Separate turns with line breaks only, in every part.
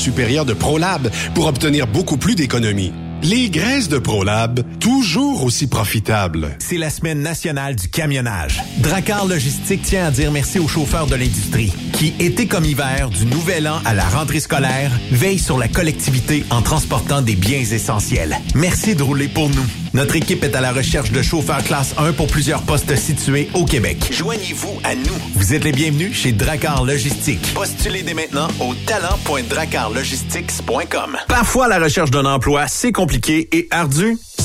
supérieure de ProLab pour obtenir beaucoup plus d'économies. Les graisses de ProLab, toujours aussi profitables.
C'est la semaine nationale du camionnage. Dracar Logistique tient à dire merci aux chauffeurs de l'industrie qui, été comme hiver, du nouvel an à la rentrée scolaire, veillent sur la collectivité en transportant des biens essentiels. Merci de rouler pour nous. Notre équipe est à la recherche de chauffeurs classe 1 pour plusieurs postes situés au Québec. Joignez-vous à nous. Vous êtes les bienvenus chez Dracar Logistique. Postulez dès maintenant au talent.dracarlogistics.com. Parfois, la recherche d'un emploi, c'est compliqué et ardu.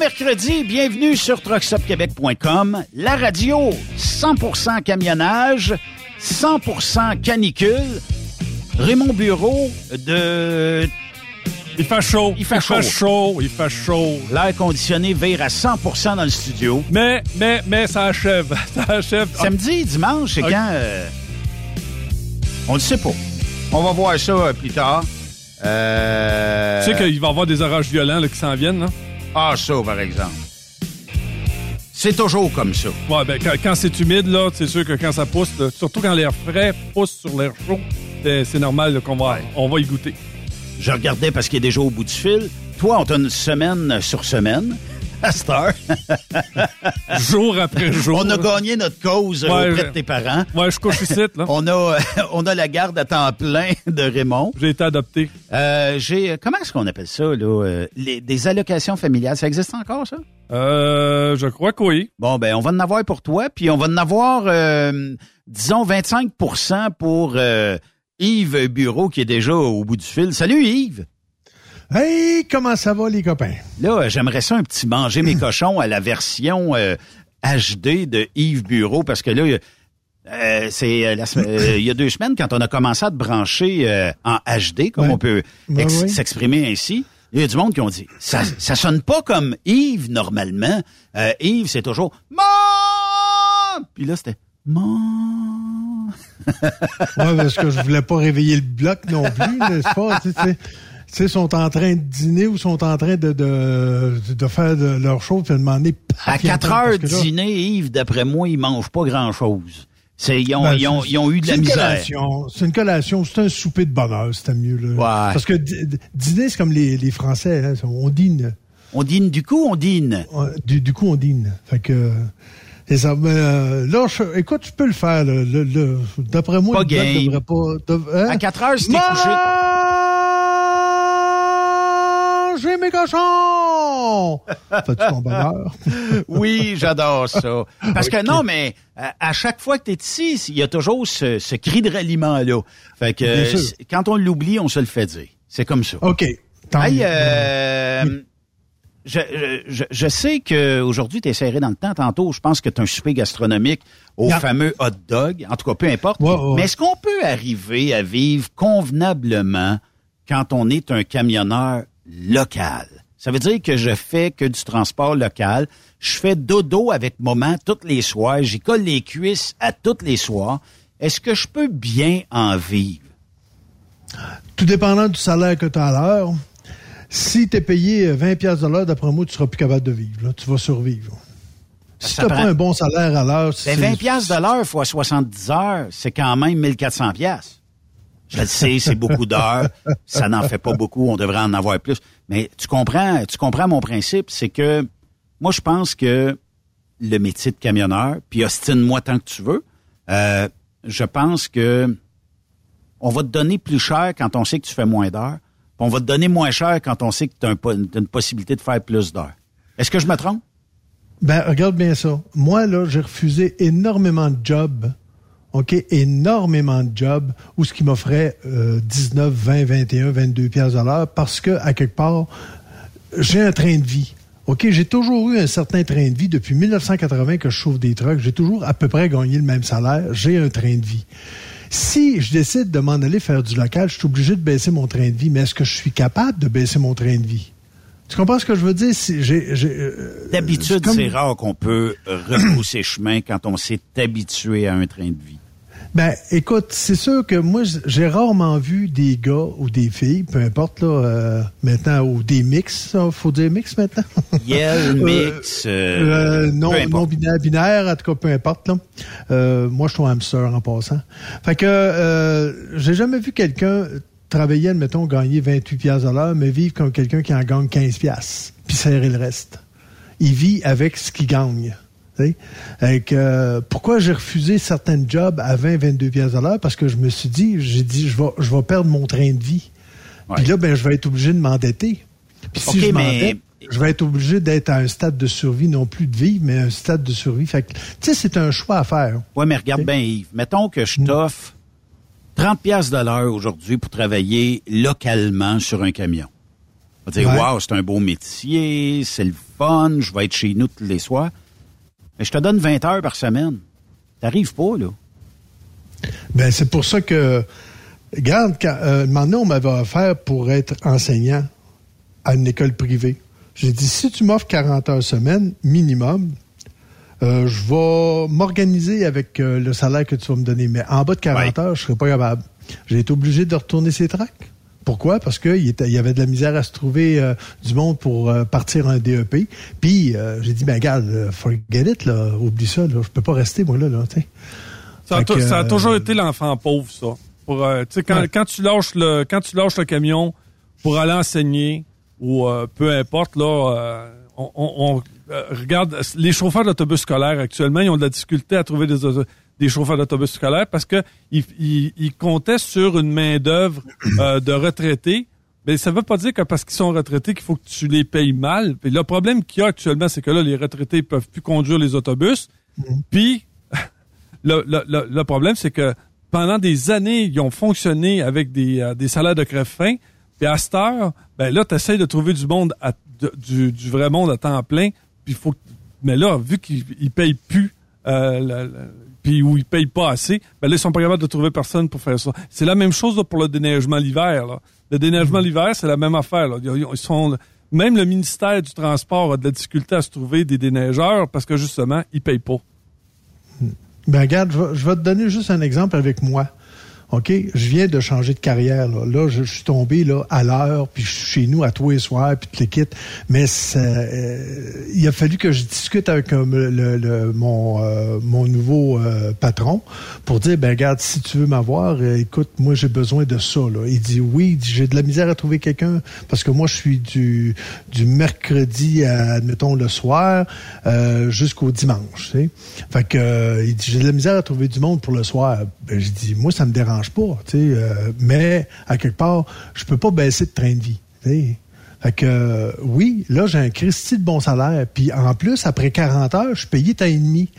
Mercredi, bienvenue sur truckstopquebec.com, la radio 100% camionnage, 100% canicule. Raymond Bureau de...
Il fait chaud.
Il fait chaud.
chaud. Il fait chaud.
L'air conditionné vire à 100% dans le studio.
Mais, mais, mais ça achève. Ça achève.
Samedi, dimanche, c'est quand? euh, On ne sait pas. On va voir ça euh, plus tard. Euh...
Tu sais qu'il va y avoir des orages violents là, qui s'en viennent, là?
Ah, ça, par exemple. C'est toujours comme ça.
Ouais, ben, quand, quand c'est humide, là, c'est sûr que quand ça pousse, là, surtout quand l'air frais pousse sur l'air chaud, c'est normal qu'on va, on va y goûter.
Je regardais parce qu'il est déjà au bout du fil. Toi, on t'a une semaine sur semaine. à cette heure.
jour après jour.
On a gagné notre cause
Ouais,
auprès de tes parents.
Ouais, je couche ici, là.
On a, on a la garde à temps plein de Raymond.
J'ai été adopté.
Euh, j'ai, comment est-ce qu'on appelle ça, là? euh, les, des allocations familiales? Ça existe encore, ça?
Euh, je crois que oui.
Bon, ben, on va en avoir pour toi, puis on va en avoir, euh, disons, 25% pour euh, Yves Bureau, qui est déjà au bout du fil. Salut, Yves!
Hey, comment ça va, les copains?
Là, j'aimerais ça un petit manger mes cochons à la version euh, HD de Yves Bureau, parce que là, euh, c'est euh, euh, il y a deux semaines, quand on a commencé à te brancher euh, en HD, comme
Ouais.
on peut
ouais.
s'exprimer ainsi, il y a du monde qui ont dit, ça, ça sonne pas comme Yves, normalement. Euh, Yves, c'est toujours « Mom! » Puis là, c'était « Mom!
Ouais, parce que je voulais pas réveiller le bloc non plus, n'est-ce pas? Tu sais, tu sais, sont en train de dîner ou sont en train de, de, de faire de leur show, puis demander... »
À 4 heures dîner, Yves, d'après moi, ils mangent pas grand-chose. Ils, ont,
Ben,
ils, ont, ils ont eu de la misère.
C'est une collation, c'est un souper de bonheur, c'était mieux. Là.
Ouais.
Parce que dîner, c'est comme les, les Français, hein, on dîne.
On dîne du coup, on dîne?
Du, du coup, on dîne. Fait que... ça. Mais, euh, là, je- écoute, tu peux le faire. là. Le- le- D'après moi,
Pas game.
devrait pas... hein?
À 4 heures, t'es couché.
Manger mes cochons! Fais-tu ton bonheur?
Oui, j'adore ça. Parce que non, mais à, à chaque fois que tu es ici, il y a toujours ce, ce cri de ralliement-là. Fait que euh, quand on l'oublie, on se le fait dire. C'est comme ça.
OK. Tant
Hey,
mieux.
euh, je, je, je sais qu'aujourd'hui, tu es serré dans le temps. Tantôt, je pense que tu as un souper gastronomique au
Yeah.
fameux hot dog. En tout cas, peu importe. Mais est-ce qu'on peut arriver à vivre convenablement quand on est un camionneur local? Ça veut dire que je fais que du transport local. Je fais dodo avec maman tous les soirs. J'y colle les cuisses à tous les soirs. Est-ce que je peux bien en vivre?
Tout dépendant du salaire que tu as à l'heure, si tu es payé euh, 20 pièces de l'heure, d'après moi, tu seras plus capable de vivre. là. Tu vas survivre. Si tu
prend-
pas un bon salaire à l'heure,
Ben,
c'est
20 piastres de l'heure fois 70 heures, c'est quand même 1400 piastres. Je le sais, c'est beaucoup d'heures. Ça n'en fait pas beaucoup. On devrait en avoir plus. Mais tu comprends, tu comprends mon principe, c'est que moi, je pense que le métier de camionneur, puis ostine-moi tant que tu veux, euh, je pense que on va te donner plus cher quand on sait que tu fais moins d'heures, on va te donner moins cher quand on sait que tu as, une possibilité de faire plus d'heures. Est-ce que je me trompe?
Ben, regarde bien ça. Moi, là, j'ai refusé énormément de jobs. OK? Énormément de jobs où ce qui m'offrait euh, 19, 20, 21, 22 pièces à l'heure parce que, à quelque part, j'ai un train de vie. OK? J'ai toujours eu un certain train de vie depuis 1980 que je chauffe des trucks. J'ai toujours à peu près gagné le même salaire. J'ai un train de vie. Si je décide de m'en aller faire du local, je suis obligé de baisser mon train de vie. Mais est-ce que je suis capable de baisser mon train de vie? Tu comprends ce que je veux dire? Si j'ai, j'ai, euh,
D'habitude,
comme-
c'est rare qu'on peut repousser chemin quand on s'est habitué à un train de vie.
Ben, écoute, c'est sûr que moi, j'ai rarement vu des gars ou des filles, peu importe, là, euh, maintenant, ou des mix, faut dire mix maintenant?
Yell, mix, euh,
Euh, non, non binaire, binaire, en tout cas, peu importe. Là. Euh, moi, je suis un hamster en passant. Fait que euh, j'ai jamais vu quelqu'un travailler, admettons, gagner 28 piastres à l'heure, mais vivre comme quelqu'un qui en gagne 15 piastres, puis serrer le reste. Il vit avec ce qu'il gagne. Sais. Que, pourquoi j'ai refusé certains jobs à 20, 22 piastres à l'heure? Parce que je me suis dit, j'ai dit, je vais, je vais perdre mon train de vie. Puis là, ben, je vais être obligé de m'endetter. Puis si je
mais-
m'endette, je vais être obligé d'être à un stade de survie, non plus de vivre, mais un stade de survie. Fait que, tu sais, c'est un choix à faire.
Ouais, mais regarde bien, Yves. Mettons que
Mm.
je t'offre 30 piastres de l'heure aujourd'hui pour travailler localement sur un camion. On va dire,
Ouais.
wow, c'est un beau métier, c'est le fun, je vais être chez nous tous les soirs. Mais je te donne 20 heures par semaine. T'arrives pas, là.
Ben, c'est pour ça que, regarde, quand, euh, un moment donné, on m'avait offert pour être enseignant à une école privée. J'ai dit, si tu m'offres 40 heures semaine, minimum, euh, je vais m'organiser avec euh, le salaire que tu vas me donner. Mais en bas de 40 heures, je serai pas capable. J'ai été obligé de retourner ces tracts. Pourquoi? Parce qu'il il y avait de la misère à se trouver euh, du monde pour euh, partir un DEP. Puis, euh, j'ai dit, ben, regarde, forget it, là, oublie ça, là, je peux pas rester, moi, là, là.
Ça a,
que,
ça a toujours été l'enfant pauvre, ça. Pour, tu sais, quand,
Ouais.
quand tu lâches le quand tu lâches le camion pour aller enseigner ou peu importe là, on, on- regarde, les chauffeurs d'autobus scolaires actuellement, ils ont de la difficulté à trouver des, des chauffeurs d'autobus scolaires parce que ils, ils- ils comptaient sur une main d'œuvre euh, de retraités. Mais ça veut pas dire que parce qu'ils sont retraités qu'il faut que tu les payes mal. Puis le problème qu'il y a actuellement, c'est que là, les retraités peuvent plus conduire les autobus. Puis le, le- le- le problème, c'est que pendant des années, ils ont fonctionné avec des, euh, des salaires de crève-fin. Puis à cette heure, ben là, tu essaies de trouver du monde, à- de- du, du vrai monde à temps plein. Puis faut, que- mais là, vu qu'ils ils payent plus, euh, puis où ils payent pas assez, ben là, ils sont pas capables de trouver personne pour faire ça. C'est la même chose pour le déneigement l'hiver. Le déneigement l'hiver, c'est la même affaire. Ils, sont, même le ministère du Transport a de la difficulté à se trouver des déneigeurs parce que justement, ils payent pas.
Ben regarde, je vais te donner juste un exemple avec moi. OK? Je viens de changer de carrière. Là, Là, je, suis tombé là, à l'heure, puis je suis chez nous à tous les soirs, puis tout le kit. Mais euh, il a fallu que je discute avec euh, le, le- mon, euh, mon nouveau euh, patron pour dire, ben regarde, si tu veux m'avoir, écoute, moi j'ai besoin de ça. Là. Il dit oui, j'ai de la misère à trouver quelqu'un parce que moi je suis du, du mercredi, à, admettons, le soir jusqu'au dimanche. Tu sais. Fait que il dit, j'ai de la misère à trouver du monde pour le soir. Ben, je dis, moi ça me dérange pas, tu sais, euh, mais à quelque part, je peux pas baisser de train de vie. Fait que euh, oui, là j'ai un Christy de bon salaire. Puis en plus, après 40 heures, je suis payé temps et demi.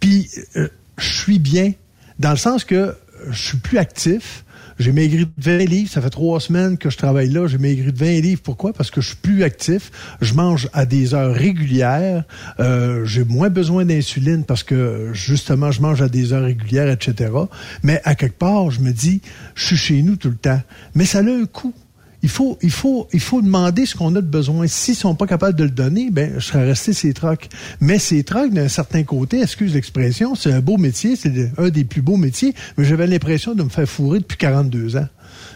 Puis euh, je suis bien, dans le sens que je suis plus actif. J'ai maigri de 20 livres. Ça fait trois semaines que je travaille là. J'ai maigri de 20 livres. Pourquoi? Parce que je suis plus actif. Je mange à des heures régulières. Euh, j'ai moins besoin d'insuline parce que, justement, je mange à des heures régulières, etc. Mais à quelque part, je me dis, je suis chez nous tout le temps. Mais ça a un coût. Il faut, il faut, il faut demander ce qu'on a de besoin. S'ils sont pas capables de le donner, ben, je serais resté ces trocs. Mais ces trocs, d'un certain côté, excuse l'expression, c'est un beau métier, c'est un des plus beaux métiers, mais j'avais l'impression de me faire fourrer depuis 42 ans.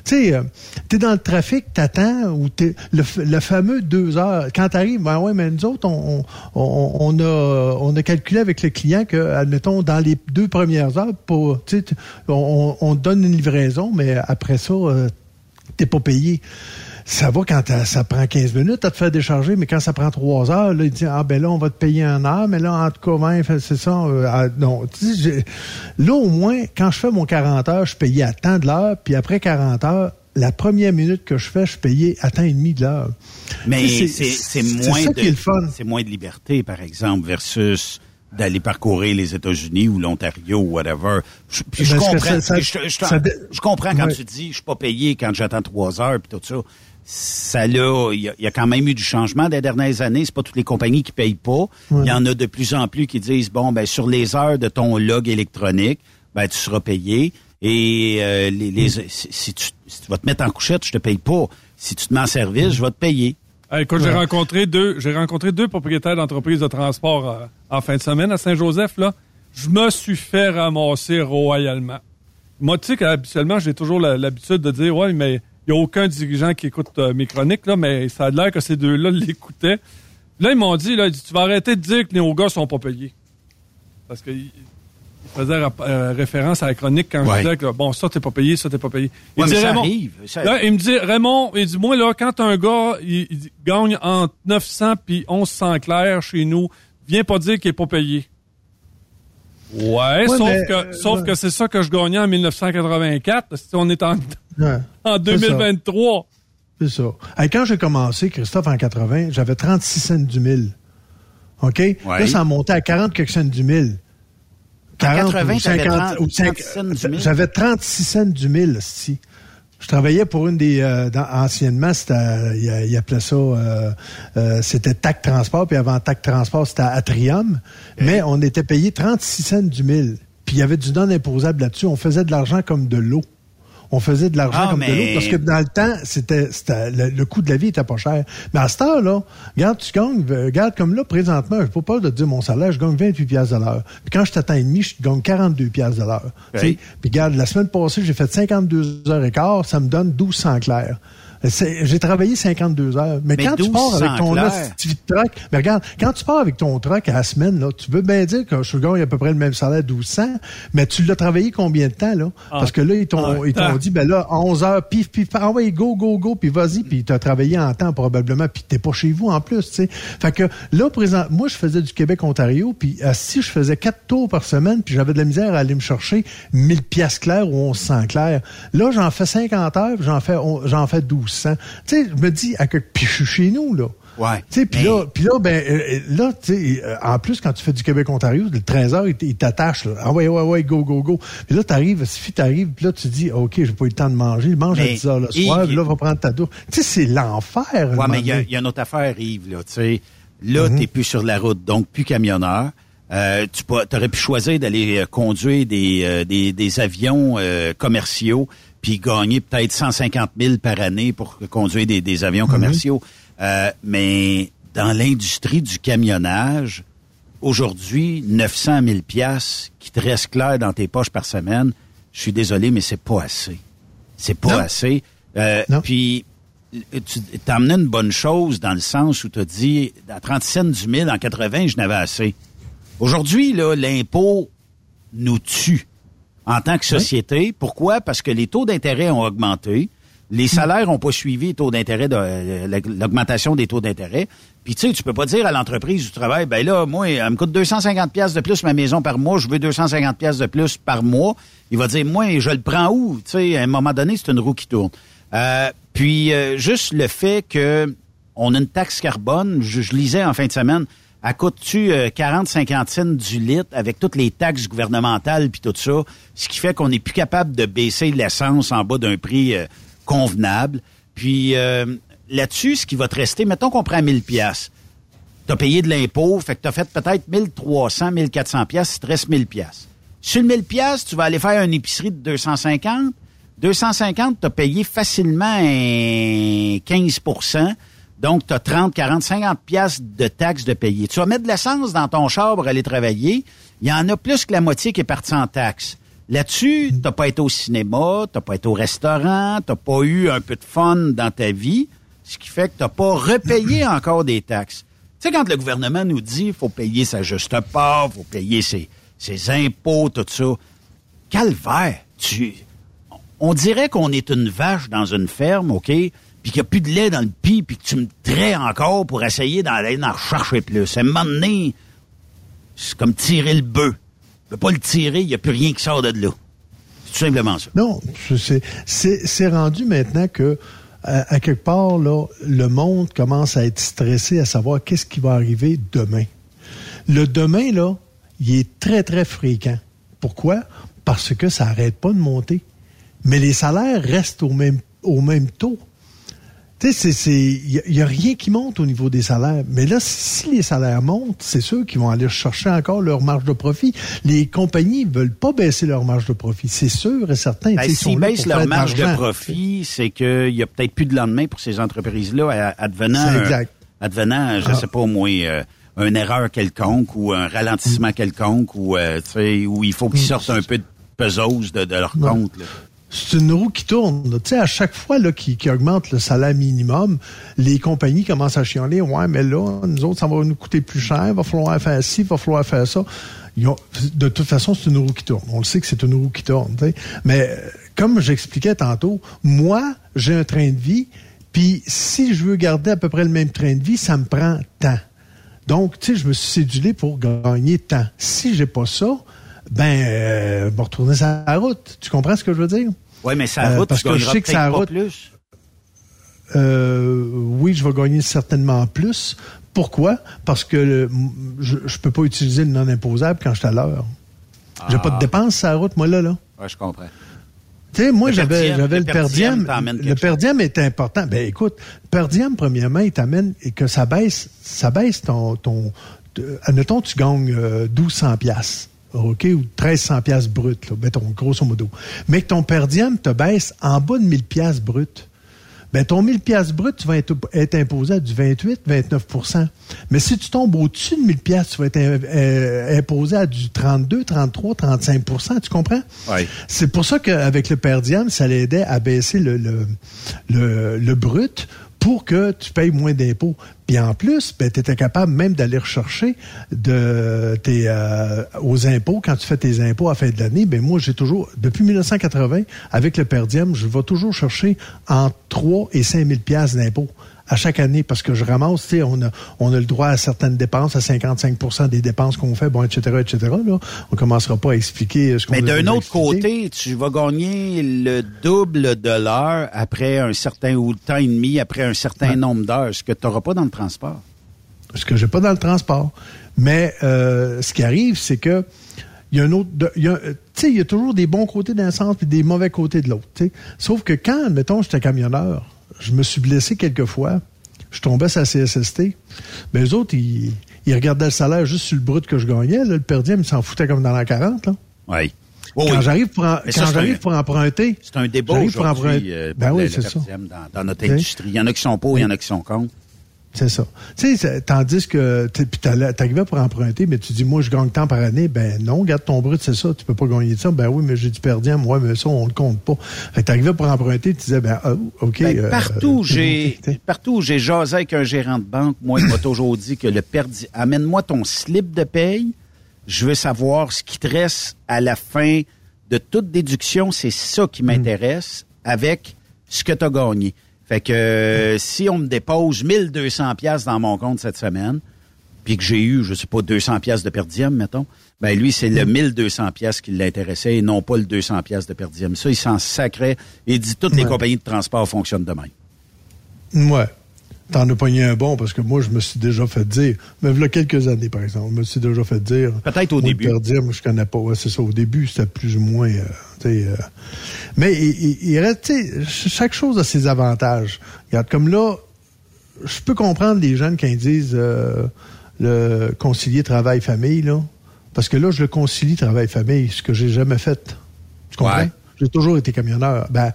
Tu sais, euh, t'es dans le trafic, t'attends, ou t'es le, le fameux deux heures. Quand t'arrives, ben ouais, mais nous autres, on, on, on a, on a calculé avec le client que, admettons, dans les deux premières heures, pour, on, on donne une livraison, mais après ça, euh, t'es pas payé. Ça va quand ça prend 15 minutes à te faire décharger, mais quand ça prend 3 heures, là, il dit Ah ben là, on va te payer un heure, mais là, en tout cas, c'est ça. euh, ah, non. Là, au moins, quand je fais mon 40 heures, je suis payé à temps de l'heure, puis après 40 heures, la première minute que je fais, je suis payé à temps et demi de l'heure.
Mais c'est moins
ça
de
qui est le fun.
c'est moins de liberté, par exemple, versus d'aller parcourir les États-Unis ou l'Ontario ou whatever. Je, puis je comprends.
ça- ça-
puis je, comprends quand
Ouais.
tu dis je suis pas payé quand j'attends trois heures puis tout ça. Ça là, il y, a- il y a quand même eu du changement des dernières années. C'est pas toutes les compagnies qui payent pas. Il y en a de plus en plus qui disent bon ben sur les heures de ton log électronique, ben tu seras payé. Et euh, les, les-
Mm.
si, si tu, si tu vas te mettre en couchette, je te paye pas. Si tu te mets en service, je vais te payer.
Ah, écoute, j'ai rencontré deux, j'ai rencontré deux propriétaires d'entreprises de transport euh, en fin de semaine à Saint-Joseph. Là, je me suis fait ramasser royalement. Moi, tu sais qu'habituellement, j'ai toujours l'habitude de dire, ouais, mais il n'y a aucun dirigeant qui écoute euh, mes chroniques là, mais ça a l'air que ces deux-là l'écoutaient. Là, ils m'ont dit, là, ils disent, tu vas arrêter de dire que les hauts gars sont pas payés, parce que rap- euh, référence à la chronique quand
Ouais.
je disais que bon, ça t'es pas payé, ça t'es pas payé. Il
Ouais,
dit,
mais ça
Raymond,
arrive. Ça-
Là, il me dit, Raymond, il dit, moi, là, quand un gars, il, il gagne entre 900 puis 1100 clairs chez nous, viens pas dire qu'il est pas payé. Ouais, sauf
mais,
que,
euh,
sauf
ouais.
que c'est ça que je gagnais en 1984. Si on est en,
Ouais.
en 2023.
C'est ça. Hey, quand j'ai commencé, Christophe, en 80, j'avais 36 cents du mille. OK? Là, ça a monté à 40 quelques cents du mille.
80,
ou
t'avais
50
30
ou 5
cents du mille.
J'avais 36 cents du mille, si. Je travaillais pour une des... euh, dans- anciennement, c'était... euh, il appelait ça... euh, euh, c'était TAC Transport, puis avant TAC Transport, c'était Atrium. Mais on était payé 36 cents du mille. Puis il y avait du non imposable là-dessus. On faisait de l'argent comme de l'eau. On faisait de l'argent
Ah,
comme de l'eau parce que dans le temps, c'était, c'était- le, le coût de la vie était pas cher. Mais à cette heure-là, regarde, tu gagnes, euh, regarde comme là, présentement, je pas peur de te dire mon salaire, je gagne 28 piastres de l'heure. Puis quand je t'attends et demi, je gagne 42 piastres de l'heure. Puis regarde, la semaine passée, j'ai fait 52 heures et quart, ça me donne 1200 clairs. J'ai travaillé 52 heures. Mais,
Mais
quand tu
12
pars avec ton truck, mais regarde, quand tu pars avec ton truck à la semaine, là, tu veux bien dire que je gagne à peu près le même salaire, 1200, mais tu l'as travaillé combien de temps, là? Parce que là, ils t'ont
Ah,
ils t'ont
ah.
dit, ben là, 11 heures, pif, pif, ah ouais, go, go, go, puis vas-y, puis t'as travaillé en temps probablement, puis t'es pas chez vous en plus, tu sais. Fait que là, présent, moi, je faisais du Québec-Ontario, puis euh, si je faisais quatre tours par semaine, puis j'avais de la misère à aller me chercher 1000 pièces claires ou 1100 claires. Là, j'en fais 50 heures, j'en fais, j'en fais 1200. Tu sais, je me dis, à que, puis je suis chez nous, là.
Ouais.
Tu sais, puis là, puis là, ben, euh, là, tu sais, euh, en plus, quand tu fais du Québec-Ontario, le 13 heures, il il t'attache, là. Ah ouais, ouais, ouais, go, go, go. Puis là, t'arrives, suffit t'arrives, puis là, tu dis, OK, j'ai pas eu le temps de manger. Il mange à
Mais
10 heures le
Yves,
soir, puis là, va prendre ta douche. Tu sais, c'est l'enfer.
Ouais, mais il y, a- il y a une autre affaire, Yves, là. Tu sais, là,
Mhm.
t'es plus sur la route, donc plus camionneur. Euh, tu aurais pu choisir d'aller euh, conduire des, euh, des, des avions euh, commerciaux puis gagner peut-être 150 000 par année pour conduire des, des avions
Mhm.
commerciaux. Euh, mais dans l'industrie du camionnage, aujourd'hui, 900 000 piastres qui te restent clairs dans tes poches par semaine, je suis désolé, mais c'est pas assez. C'est pas
Non.
assez. Euh,
Non.
Puis, tu t'as amené une bonne chose dans le sens où tu as dit, à 30 cents du mille, en 80, je n'avais assez. Aujourd'hui, là, l'impôt nous tue en tant que société. Pourquoi? Parce que les taux d'intérêt ont augmenté. Les salaires n'ont pas suivi les taux d'intérêt, de, euh, l'augmentation des taux d'intérêt. Puis tu sais, tu peux pas dire à l'entreprise du travail, ben là, moi, elle me coûte 250 pièces de plus ma maison par mois, je veux 250 pièces de plus par mois. Il va dire, moi, je le prends où? Tu sais, à un moment donné, c'est une roue qui tourne. Euh, puis euh, juste le fait que on a une taxe carbone, je, je lisais en fin de semaine, elle coûte-tu 40-50 cents du litre avec toutes les taxes gouvernementales puis tout ça, ce qui fait qu'on n'est plus capable de baisser l'essence en bas d'un prix euh, convenable? Puis euh, là-dessus, ce qui va te rester, mettons qu'on prend 1000 pièces. Tu as payé de l'impôt, fait que tu as fait peut-être 1300, 1400 pièces, il te reste 1000 pièces. Sur le 1000 pièces, tu vas aller faire une épicerie de 250. 250, tu as payé facilement un 15 donc, tu as 30, 40, 50 pièces de taxes de payer. Tu vas mettre de l'essence dans ton char pour aller travailler. Il y en a plus que la moitié qui est partie en taxes. Là-dessus, t'as pas été au cinéma, t'as pas été au restaurant, t'as pas eu un peu de fun dans ta vie, ce qui fait que t'as pas repayé encore des taxes. Tu sais, quand le gouvernement nous dit qu'il faut payer sa juste part, faut payer ses, ses impôts, tout ça, calvaire, tu, on dirait qu'on est une vache dans une ferme, OK? Puis qu'il n'y a plus de lait dans le pis, puis que tu me traites encore pour essayer d'aller en rechercher plus. À un moment donné, c'est comme tirer le bœuf. Peux pas le tirer, il n'y a plus rien qui sort de là. C'est tout simplement ça.
Non, c'est rendu maintenant que à, quelque part là, le monde commence à être stressé à savoir qu'est-ce qui va arriver demain. Le demain là, il est très très fréquent. Pourquoi? Parce que ça arrête pas de monter. Mais les salaires restent au même au même taux. Tu sais, c'est il y, a rien qui monte au niveau des salaires. Mais là, si les salaires montent, c'est sûr qu'ils vont aller chercher encore leur marge de profit. Les compagnies veulent pas baisser leur marge de profit, c'est sûr et certain.
Ben, S'ils baissent leur
de
marge de profit, c'est qu'il y a peut-être plus de lendemain pour ces entreprises-là, advenant, un- advenant, je
Ah.
sais pas au moins, euh, une erreur quelconque ou un ralentissement
Mm.
quelconque ou euh, où il faut qu'ils sortent un peu de pesose de, de leur
Ouais.
compte. là.
C'est une roue qui tourne. Tu sais, à chaque fois là, qui, augmente le salaire minimum, les compagnies commencent à chialer. Ouais, mais là, nous autres, ça va nous coûter plus cher. Va falloir faire ci, va falloir faire ça. De toute façon, c'est une roue qui tourne. On le sait que c'est une roue qui tourne. Mais comme j'expliquais tantôt, moi, j'ai un train de vie. Puis si je veux garder à peu près le même train de vie, ça me prend temps. Donc, tu sais, je me suis cédulé pour gagner temps. Si j'ai pas ça, ben, euh, retourner sur la route. Tu comprends ce que je veux dire?
Oui, mais ça
Euh,
route,
parce
tu
que je sais que
pas
route-
plus.
Euh, oui, je vais gagner certainement plus. Pourquoi? Parce que le- je ne peux pas utiliser le non imposable quand je suis à l'heure. J'ai pas de dépenses sur la route, moi, là. là.
Ouais, je comprends.
Tu sais, moi, j'avais, j'avais
le
le
per
per
diem
diem.
t'emmène quelque
Le per diem est important. Ben, écoute, le per diem, premièrement, il t'amène et que ça baisse, ça baisse ton, ton, admettons, tu gagnes euh, 1200 piastres. OK, ou 1300 piastres brut, là, mettons, grosso modo. Mais que ton per diem te baisse en bas de 1000 piastres brut. ben ton 1000 pièces brut, tu vas être, être imposé à du 28, 29% Mais si tu tombes au-dessus de 1000 pièces, tu vas être euh, imposé à du 32, 33, 35% tu comprends?
Oui.
C'est pour ça qu'avec le père Diane, ça l'aidait à baisser le, le, le, le brut pour que tu payes moins d'impôts. Puis en plus, ben, tu étais capable même d'aller rechercher euh, aux impôts, quand tu fais tes impôts à fin de l'année, ben moi, j'ai toujours, depuis 1980, avec le Perdium, je vais toujours chercher entre 3 et 5 000 piastres d'impôts à chaque année parce que je ramasse, tu sais, on a, on a le droit à certaines dépenses, à 55% des dépenses qu'on fait, bon, etc., etc. Là, on commencera pas à expliquer ce qu'on
Mais d'un autre
expliqué.
côté, tu vas gagner le double de l'heure après un certain ou le temps et demi après un certain nombre d'heures, ce que tu n'auras pas dans le transport.
ce que j'ai pas dans le transport. Mais euh, ce qui arrive, c'est que il y a un autre, euh, tu sais, il y a toujours des bons côtés d'un sens puis des mauvais côtés de l'autre. Sauf que quand, mettons, j'étais camionneur, je me suis blessé quelques fois, je tombais sur la CSST, ben les autres, ils, ils regardaient le salaire juste sur le brut que je gagnais. Là, le perdien, ils s'en foutaient comme dans la 40. Là.
Oui.
quand j'arrive pour, en-
Mais ça,
quand j'arrive
un-
pour emprunter,
C'est un débat
j'arrive pour
aujourd'hui
emprunter.
euh, pour
ben oui,
le-
c'est
le
ça.
perdième dans, dans notre industrie. Il y en a qui sont pour, il y en a qui sont contre.
C'est ça. Tu sais, tandis que t'allais- t'arrivais pour emprunter, mais tu dis, moi, je gagne tant par année. Ben non, garde ton brut, c'est ça. Tu peux pas gagner de ça. Ben oui, mais j'ai du perdien. Moi, mais ça, on le compte pas. Fait t'arrivais pour emprunter, tu disais, ben, ah, OK.
Ben,
euh,
partout où
c'est
j'ai partout où j'ai jasé avec un gérant de banque, moi, il m'a toujours dit que le perdi amène-moi ton slip de paye. Je veux savoir ce qui te reste à la fin de toute déduction. C'est ça qui m'intéresse avec ce que tu as gagné. Fait que euh, si on me dépose 1200 pièces dans mon compte cette semaine, puis que j'ai eu, je sais pas, 200 pièces de perdième, mettons, ben lui, c'est le 1200 pièces qui l'intéressait et non pas le 200 pièces de perdième. Ça, il s'en sacrait. Il dit toutes les compagnies de transport fonctionnent de même.
Ouais. T'en as pogné un bon parce que moi, je me suis déjà fait dire, mais il y a quelques années, par exemple, je me suis déjà fait dire.
Peut-être au début.
Perdien, moi, je connais pas. Ouais, c'est ça. Au début, c'était plus ou moins. euh, tu sais, euh, mais il, reste, tu sais, ch- chaque chose a ses avantages. Regarde, comme là, je peux comprendre les jeunes quand ils disent euh, le concilier travail-famille, là. Parce que là, je le concilie travail-famille, ce que j'ai jamais fait. Tu comprends?
Ouais.
J'ai toujours été camionneur. Ben,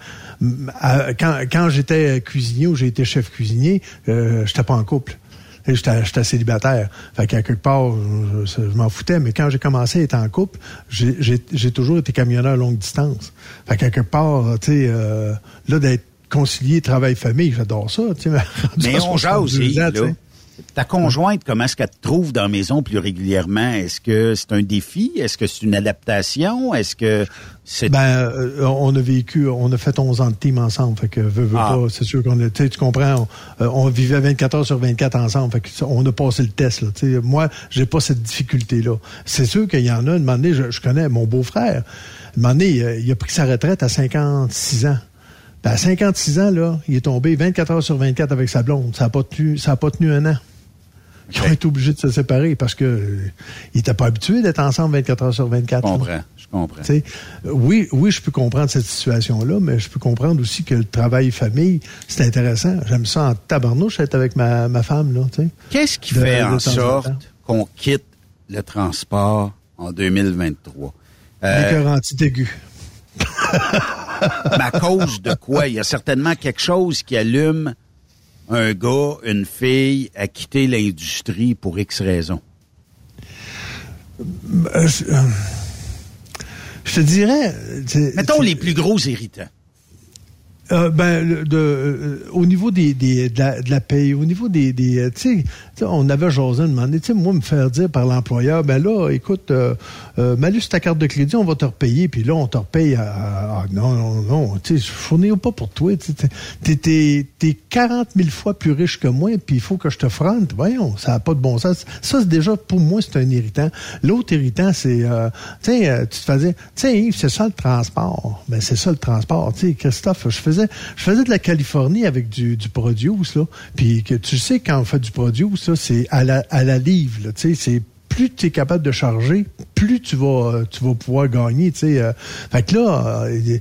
à- quand, quand j'étais cuisinier ou j'ai été chef cuisinier, euh, j'étais pas en couple. J'étais célibataire. Fait qu'à quelque part, je, m'en foutais. Mais quand j'ai commencé à être en couple, j'ai- toujours été camionneur longue distance. Fait qu'à quelque part, tu sais, euh, là, d'être concilié travail-famille, j'adore ça.
Mais
à
on jase
62
aussi,
ans, tu
là. Ta conjointe, comment est-ce qu'elle te trouve dans la maison plus régulièrement? Est-ce que c'est un défi? Est-ce que c'est une adaptation? Est-ce que c'est...
Ben, euh, on a vécu, on a fait 11 ans de team ensemble. Fait que, veux, veux
Ah.
pas, c'est sûr qu'on a, tu comprends, on, euh, on vivait 24 heures sur 24 ensemble. Fait que on a passé le test, là. Tu sais, moi, j'ai pas cette difficulté-là. C'est sûr qu'il y en a, un moment donné, je, je connais mon beau-frère. Un moment donné, euh, il a pris sa retraite à 56 ans. À 56 ans, là, il est tombé 24 heures sur 24 avec sa blonde. Ça a pas tenu, ça a pas tenu un an. Ils ont été obligés de se séparer parce que euh, ils étaient pas habitués d'être ensemble 24 heures sur 24.
Je
là.
comprends, je comprends.
Oui, oui, je peux comprendre cette situation-là, mais je peux comprendre aussi que le travail famille, c'est intéressant. J'aime ça en tabarnouche être avec ma, ma femme, là.
Qu'est-ce qui
De-
fait
de
en sorte qu'on quitte le transport en 2023? Euh,
L'écœurantite aiguë.
mais à cause de quoi? Il y a certainement quelque chose qui allume un gars, une fille à quitter l'industrie pour X raisons.
Euh, je, euh, je te dirais...
Mettons les plus gros irritants.
Euh, ben, de, euh, au niveau des, des, de, la, de la paye, au niveau des, des euh, tu sais, on avait José demandé, tu sais, moi, me faire dire par l'employeur, ben là, écoute, euh, malus ta carte de crédit, on va te repayer, puis là, on te repaye à, à- non, non, non, tu sais, je fournis pas pour toi, tu t'es 40 000 fois plus riche que moi, puis il faut que je te fronte, voyons, ça n'a pas de bon sens. Ça, c'est déjà, pour moi, c'est un irritant. L'autre irritant, c'est, tu sais, tu te faisais, tu sais, Yves, c'est ça le transport. Ben, c'est ça le transport. Tu sais, Christophe, je faisais, je faisais de la Californie avec du, du produce, là. Puis que tu sais, quand on fait du produce, c'est à la, à la livre. Tu sais, c'est plus tu es capable de charger, plus tu vas tu vas pouvoir gagner. Euh. fait que là, euh,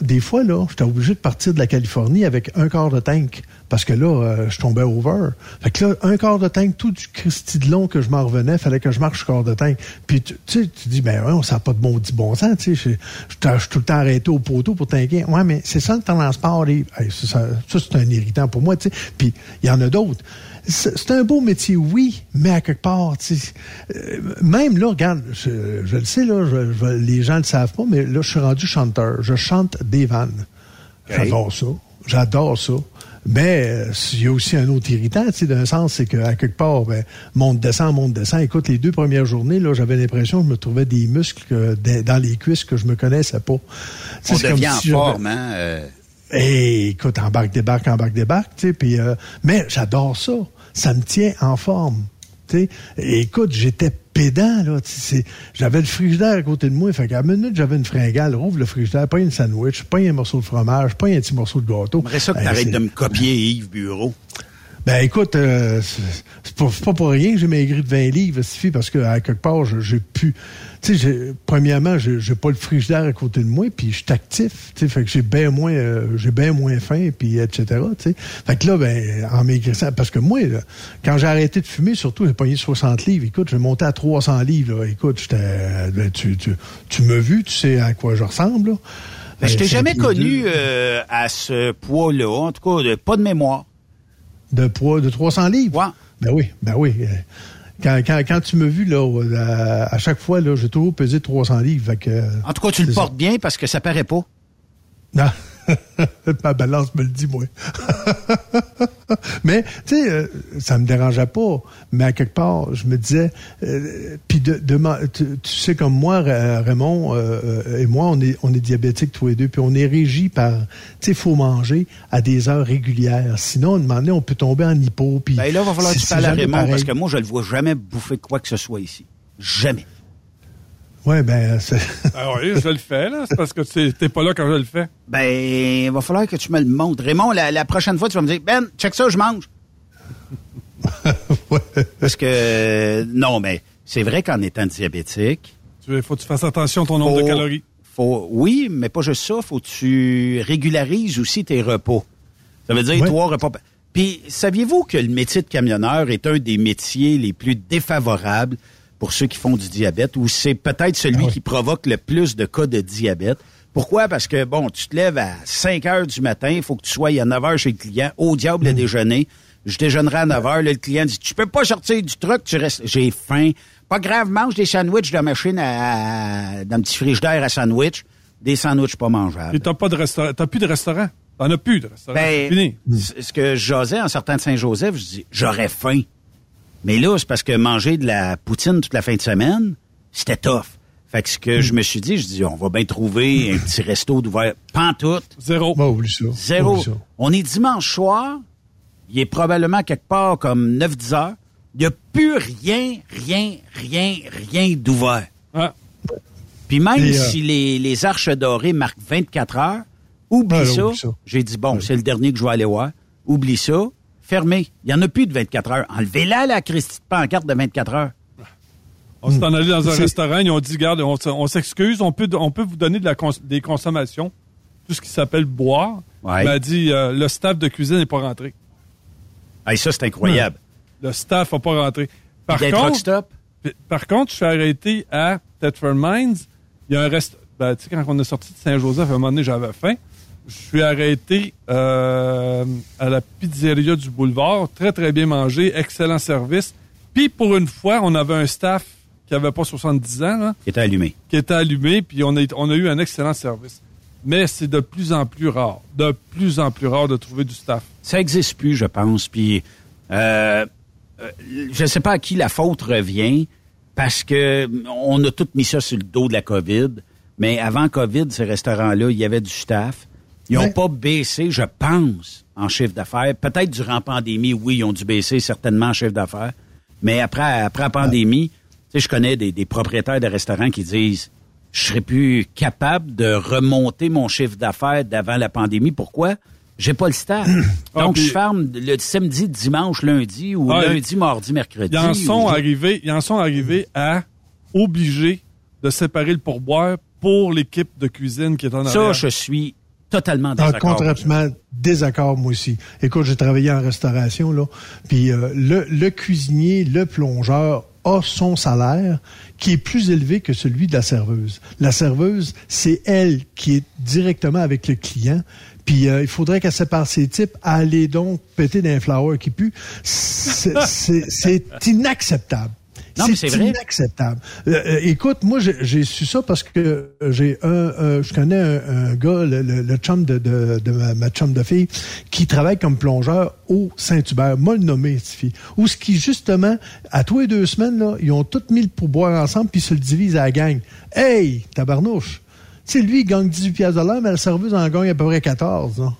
des fois là, j'étais obligé de partir de la Californie avec un quart de tank parce que là, euh, je tombais over. Fait que là, un quart de tank, tout du Christy de long que je m'en revenais, fallait que je marche quart de tank. Puis tu tu tu dis ben ouais, on n'a pas de bon bon sens. Tu sais, je je- suis tout le temps arrêté au poteau pour tanker. Ouais, mais c'est ça le. Dave. Hey, ça, ça, ça, c'est un irritant pour moi. Tu sais, puis il y en a d'autres. C'est un beau métier, oui, mais à quelque part, euh, même là, regarde, je, je le sais, là, je- je- les gens ne le savent pas, mais là, je suis rendu chanteur. Je chante des vannes. J'adore ça. J'adore ça. Mais euh, il y a aussi un autre irritant, tu sais, d'un sens, c'est qu'à quelque part, ben, monte, descend, monte, descend. Écoute, les deux premières journées, là, j'avais l'impression que je me trouvais des muscles que- dans dans les cuisses que je me connaissais pas. Tu sais,
On
c'est comme
devient en forme, hein? euh,
Hey, écoute, embarque, débarque, embarque, débarque, tu sais, puis euh, mais j'adore ça. Ça me tient en forme. Écoute, j'étais pédant, là. J'avais le frigidaire à côté de moi. Fait qu'à la minute, j'avais une fringale, rouvre le frigidaire, pas une sandwich, pas un morceau de fromage, pas un petit morceau de gâteau.
J'aimerais ça que
Hey,
t'arrêtes de me copier Yves Bureau.
ben écoute, euh, c'est pas, pour rien que j'ai maigri de 20 livres, Stifi, parce que à quelque part, j'ai pu. Tu sais, premièrement, j'ai j'ai pas le frigidaire à côté de moi, puis je suis actif. Tu sais, fait que j'ai bien moins, euh, j'ai bien moins faim, puis etc. Tu sais, fait que là, ben en maigrissant, parce que moi, là, quand j'ai arrêté de fumer, surtout, j'ai pogné 60 livres. Écoute, j'ai monté à 300 livres. Là. Écoute, j'étais, ben, tu, tu, tu me vu, tu sais à quoi je ressemble. Là.
Ben, je t'ai
Ben,
jamais
c'est-
connu euh, à ce poids-là, en tout cas, pas de mémoire.
De poids de 300 livres?
Ouais.
Ben oui, ben oui. Quand, quand, quand tu m'as vu, là, euh, à, à chaque fois, là, j'ai toujours pesé 300 livres. Fait que,
En tout cas, tu le
ça.
portes bien parce que ça paraît pas.
Non. Ma balance me le dit, moi. mais, tu sais, euh, ça me dérangeait pas. Mais à quelque part, je me disais, euh, puis de, tu, tu sais comme moi, Ra- Raymond euh, et moi, on est, on est diabétiques tous les deux, puis on est régi par, tu sais, il faut manger à des heures régulières. Sinon, à un moment donné, on peut tomber en hypo. Puis
Ben là, il va falloir que tu parles à Raymond
pareil.
parce que moi, je le vois jamais bouffer quoi que ce soit ici. Jamais.
Ouais, ben, c'est-
Ah oui, je le fais, là. C'est parce que tu t'es pas là quand je le fais.
Ben, il va falloir que tu me le montres. Raymond, la, la prochaine fois, tu vas me dire, Ben, check ça, je mange.
ouais.
Parce que, non, mais c'est vrai qu'en étant diabétique,
Il faut que tu fasses attention à ton nombre
Faut-
de calories.
faut, oui, mais pas juste ça, faut que tu régularises aussi tes repas. Ça veut dire
Ouais.
trois repas. Puis, saviez-vous que le métier de camionneur est un des métiers les plus défavorables pour ceux qui font du diabète, ou c'est peut-être celui
Ah oui.
qui provoque le plus de cas de diabète? Pourquoi? Parce que, bon, tu te lèves à 5 heures du matin, il faut que tu sois à 9 heures chez le client, au diable
Mm.
le déjeuner. Je déjeunerai à 9 heures, là, le client dit, tu peux pas sortir du truc, tu restes, j'ai faim. Pas grave, mange des sandwichs de machine à, dans un petit frigidaire à sandwich, des sandwichs pas mangeables.
Et t'as pas de restaurant. T'as plus de restaurant? T'en as plus de restaurant. c'est
Ben,
fini.
ce que j'osais en sortant de Saint-Joseph, je dis, j'aurais faim. Mais là, c'est parce que manger de la poutine toute la fin de semaine, c'était tough. Fait que ce que je me suis dit, je dis, on va bien trouver un petit resto d'ouvert. Pantoute,
Zéro.
Bon, oublie ça.
zéro.
Oublie ça.
On est dimanche soir, il est probablement quelque part comme 9-10 heures. Il n'y a plus rien, rien, rien, rien d'ouvert.
Ah,
Puis même
Et, euh,
si les, les arches dorées marquent 24 heures, oublie,
Ah, là,
ça.
oublie ça.
J'ai dit, bon, c'est le dernier que je vais aller voir. Oublie ça. Fermé. Il n'y en a plus de 24 heures. Enlevez-la, la Christie de pancarte de 24 heures.
on s'est en allé dans un restaurant, ils ont dit, garde, on, on s'excuse, on peut, on peut vous donner de la cons- des consommations, tout ce qui s'appelle boire.
Ouais.
Il m'a dit, euh, le staff de cuisine n'est pas rentré.
Hey, ça, c'est incroyable.
Le staff n'a pas rentré. Par contre, Par contre, je suis arrêté à Thetford Mines. Il y a un reste. Ben, tu sais, quand on est sorti de Saint-Joseph, à un moment donné, j'avais faim. Je suis arrêté euh, à la pizzeria du boulevard. Très, très bien mangé. Excellent service. Puis, pour une fois, on avait un staff qui avait pas 70 ans, là,
qui était allumé.
qui était allumé, puis on a, on a eu un excellent service. Mais c'est de plus en plus rare. De plus en plus rare de trouver du staff.
Ça existe plus, je pense. Puis, euh, euh, je sais pas à qui la faute revient, parce que on a tout mis ça sur le dos de la COVID. Mais avant COVID, ces restaurants-là, il y avait du staff. Ils n'ont
Ouais.
pas baissé, je pense, en chiffre d'affaires. Peut-être durant la pandémie, oui, ils ont dû baisser certainement en chiffre d'affaires. Mais après, après la pandémie, tu sais, je connais des, des propriétaires de restaurants qui disent je serais plus capable de remonter mon chiffre d'affaires d'avant la pandémie. Pourquoi? J'ai pas le staff.
Ah,
Donc,
puis-
je ferme le samedi, dimanche, lundi ou
Ah,
lundi, mardi, mercredi.
Ils en sont
ou-
arrivés, ils en sont arrivés à obligé de séparer le pourboire pour l'équipe de cuisine qui est en
Ça,
arrière.
je suis totalement
En
désaccord.
complètement désaccord, moi aussi. Écoute, j'ai travaillé en restauration, là, puis euh, le, le cuisinier, le plongeur a son salaire qui est plus élevé que celui de la serveuse. La serveuse, c'est elle qui est directement avec le client. Puis euh, il faudrait qu'elle sépare ses types. Aller donc péter d'un flower qui pue, c'est inacceptable.
Non, mais c'est vrai.
inacceptable. Euh, euh, écoute, moi, j'ai su ça parce que j'ai un, euh, je connais un, un gars, le, le- le chum de, de, de ma, ma chum de fille, qui travaille comme plongeur au Saint-Hubert, m'a nommé, cette fille. Où ce qui, justement, à tous les deux semaines, là, ils ont tous mis le pourboire ensemble puis ils se le divisent à la gang. Hey, tabarnouche! Tu sais, lui, il gagne 18 piastres de l'heure, mais la serveuse en gagne à peu près 14, là.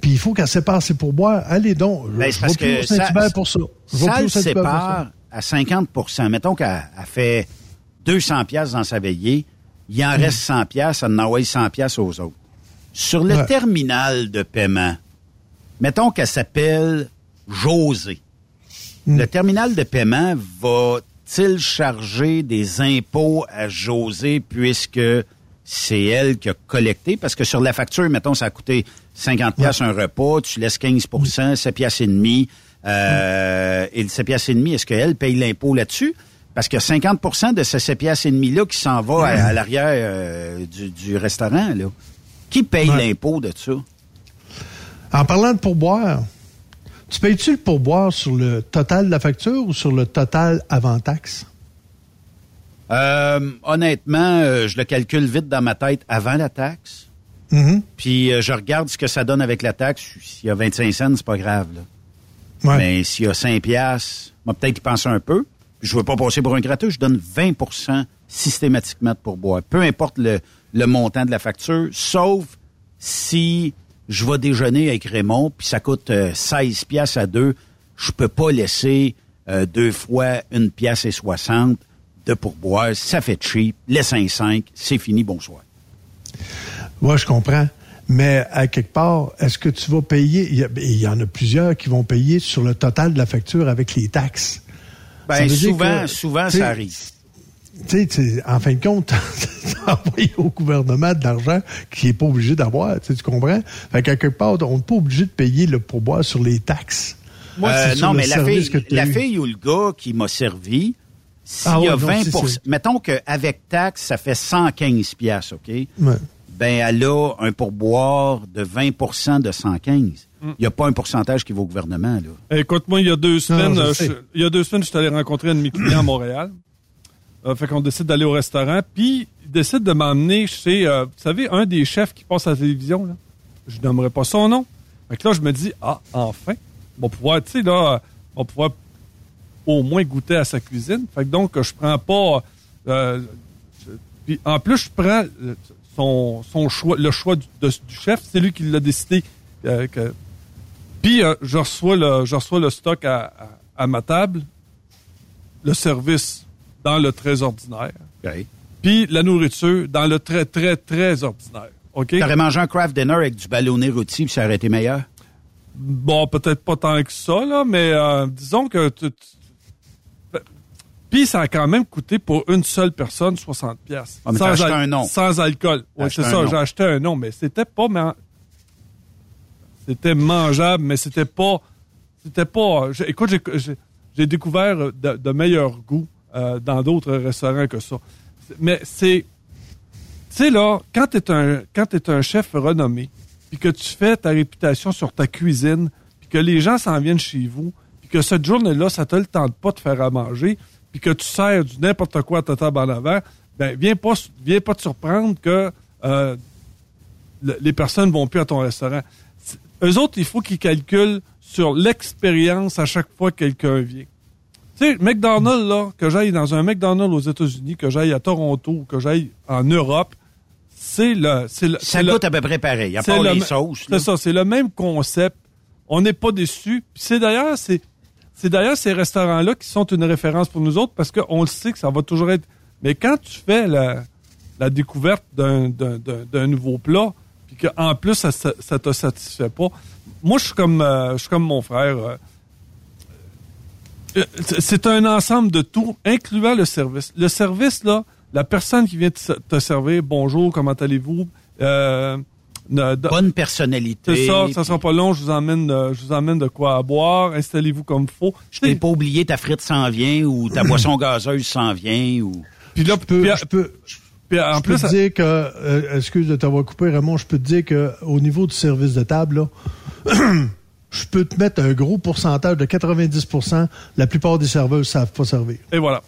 Puis il faut qu'elle sépare ses pourboires. Allez donc, je,
Ben,
je vais plus au Saint-Hubert pour ça. Je vais
Ça
plus au Saint-Hubert pour ça.
À 50% Mettons qu'elle elle fait 200 pièces dans sa veillée, il en reste 100 pièces, elle en envoie 100 pièces aux autres. Sur le
Ouais.
terminal de paiement, mettons qu'elle s'appelle José.
Hmm.
Le terminal de paiement va-t-il charger des impôts à José puisque c'est elle qui a collecté? Parce que sur la facture, mettons, ça a coûté 50 pièces un repas, tu laisses 15% 7 pièces et demi. Euh, Et le 7 pièces et demi, est-ce qu'elle paye l'impôt là-dessus? Parce que 50% de ce 7 pièces et demi-là qui s'en va à, à l'arrière euh, du, du restaurant, là. Qui paye
Ouais.
l'impôt de ça?
En parlant de pourboire, tu payes-tu le pourboire sur le total de la facture ou sur le total avant taxe?
Euh, honnêtement, euh, je le calcule vite dans ma tête avant la taxe.
Mhm.
Puis euh, je regarde ce que ça donne avec la taxe. S'il y a 25 cents, c'est pas grave. Là.
Ouais.
Mais s'il y a 5 piastres, moi peut-être y penser un peu. Je veux pas passer pour un gratteux, je donne 20% systématiquement de pourboire. Peu importe le, le montant de la facture, sauf si je vais déjeuner avec Raymond, puis ça coûte euh, 16 piastres à deux, je peux pas laisser euh, deux fois une pièce et 60 de pourboire. Ça fait cheap. Laisse un 5, c'est fini, bonsoir.
Ouais, je comprends. Mais à quelque part, est-ce que tu vas payer? Il y, a- il y en a plusieurs qui vont payer sur le total de la facture avec les taxes.
Ben, souvent,
que,
souvent, ça arrive.
Tu sais, tu- en fin de compte, t'as envoyé au gouvernement de l'argent qu'il n'est pas obligé d'avoir. Tu comprends? Fait qu'à quelque part, on n'est pas obligé de payer le pourboire sur les taxes. Moi,
Euh, non, mais la fille, la ou le gars qui m'a servi, s'il
Ah
y a
ouais, non,
20
c'est ça.
mettons qu'avec taxe, ça fait 115 piastres, OK?
Ouais.
Ben, elle a un pourboire de 20% de 115.
Mm.
Il n'y a pas un pourcentage qui va au gouvernement, là.
Écoute, moi, il y a deux semaines,
je
il y a deux semaines, je suis allé rencontrer un de mes clients à Montréal. Euh, fait qu'on décide d'aller au restaurant, puis il décide de m'emmener chez, euh, vous savez, un des chefs qui passe à la télévision, là. Je nommerai pas son nom. Fait que là, je me dis, ah, enfin, on va pouvoir, tu sais, là, on va pouvoir au moins goûter à sa cuisine. Fait que donc, je prends pas, euh, je- puis en plus, je prends euh, son, son choix, le choix du, de- du chef, c'est lui qui l'a décidé. euh, que, puis euh, je reçois le je reçois le stock à, à- à ma table, le service dans le très ordinaire, puis la nourriture dans le très très très ordinaire. OK?
T'aurais mangé un craft dinner avec du ballonné rôti, puis ça aurait été meilleur?
Bon, peut-être pas tant que ça là, mais euh, disons que tu- tu- puis ça a quand même coûté pour une seule personne 60 pièces.
Ah, acheté un nom.
Sans alcool.
Acheté
c'est ça, j'ai acheté un nom, mais c'était pas man- c'était mangeable, mais c'était pas c'était pas écoute, j'ai- découvert de, de meilleurs goûts euh, dans d'autres restaurants que ça. Mais c'est tu sais là, quand t'es un quand t'es un chef renommé, puis que tu fais ta réputation sur ta cuisine, puis que les gens s'en viennent chez vous, puis que cette journée-là, ça te le tente pas de faire à manger, puis que tu sers du n'importe quoi à ta table en avant, ben viens pas viens pas te surprendre que euh, le- les personnes vont plus à ton restaurant. Eux autres, il faut qu'ils calculent sur l'expérience à chaque fois que quelqu'un vient. Tu sais, McDonald's, là, que j'aille dans un McDonald's aux États-Unis, que j'aille à Toronto, que j'aille en Europe, c'est le, c'est le,
Ça coûte à peu près pareil, à part
le
les sauces.
C'est ça, c'est le même concept. On n'est pas déçus. Puis c'est d'ailleurs, c'est, c'est d'ailleurs ces restaurants-là qui sont une référence pour nous autres parce qu'on le sait que ça va toujours être. Mais quand tu fais la, découverte d'un, nouveau plat, puis qu'en plus ça, ça te satisfait pas, moi je suis comme, euh, comme mon frère. euh, Euh, C'est un ensemble de tout, incluant le service. Le service, là, la personne qui vient te servir, bonjour, comment allez-vous? De-
Bonne personnalité.
c'est ça, ça sera pas long, je vous emmène, je vous emmène de quoi à boire, installez-vous comme faut.
Je t'ai pas oublié, ta frite s'en vient ou ta boisson gazeuse s'en vient ou.
Puis là,
Je peux,
puis-
je peux,
puis en
je peux
plus,
te dire que, euh, excuse de t'avoir coupé, Raymond, je peux te dire que au niveau du service de table, là, je peux te mettre un gros pourcentage de 90% La plupart des serveurs ne savent pas servir.
et voilà.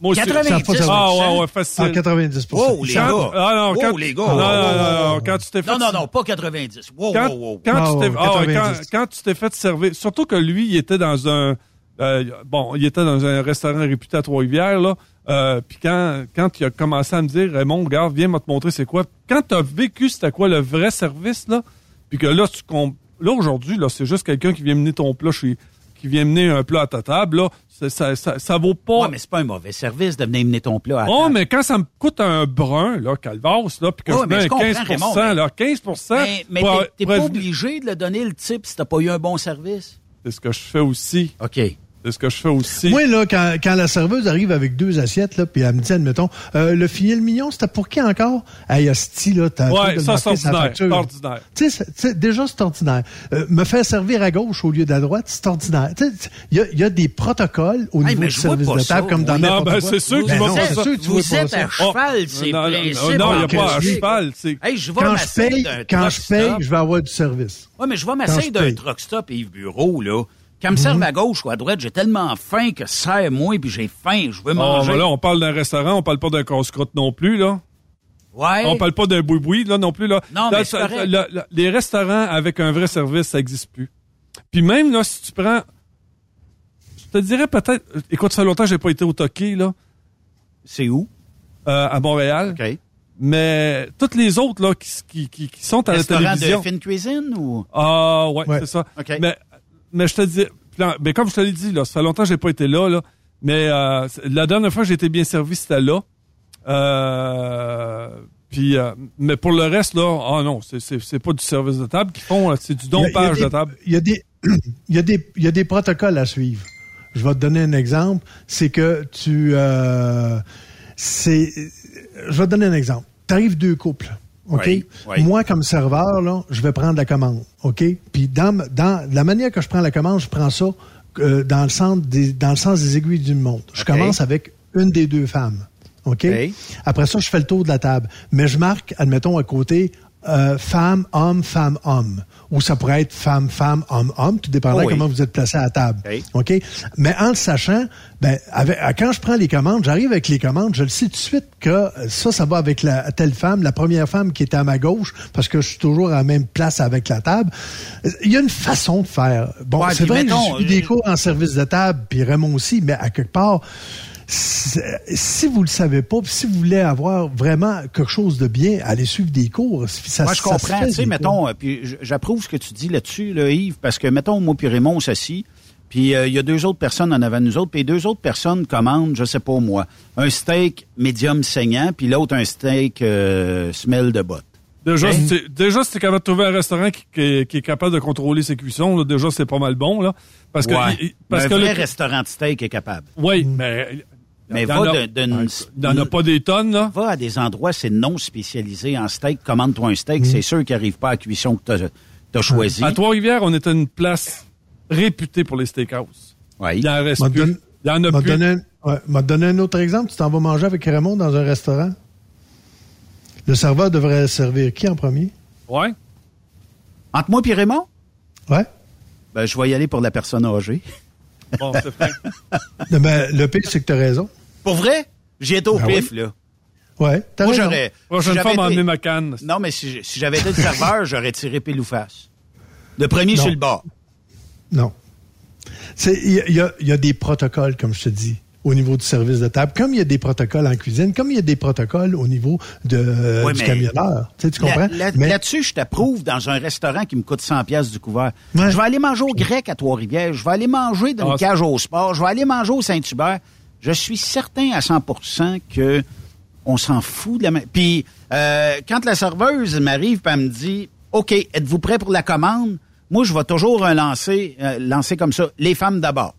Moi aussi.
90.
Ça.
Ah ouais, ouais, facile.
En 90
Wow, les
Quand-
gars.
ah non,
Wow,
quand,
les gars.
non, non, non, quand tu t'es fait
Non, non, non, pas 90. Wow,
quand,
wow, wow.
quand
Ah,
tu t'es
ouais,
ah ouais, quand,
90.
quand tu t'es fait servir, surtout que lui, il était dans un euh, bon, il était dans un restaurant réputé à Trois-Rivières là. Euh, puis quand quand il a commencé à me dire Raymond, regarde, viens me te montrer c'est quoi. Quand tu as vécu c'était quoi le vrai service là, puis que là tu com- là aujourd'hui là, c'est juste quelqu'un qui vient mener ton plat chez qui vient mener un plat à ta table là, ça, ça, ça vaut pas
Ouais, mais c'est pas un mauvais service de venir mener ton plat à
Oh,
table.
mais quand ça me coûte un brun, là, calvasse, là, puis que
Ouais,
je mets
je
un
comprends,
15
Raymond, mais-
là, 15
Mais, mais t'es- pas obligé de le donner le type si t'as pas eu un bon service.
C'est ce que je fais aussi.
OK.
C'est ce que je fais aussi.
Moi, là, quand, quand la serveuse arrive avec deux assiettes, là, puis elle me dit, admettons, euh, le filet mignon, c'était pour qui encore? Hey, hostie, là, t'as
Ouais,
le
ça, c'est ordinaire, c'est
déjà, c'est ordinaire. Euh, me faire servir à gauche au lieu de la droite, c'est ordinaire. Tu sais, il y a, y a des protocoles au
Hey,
niveau du service de
ça,
table, comme dans
oui.
Non,
n'importe
ben,
quoi.
c'est sûr que
Ben
tu vas pas ça.
Vous êtes à cheval, c'est
non, non,
principes.
non, il n'y a pas à cheval.
Quand je paye, je paye,
stop.
je vais avoir du service.
Ouais, mais je vais m'asseoir d'un truck stop Yves Bureau, là. Quand me servent à gauche ou à droite, j'ai tellement faim que serre-moi puis j'ai faim, je veux
Oh,
manger.
ben là, on parle d'un restaurant, on parle pas d'un casse-croûte non plus, là.
ouais.
On parle pas d'un boui-boui, là, non plus, là.
Non,
Là,
mais c'est
ça-
correct.
là, là, les restaurants avec un vrai service, ça existe plus. Puis même, là, si tu prends... Je te dirais peut-être... Écoute, ça fait longtemps que j'ai pas été au Toqué, là,
C'est où?
euh, à Montréal.
OK.
Mais toutes les autres, là, qui, qui, qui, sont à la
Restaurant
télévision...
de fine cuisine ou?
Ah, ouais,
Ouais.
c'est ça.
OK.
Mais, mais je te dis, mais comme je te l'ai dit, là, ça fait longtemps que j'ai pas été là, là. Mais euh, la dernière fois que j'ai été bien servi, c'était là. Euh, puis, euh, mais pour le reste, là, ah non, c'est, pas du service de table qu'ils font, c'est du dompage
des-
de table.
Il y a des, il y a des, il y a des protocoles à suivre. Je vais te donner un exemple. C'est que tu, euh, c'est, je vais te donner un exemple. T'arrives deux couples. OK?
Oui, oui.
Moi, comme serveur, là, je vais prendre la commande. OK? Puis dans, dans la manière que je prends la commande, je prends ça euh, dans, le sens des, dans le sens des aiguilles du monde. Je commence avec une des deux femmes. OK?
OK.
Après ça, je fais le tour de la table. Mais je marque, admettons, à côté, euh, femme, homme, femme, homme. Ou ça pourrait être femme, femme, homme, homme, tout dépendant
Oh oui.
comment vous êtes placé à la table.
OK?
Mais en le sachant, ben, avec, quand je prends les commandes, j'arrive avec les commandes, je le sais tout de suite que euh, ça, ça va avec la telle femme, la première femme qui était à ma gauche, parce que je suis toujours à la même place avec la table. Euh, Il y a une façon de faire. Bon,
Ouais,
c'est vrai j'ai des cours en service de table, puis Raymond aussi, mais à quelque part, si vous le savez pas, puis si vous voulez avoir vraiment quelque chose de bien, allez suivre des cours. Ça,
Moi, je
ça se
comprends. Tu sais, mettons,
cours.
euh, puis j'approuve ce que tu dis là-dessus, là, Yves, parce que, mettons, moi puis Raymond, on s'assit, puis euh, il y a deux autres personnes en avant de nous autres, puis les deux autres personnes commandent, je sais pas moi, un steak médium saignant, puis l'autre un steak euh, smell de botte.
Déjà,
Hein?
si déjà, si t'es capable de trouver un restaurant qui, qui est, qui est capable de contrôler ses cuissons, là, déjà, c'est pas mal bon, là. Parce que,
Ouais.
parce
un
que
vrai
le-
restaurant de steak est capable.
oui, mais,
Mais va
a-
d'une-
il y en a pas des tonnes, là.
Va à des endroits, c'est non spécialisé en steak, commande-toi un steak, c'est sûr qu'il n'arrive pas à la cuisson que tu as, choisi.
À Trois-Rivières, on était une place réputée pour les steakhouse.
Ouais.
Il en reste plus.
donné-
Il y en a plus.
donné, un, ouais, m'a donné un autre exemple. Tu t'en vas manger avec Raymond dans un restaurant. Le serveur devrait servir qui en premier?
Ouais.
Entre moi et Raymond,
Ouais.
ben, je vais y aller pour la personne âgée.
Bon, c'est fait.
Ben, le pire, c'est que tu as raison.
Pour vrai? J'y étais au
Ben
pif,
oui?
là.
Ouais, t'as
Moi,
raison.
j'aurais.
Prochaine
si
fois,
j'avais
m'a
été-
emmené ma canne.
Non, mais si, j'avais été le serveur, j'aurais tiré pile ou face. Le premier
Non.
sur le bord.
Non. C'est- Il y, a- y y des protocoles, comme je te dis, au niveau du service de table, comme il y a des protocoles en cuisine, comme il y a des protocoles au niveau de, euh,
Ouais,
du camionneur. Tu, sais, tu comprends?
Là- là-
Mais-
Là-dessus, je t'approuve dans un restaurant qui me coûte 100 pièces du couvert.
Ouais.
Je vais aller manger au grec à Trois-Rivières. Je vais aller manger dans
Ah,
une cage au sport. Je vais aller manger au Saint-Hubert. Je suis certain à 100% que on s'en fout de la. Puis, euh, quand la serveuse m'arrive et elle me dit, OK, êtes-vous prêt pour la commande? Moi, je vais toujours euh, lancer, euh, lancer comme ça, les femmes d'abord.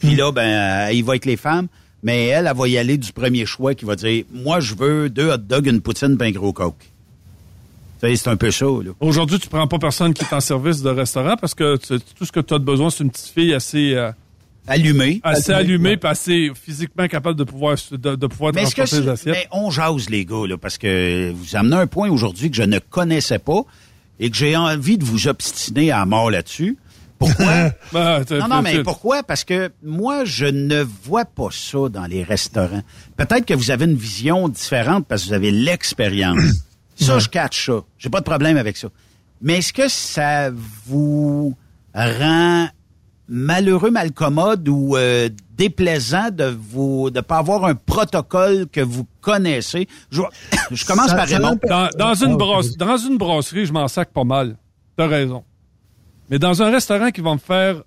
Puis là, ben, euh, il va avec les femmes. Mais elle, elle va y aller du premier choix qui va dire, moi, je veux deux hot dogs, une poutine, ben gros coke. C'est un peu chaud, là.
Aujourd'hui, tu prends pas personne qui est en service de restaurant parce que tout ce que tu as besoin, c'est une petite fille assez, euh,
Allumé.
assez allumée et assez physiquement capable de pouvoir, de, de pouvoir
Mais est-ce que
transporter les
c'est-
assiettes.
mais on jase, les gars, là, parce que vous amenez un point aujourd'hui que je ne connaissais pas et que j'ai envie de vous obstiner à mort là-dessus. Pourquoi?
Ben,
non, non, mais pourquoi? Parce que moi, je ne vois pas ça dans les restaurants. Peut-être que vous avez une vision différente parce que vous avez l'expérience. Ça, je catch ça. J'ai pas de problème avec ça. Mais est-ce que ça vous rend malheureux, malcommode ou euh, déplaisant de vous de pas avoir un protocole que vous connaissez? Je, je commence
Ça-
par
ça
Raymond.
Dans, dans une
Ah,
brosse, dans une brasserie, je m'en sac pas mal. T'as raison. Mais dans un restaurant qui va me faire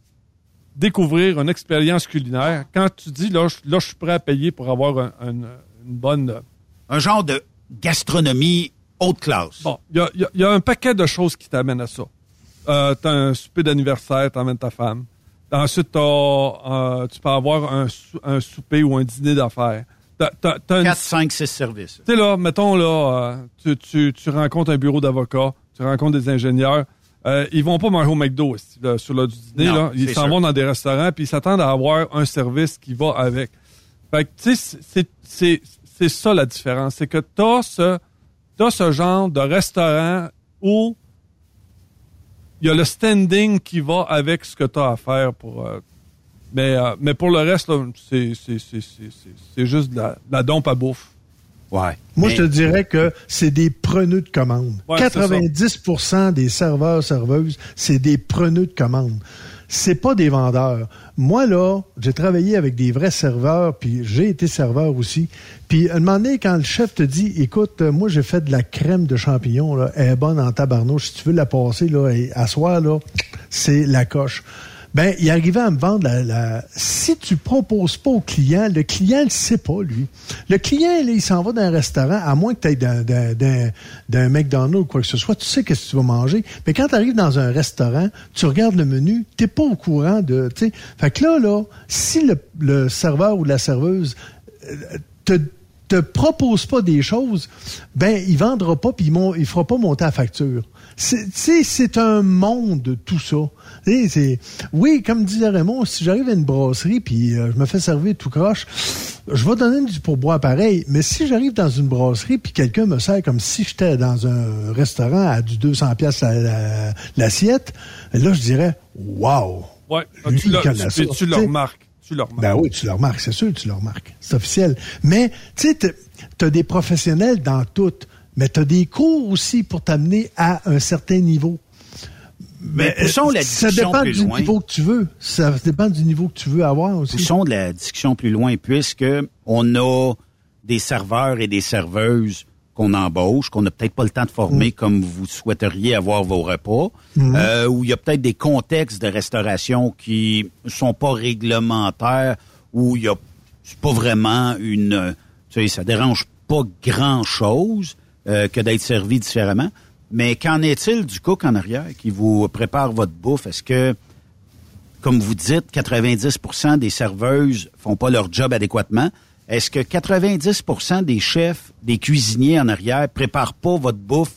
découvrir une expérience culinaire, quand tu dis là, je, là, je suis prêt à payer pour avoir un- un- une bonne.
Un genre de gastronomie haute classe.
Bon, il y a, y a- y a un paquet de choses qui t'amènent à ça. Euh, t'as un souper d'anniversaire, t'emmènes ta femme. Ensuite, euh, tu peux avoir un, sou- un souper ou un dîner d'affaires. T'as, t'as- t'as une
4, 5, 6 services.
Tu sais, là, mettons, là, euh, tu, tu, tu rencontres un bureau d'avocat, tu rencontres des ingénieurs. Euh, ils vont pas manger au McDo là, sur du dîner.
Non,
là. Ils s'en
sûr.
vont dans des restaurants puis ils s'attendent à avoir un service qui va avec. Fait que, tu sais, c'est- c'est c'est ça la différence. C'est que ce, t'as ce genre de restaurant où y a le standing qui va avec ce que tu as à faire pour. euh, mais, euh, mais pour le reste, c'est c'est- c'est- c'est- c'est- c'est juste de la, de la dompe à bouffe.
Ouais.
Moi,
Mais-
je te dirais que c'est des preneux de commandes.
Ouais, c'est
90% des serveurs, serveuses, c'est des preneux de commandes. C'est pas des vendeurs. Moi, là, j'ai travaillé avec des vrais serveurs, puis j'ai été serveur aussi. Puis, à un moment donné, quand le chef te dit, écoute, euh, moi, j'ai fait de la crème de champignons, là, elle est bonne en tabarnouche. Si tu veux la passer, là, et à là, c'est la coche. Ben, il arrivait à me vendre la, la- Si tu proposes pas au client, le client le sait pas, lui. Le client, là, il s'en va dans un restaurant, à moins que tu ailles d'un, d'un, d'un, d'un McDonald's ou quoi que ce soit, tu sais qu'est-ce que tu vas manger. Mais quand tu arrives dans un restaurant, tu regardes le menu, t'es pas au courant de. tu sais. Fait que là, là, si le, le serveur ou la serveuse euh, te te propose pas des choses, ben il vendra pas puis il, fera pas monter la facture. C'est- un monde tout ça. C'est- oui, comme disait Raymond, si j'arrive à une brasserie puis euh, je me fais servir tout croche, je vais donner du pourboire pareil. Mais si j'arrive dans une brasserie puis quelqu'un me sert comme si j'étais dans un restaurant à du 200 pièces l'assiette, là je dirais wow.
Ouais,
Lui,
tu, le- tu- le remarques. Tu le remarques.
ben oui, tu le remarques, c'est sûr que tu le remarques. C'est officiel. Mais, tu sais, tu as des professionnels dans tout, mais tu as des cours aussi pour t'amener à un certain niveau.
Mais poussons la
ça
discussion
dépend
plus
du
loin.
niveau que tu veux. Ça dépend du niveau que tu veux avoir aussi.
Poussons de la discussion plus loin, puisque on a des serveurs et des serveuses qu'on embauche, qu'on n'a peut-être pas le temps de former comme vous souhaiteriez avoir vos repas, euh, où il y a peut-être des contextes de restauration qui sont pas réglementaires, où il y a pas vraiment une, euh, tu sais, ça dérange pas grand chose que d'être servi différemment. Mais qu'en est-il du cook en arrière qui vous prépare votre bouffe? Est-ce que comme vous dites, 90% des serveuses font pas leur job adéquatement? Est-ce que 90% des chefs, des cuisiniers en arrière préparent pas votre bouffe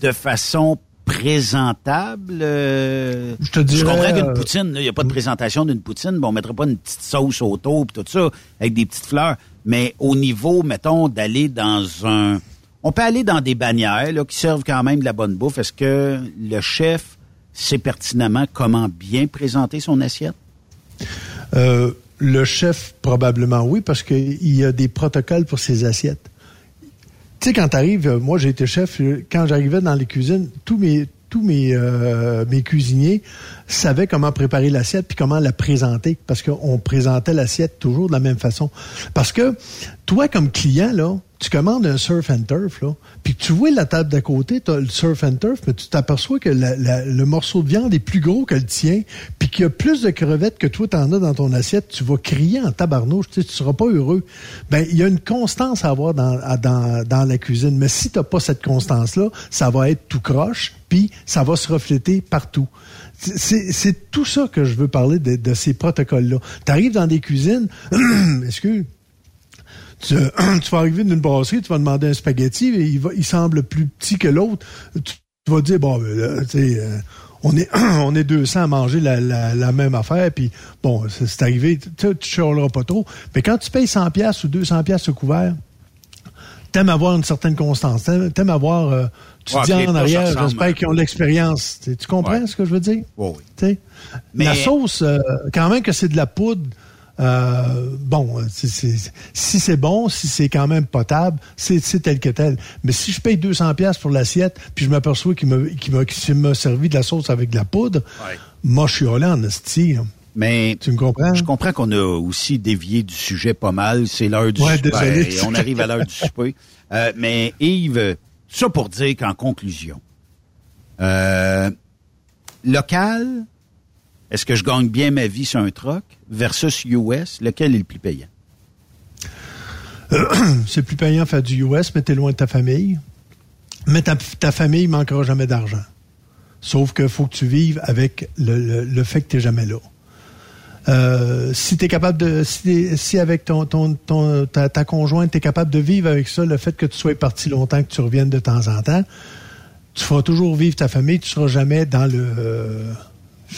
de façon présentable? Euh,
Je te dirais,
comprends qu'une
euh,
poutine, il n'y a pas de présentation d'une poutine, bon, on mettrait pas une petite sauce autour pis tout ça, avec des petites fleurs. Mais au niveau, mettons, d'aller dans un... On peut aller dans des bannières là, qui servent quand même de la bonne bouffe. Est-ce que le chef sait pertinemment comment bien présenter son assiette?
Euh, le chef, probablement oui, parce qu'il y a des protocoles pour ses assiettes. Tu sais, quand t'arrives, euh, moi j'ai été chef, euh, quand j'arrivais dans les cuisines, tous mes tous mes euh, mes cuisiniers savaient comment préparer l'assiette puis comment la présenter parce qu'on présentait l'assiette toujours de la même façon. Parce que toi comme client là, tu commandes un surf and turf là, puis tu vois la table d'à côté, tu as le surf and turf, mais tu t'aperçois que le morceau de viande est plus gros que le tien, puis qu'il y a plus de crevettes que toi t'en as dans ton assiette, tu vas crier en tabarnouche, tu tu seras pas heureux. Ben il y a une constance à avoir dans la cuisine, mais si t'as pas cette constance là, ça va être tout croche, puis ça va se refléter partout. c'est tout ça que je veux parler de, de ces protocoles-là. Tu arrives dans des cuisines, excuse, tu, tu, vas arriver d'une brasserie, tu vas demander un spaghetti, et il, va, il semble plus petit que l'autre. Tu, vas dire, bon, ben, tu sais, euh, on est on est 200 à manger la, la, la même affaire, puis bon, c'est arrivé, tu ne chialeras pas trop. Mais quand tu payes 100 pièces ou 200 pièces au couvert, t'aimes avoir une certaine constance, t'aimes avoir... Euh, tu dis en arrière, j'espère qu'ils ont l'expérience. Tu comprends ce que je veux dire?
Oui, oui.
Mais... La sauce, euh, quand même que c'est de la poudre, euh, bon, si c'est bon, si c'est quand même potable, c'est tel que tel. Mais si je paye 200 pièces pour l'assiette, puis je m'aperçois qu'il m'a servi de la sauce avec de la poudre, moi, je suis en style.
Mais
tu me comprends?
Je comprends qu'on a aussi dévié du sujet pas mal. C'est l'heure du souper. on arrive à l'heure du souper. Euh, mais Yves, ça pour dire qu'en conclusion, euh, local, est-ce que je gagne bien ma vie sur un truck versus US, lequel est le plus payant?
c'est plus payant faire du US, mais t'es loin de ta famille. Mais ta, famille ne manquera jamais d'argent. Sauf qu'il faut que tu vives avec le, fait que tu n'es jamais là. Euh, si tu es capable de. Si, avec ton, ta, conjointe, tu es capable de vivre avec ça, le fait que tu sois parti longtemps, que tu reviennes de temps en temps, tu feras toujours vivre ta famille, tu seras jamais dans le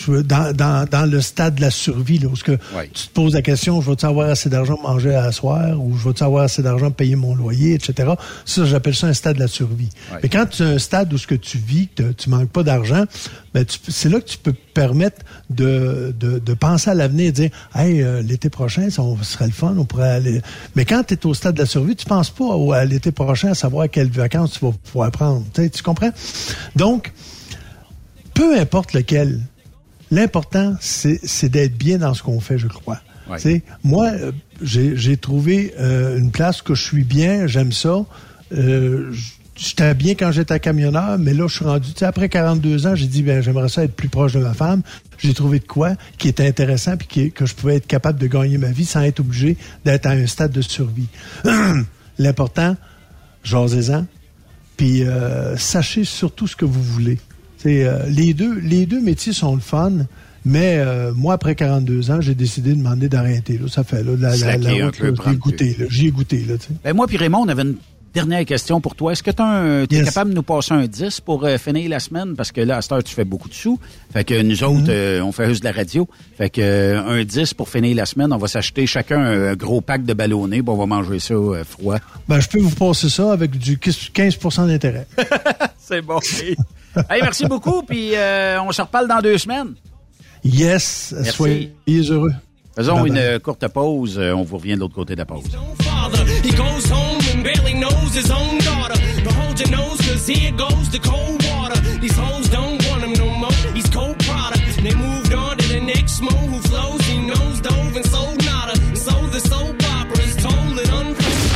dans, dans, dans, le stade de la survie, là, où que tu te poses la question, je vais-tu avoir assez d'argent pour manger à soir, ou je vais-tu avoir assez d'argent pour payer mon loyer, etc. Ça, j'appelle ça un stade de la survie. Mais quand tu as un stade où ce que tu vis, que tu manques pas d'argent, ben c'est là que tu peux permettre de, de, de penser à l'avenir et dire Hey, euh, l'été prochain, ça serait le fun, on pourrait aller. Mais quand tu es au stade de la survie, tu penses pas à l'été prochain à savoir quelles vacances tu vas pouvoir prendre. tu comprends? Donc, peu importe lequel, L'important, c'est d'être bien dans ce qu'on fait, je crois. Moi, euh, j'ai trouvé euh, une place que je suis bien, j'aime ça. Euh, j'étais bien quand j'étais camionneur, mais là, je suis rendu, après 42 ans, j'ai dit, ben, j'aimerais ça être plus proche de ma femme. J'ai trouvé de quoi qui était intéressant puis que je pouvais être capable de gagner ma vie sans être obligé d'être à un stade de survie. L'important, jasez-en, puis sachez surtout ce que vous voulez. Euh, les, deux, les deux métiers sont le fun, mais euh, moi, après 42 ans, j'ai décidé de demander d'arrêter. Ça fait là, la, la, la route, j'ai goûté. J'y ai goûté. Là,
ben moi puis Raymond, on avait une dernière question pour toi. Est-ce que tu es capable de nous passer un 10 pour euh, finir la semaine? Parce que là, à cette heure, tu fais beaucoup de sous. Fait que nous autres, mm-hmm. on fait juste de la radio. Fait que un 10 pour finir la semaine, on va s'acheter chacun un gros pack de ballonnés, on va manger ça froid.
Ben, je peux vous passer ça avec du 15% d'intérêt.
C'est bon. hey, merci beaucoup, puis euh, on se reparle dans deux semaines.
Yes, soyez heureux.
Faisons une courte pause. Euh, on vous revient de l'autre côté de la pause.
his own daughter. But hold your nose, cause here goes the cold water. These hoes don't want him no more. He's cold product. They moved on to the next mo who flows. He knows dove and sold nada. And sold the soul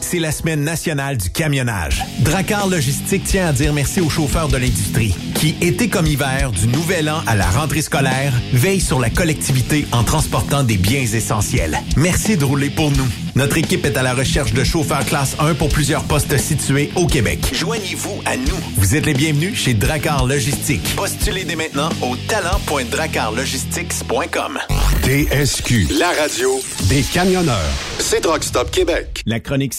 C'est la semaine nationale du camionnage. Dracar Logistique tient à dire merci aux chauffeurs de l'industrie qui, été comme hiver, du nouvel an à la rentrée scolaire, veillent sur la collectivité en transportant des biens essentiels. Merci de rouler pour nous. Notre équipe est à la recherche de chauffeurs classe 1 pour plusieurs postes situés au Québec. Joignez-vous à nous. Vous êtes les bienvenus chez Dracar Logistique. Postulez dès maintenant au talent.dracarlogistics.com.
TSQ, la radio des camionneurs. C'est Truck Stop Québec.
La chronique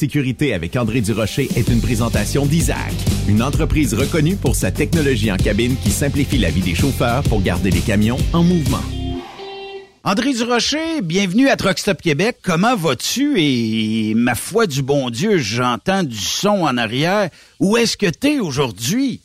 avec André Durocher est une présentation d'Isaac, une entreprise reconnue pour sa technologie en cabine qui simplifie la vie des chauffeurs pour garder les camions en mouvement.
André Durocher, bienvenue à Truck Stop Québec. Comment vas-tu? Et ma foi du bon Dieu, j'entends du son en arrière. Où est-ce que t'es aujourd'hui?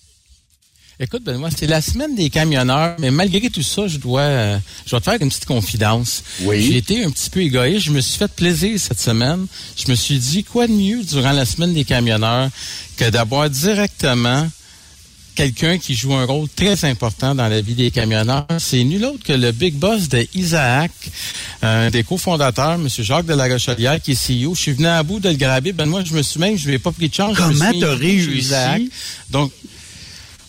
Écoute, Benoît, c'est la semaine des camionneurs, mais malgré tout ça, je dois, euh, je dois te faire une petite confidence.
Oui.
J'ai été un petit peu égoïste. Je me suis fait plaisir cette semaine. Je me suis dit, quoi de mieux durant la semaine des camionneurs que d'avoir directement quelqu'un qui joue un rôle très important dans la vie des camionneurs? C'est nul autre que le big boss de Isaac, un des cofondateurs, M. Jacques de la Rochelière, qui est CEO. Je suis venu à bout de le graber. Ben moi, je me suis même, je n'ai pas pris de chance.
Comment t'as réussi?
Isaac. Donc,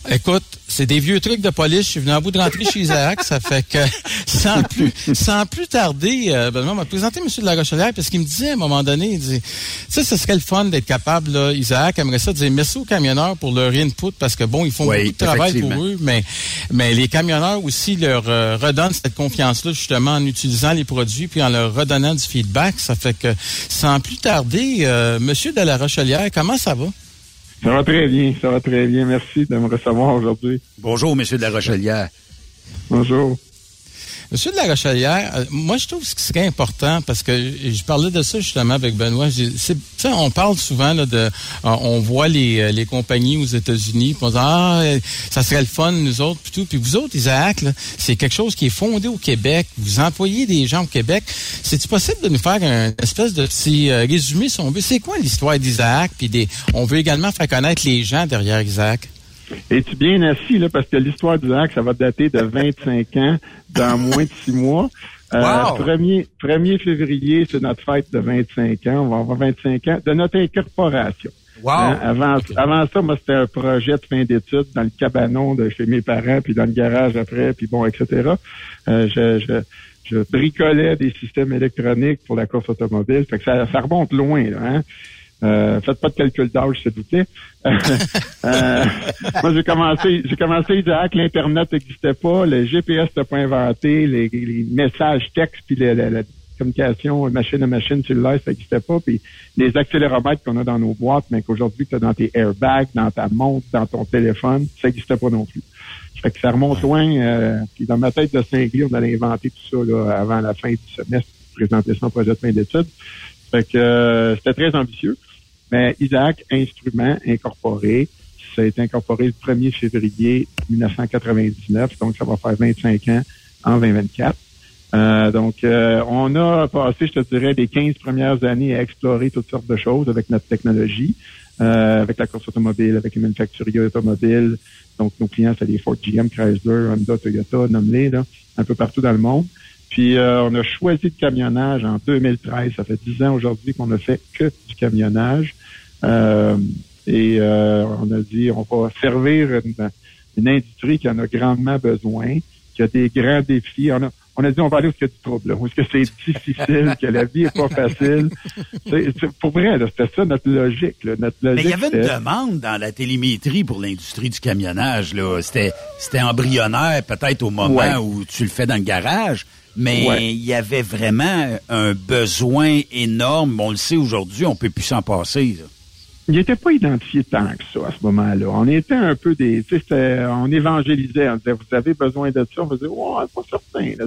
Écoute, c'est des vieux trucs de police. Je suis venu à bout de rentrer chez Isaac. Ça fait que, sans plus, sans plus tarder, euh, Benoît m'a présenté M. de la Rochelière parce qu'il me disait à un moment donné, il dit, tu sais, ce serait le fun d'être capable, là, Isaac aimerait ça dire merci aux camionneurs pour leur input parce que bon, ils font
Oui,
beaucoup de travail pour eux, mais, mais les camionneurs aussi leur euh, redonnent cette confiance-là justement en utilisant les produits puis en leur redonnant du feedback. Ça fait que, sans plus tarder, euh, Monsieur de la Rochelière, comment ça va?
Ça va très bien, ça va très bien. Merci de me recevoir aujourd'hui.
Bonjour, Monsieur de la Rochelière.
Bonjour.
Monsieur de la Rochelière, euh, moi je trouve ce qui serait important parce que je parlais de ça justement avec Benoît. On parle souvent de, euh, on voit les, euh, les compagnies aux États-Unis, on dit ah ça serait le fun nous autres puis tout. Puis vous autres Isaac, c'est quelque chose qui est fondé au Québec. Vous employez des gens au Québec. C'est possible de nous faire un espèce de petit résumé si on veut? C'est quoi l'histoire d'Isaac Puis on veut également faire connaître les gens derrière Isaac?
Es-tu bien assis, là, parce que l'histoire d'Isaac, ça va dater de 25 ans, dans moins de six mois. Euh,
Wow!
1er, 1er février, c'est notre fête de 25 ans. On va avoir 25 ans de notre incorporation.
Wow!
Hein, avant, avant ça, moi, c'était un projet de fin d'études dans le cabanon de chez mes parents, puis dans le garage après, puis bon, etc. Euh, je, je, je bricolais des systèmes électroniques pour la course automobile. Fait que ça, ça remonte loin, là, hein. Euh, faites pas de calcul d'âge, s'il vous plaît. Euh, moi, j'ai commencé, j'ai commencé Isaac, l'Internet n'existait pas, le GPS n'était pas inventé, les, les messages textes puis la, la- la communication machine à machine cellulaire, ça n'existait pas, puis les accéléromètres qu'on a dans nos boîtes, mais qu'aujourd'hui tu as dans tes airbags, dans ta montre, dans ton téléphone, ça n'existait pas non plus. Fait que ça remonte loin, euh, puis dans ma tête de cinglé, on allait inventer tout ça là, avant la fin du semestre, présenter en projet de fin d'études. Fait que euh, c'était très ambitieux. Mais Isaac Instrument Incorporé, ça a été incorporé le 1er février 1999, donc ça va faire 25 ans en 2024. Euh, donc, euh, on a passé, je te dirais, les 15 premières années à explorer toutes sortes de choses avec notre technologie, euh, avec la course automobile, avec les manufacturiers automobiles. Donc, nos clients, c'est les Ford, GM, Chrysler, Honda, Toyota, nommez-les, un peu partout dans le monde. Puis, euh, on a choisi le camionnage en 2013. Ça fait 10 ans aujourd'hui qu'on ne fait que du camionnage. Euh, et euh, on a dit, on va servir une, une industrie qui en a grandement besoin, qui a des grands défis. On a, on a dit, on va aller où il y a du trouble, là, où est-ce que c'est difficile, que la vie est pas facile? C'est- c'est- pour vrai, là, c'était ça notre logique. là. Notre
Mais
logique,
il y avait une demande dans la télémétrie pour l'industrie du camionnage. là. C'était, c'était embryonnaire peut-être au moment
Ouais.
où tu le fais dans le garage, mais
Ouais.
il y avait vraiment un besoin énorme. On le sait aujourd'hui, on peut plus s'en passer. là.
il n'était pas identifié tant que ça à ce moment-là. On était un peu des, on évangélisait, on disait, vous avez besoin de ça, on faisait, ouais, pas certain, là.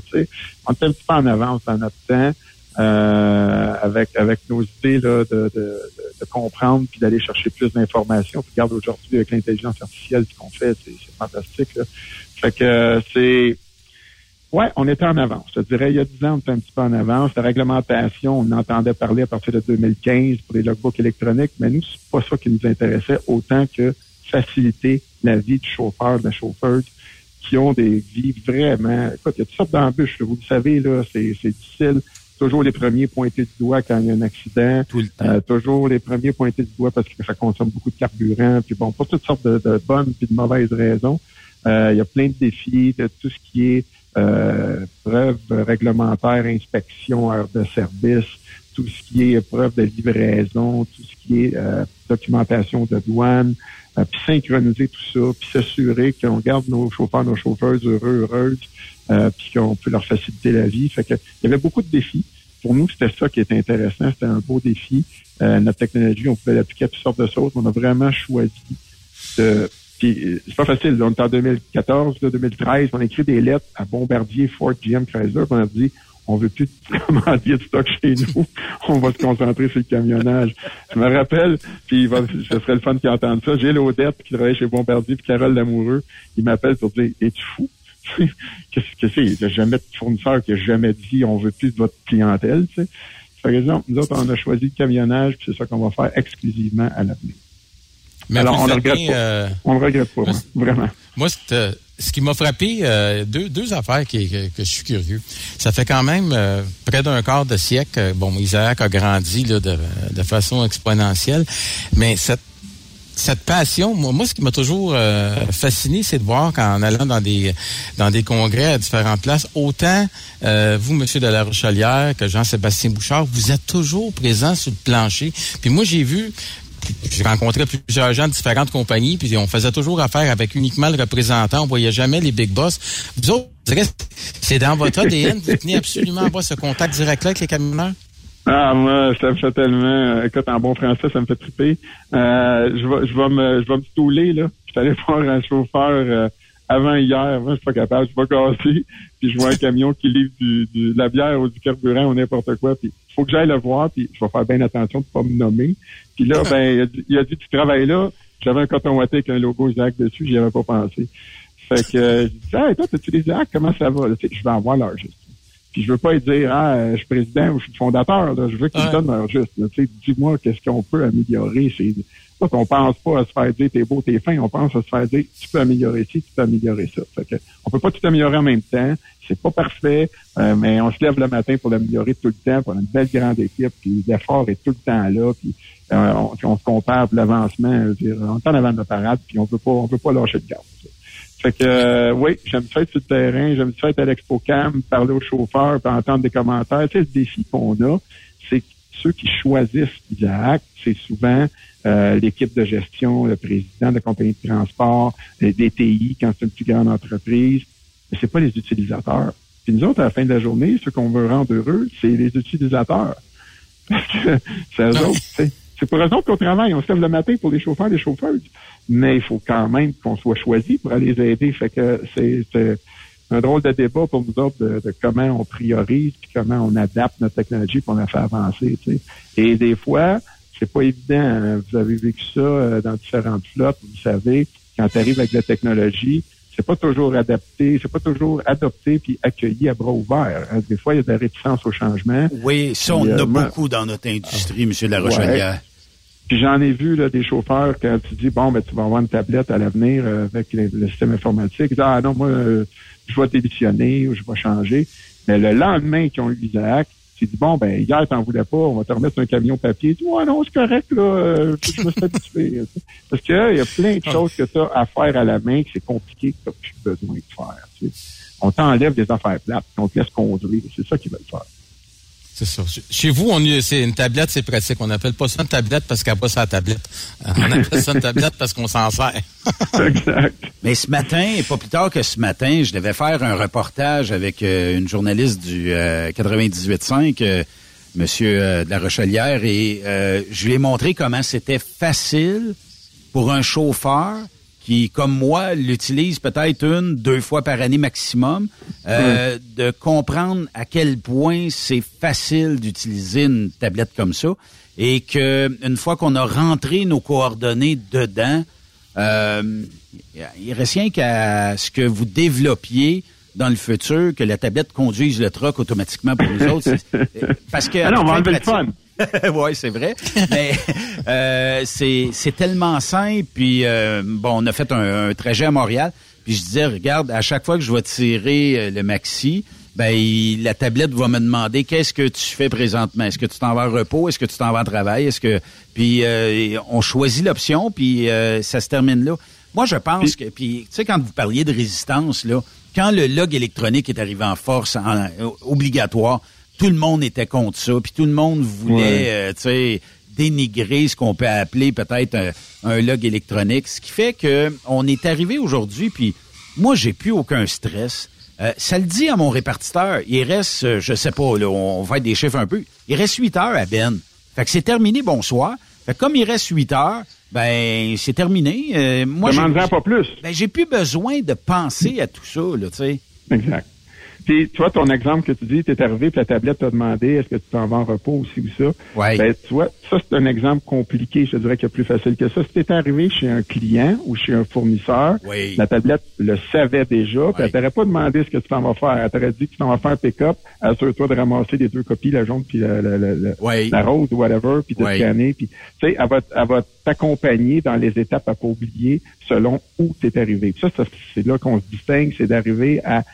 On était un petit peu en avance dans notre temps, euh, avec avec nos idées là, de, de, de, comprendre puis d'aller chercher plus d'informations. Regarde aujourd'hui avec l'intelligence artificielle, ce qu'on fait, c'est fantastique. Là. Fait que c'est Ouais, on était en avance. Je dirais, il y a 10 ans, on était un petit peu en avance. La réglementation, on entendait parler à partir de 2015 pour les logbooks électroniques, mais nous, c'est pas ça qui nous intéressait autant que faciliter la vie du chauffeur, de la chauffeuse, qui ont des vies vraiment... Écoute, il y a toutes sortes d'embûches, vous le savez, là, c'est difficile. Toujours les premiers pointés du doigt quand il y a un accident.
Tout le temps.
Euh, toujours les premiers pointés du doigt parce que ça consomme beaucoup de carburant. Puis bon, pour toutes sortes de, de bonnes puis de mauvaises raisons. Euh, il y a plein de défis de tout ce qui est euh, preuves réglementaires, inspection, heures de service, tout ce qui est preuve de livraison, tout ce qui est euh, documentation de douane, euh, puis synchroniser tout ça, puis s'assurer qu'on garde nos chauffeurs, nos chauffeuses heureux, heureuses, euh, puis qu'on peut leur faciliter la vie. Fait que il y avait beaucoup de défis. Pour nous, c'était ça qui était intéressant. C'était un beau défi. notre technologie, on pouvait l'appliquer à toutes sortes de choses. On a vraiment choisi de euh, c'est pas facile. On est en 2014, 2013, on écrit des lettres à Bombardier, Ford, GM, Chrysler, on a dit on veut plus de commandier de stock chez nous. on va se concentrer sur le camionnage. Je me rappelle, puis va, ce serait le fun qui entende ça. J'ai l'Odette qui travaille chez Bombardier, puis Carole Lamoureux, il m'appelle pour dire Es-tu fou? Qu'est-ce que c'est? Il n'y a jamais de fournisseur qui a jamais dit on veut plus de votre clientèle. Tu sais. Par exemple, nous autres, on a choisi le camionnage, puis c'est ça qu'on va faire exclusivement à l'avenir.
Mais Alors, on ne regrette pas. Euh,
on regrette pas, vraiment.
Moi, euh, ce qui m'a frappé, euh, deux, deux affaires qui, que, je suis curieux. Ça fait quand même près d'un quart de siècle. Bon, Isaac a grandi là, de, de façon exponentielle, mais cette cette passion, moi, moi ce qui m'a toujours fasciné, c'est de voir qu'en allant dans des dans des congrès à différentes places, autant vous, Monsieur de la Rochelière, que Jean-Sébastien Bouchard, vous êtes toujours présent sur le plancher. Puis moi, j'ai vu j'ai rencontré plusieurs gens de différentes compagnies, puis on faisait toujours affaire avec uniquement le représentant, on voyait jamais les big boss. Vous autres, c'est dans votre ADN, vous tenez absolument à avoir ce contact direct-là avec les camionneurs?
Ah, moi, ça me fait tellement, écoute, en bon français, ça me fait triper. Euh, je vais, me, je stouler, là. Je suis allé voir un chauffeur, euh, avant hier, moi, je suis pas capable, je suis pas cassé, puis je vois un camion qui livre du, de la bière ou du carburant ou n'importe quoi, puis faut que j'aille le voir, puis je vais faire bien attention de pas me nommer. Puis là, ben, il a, dit, tu travailles là, j'avais un coton ouaté avec un logo Isaac dessus, j'y avais pas pensé. Fait que, je dis, hey, toi, t'as-tu des Isaac, comment ça va? Tu sais, je vais avoir l'heure juste. Puis je veux pas dire, ah, je suis président ou je suis fondateur, là. je veux qu'ils me donnent l'heure juste. Tu sais, dis-moi qu'est-ce qu'on peut améliorer. C'est, on pense pas à se faire dire t'es beau, t'es fin, on pense à se faire dire tu peux améliorer ci, tu peux améliorer ça. Fait que, on peut pas tout améliorer en même temps. C'est pas parfait, euh, mais on se lève le matin pour l'améliorer tout le temps, pour une belle grande équipe, puis l'effort est tout le temps là, puis euh, on, se compare l'avancement, on est en avant de la parade, puis on peut pas, on peut pas lâcher de garde. Fait que euh, oui, j'aime ça être sur le terrain, j'aime ça être à l'ExpoCam, parler aux chauffeurs, puis entendre des commentaires. Tu sais, le défi qu'on a, c'est ceux qui choisissent Isaac, c'est souvent euh, l'équipe de gestion, le président de la compagnie de transport, les DTI quand c'est une plus grande entreprise, mais c'est pas les utilisateurs. Puis nous autres, à la fin de la journée, ce qu'on veut rendre heureux, c'est les utilisateurs. Parce que c'est eux autres, pour eux autres qu'on travaille. On se lève le matin pour les chauffeurs, les chauffeuses. Mais il faut quand même qu'on soit choisi pour aller les aider. Fait que c'est un drôle de débat pour nous autres de, comment on priorise puis comment on adapte notre technologie pour la faire avancer. Et des fois, c'est pas évident. Hein. Vous avez vécu ça euh, dans différentes flottes. Vous savez, quand tu arrives avec la technologie, c'est pas toujours adapté, c'est pas toujours adopté puis accueilli à bras ouverts. Hein. Des fois, il y a de la réticence au changement.
Oui, ça, on en a beaucoup dans notre industrie, M. de la Rochelière.
Puis j'en ai vu là, des chauffeurs quand tu dis bon ben tu vas avoir une tablette à l'avenir euh, avec le, système informatique, ils disent Ah non, moi euh, je vais démissionner ou je vais changer. Mais le lendemain qu'ils ont eu Isaac, tu dis bon ben hier t'en voulais pas, on va te remettre un camion papier. Tu dis Ouais, non, c'est correct, là, euh, je me suis. Parce qu'il y a plein de choses que tu as à faire à la main que c'est compliqué que tu n'as plus besoin de faire. On t'enlève des affaires plates, on te laisse conduire. C'est ça qu'ils veulent faire.
C'est ça. Chez vous, on c'est une tablette, c'est pratique. On n'appelle pas ça une tablette parce qu'elle n'a pas sa tablette. Euh, on appelle ça une tablette parce qu'on s'en sert.
exact.
Mais ce matin, et pas plus tard que ce matin, je devais faire un reportage avec euh, une journaliste du 98.5, euh, monsieur euh, de la Rochelière, et euh, je lui ai montré comment c'était facile pour un chauffeur qui, comme moi, l'utilise peut-être une, deux fois par année maximum, euh, de comprendre à quel point c'est facile d'utiliser une tablette comme ça et que une fois qu'on a rentré nos coordonnées dedans, euh, il reste rien qu'à ce que vous développiez dans le futur, que la tablette conduise le truck automatiquement pour nous autres. C'est- Parce que
Ah non, on va enlever le
pratique- oui, c'est vrai. Mais euh, c'est c'est tellement simple. Puis euh, bon, on a fait un, un trajet à Montréal. Puis je disais, regarde, à chaque fois que je vais tirer euh, le maxi, ben il- la tablette va me demander qu'est-ce que tu fais présentement? Est-ce que tu t'en vas en repos? Est-ce que tu t'en vas en travail? Est-ce que puis euh, on choisit l'option puis euh, ça se termine là. Moi, je pense que puis tu sais quand vous parliez de résistance là, quand le log électronique est arrivé en force, en, euh, obligatoire, tout le monde était contre ça, puis tout le monde voulait,
Ouais.
euh, tu sais, dénigrer ce qu'on peut appeler peut-être un, un log électronique, ce qui fait que on est arrivé aujourd'hui, puis moi j'ai plus aucun stress. Euh, ça le dit à mon répartiteur, il reste, euh, je sais pas, là, on va être des chiffres un peu, il reste 8 heures à Ben. Fait que c'est terminé, bonsoir. Fait que comme il reste 8 heures, ben c'est terminé. Euh, moi, j'ai-
pas plus.
Ben, j'ai plus besoin de penser à tout ça, là, tu sais.
Exact. Puis, tu vois, ton exemple que tu dis, tu es arrivé, puis la tablette t'a demandé est-ce que tu t'en vas en repos aussi ou ça?
Ouais.
Ben, tu vois, ça, c'est un exemple compliqué. Je te dirais qu'il y a plus facile que ça. Si tu étais arrivé chez un client ou chez un fournisseur,
Oui.
la tablette le savait déjà, puis elle t'aurait pas demandé ce que tu t'en vas faire. Elle t'aurait dit que tu t'en vas faire un pick-up. Assure-toi de ramasser les deux copies, la jaune puis la, la, la, la- rose ou whatever, puis de scanner. Puis, tu sais, elle va, elle va t'accompagner dans les étapes à pas oublier selon où tu es arrivé. Puis ça, ça, c'est là qu'on se distingue, c'est d'arriver à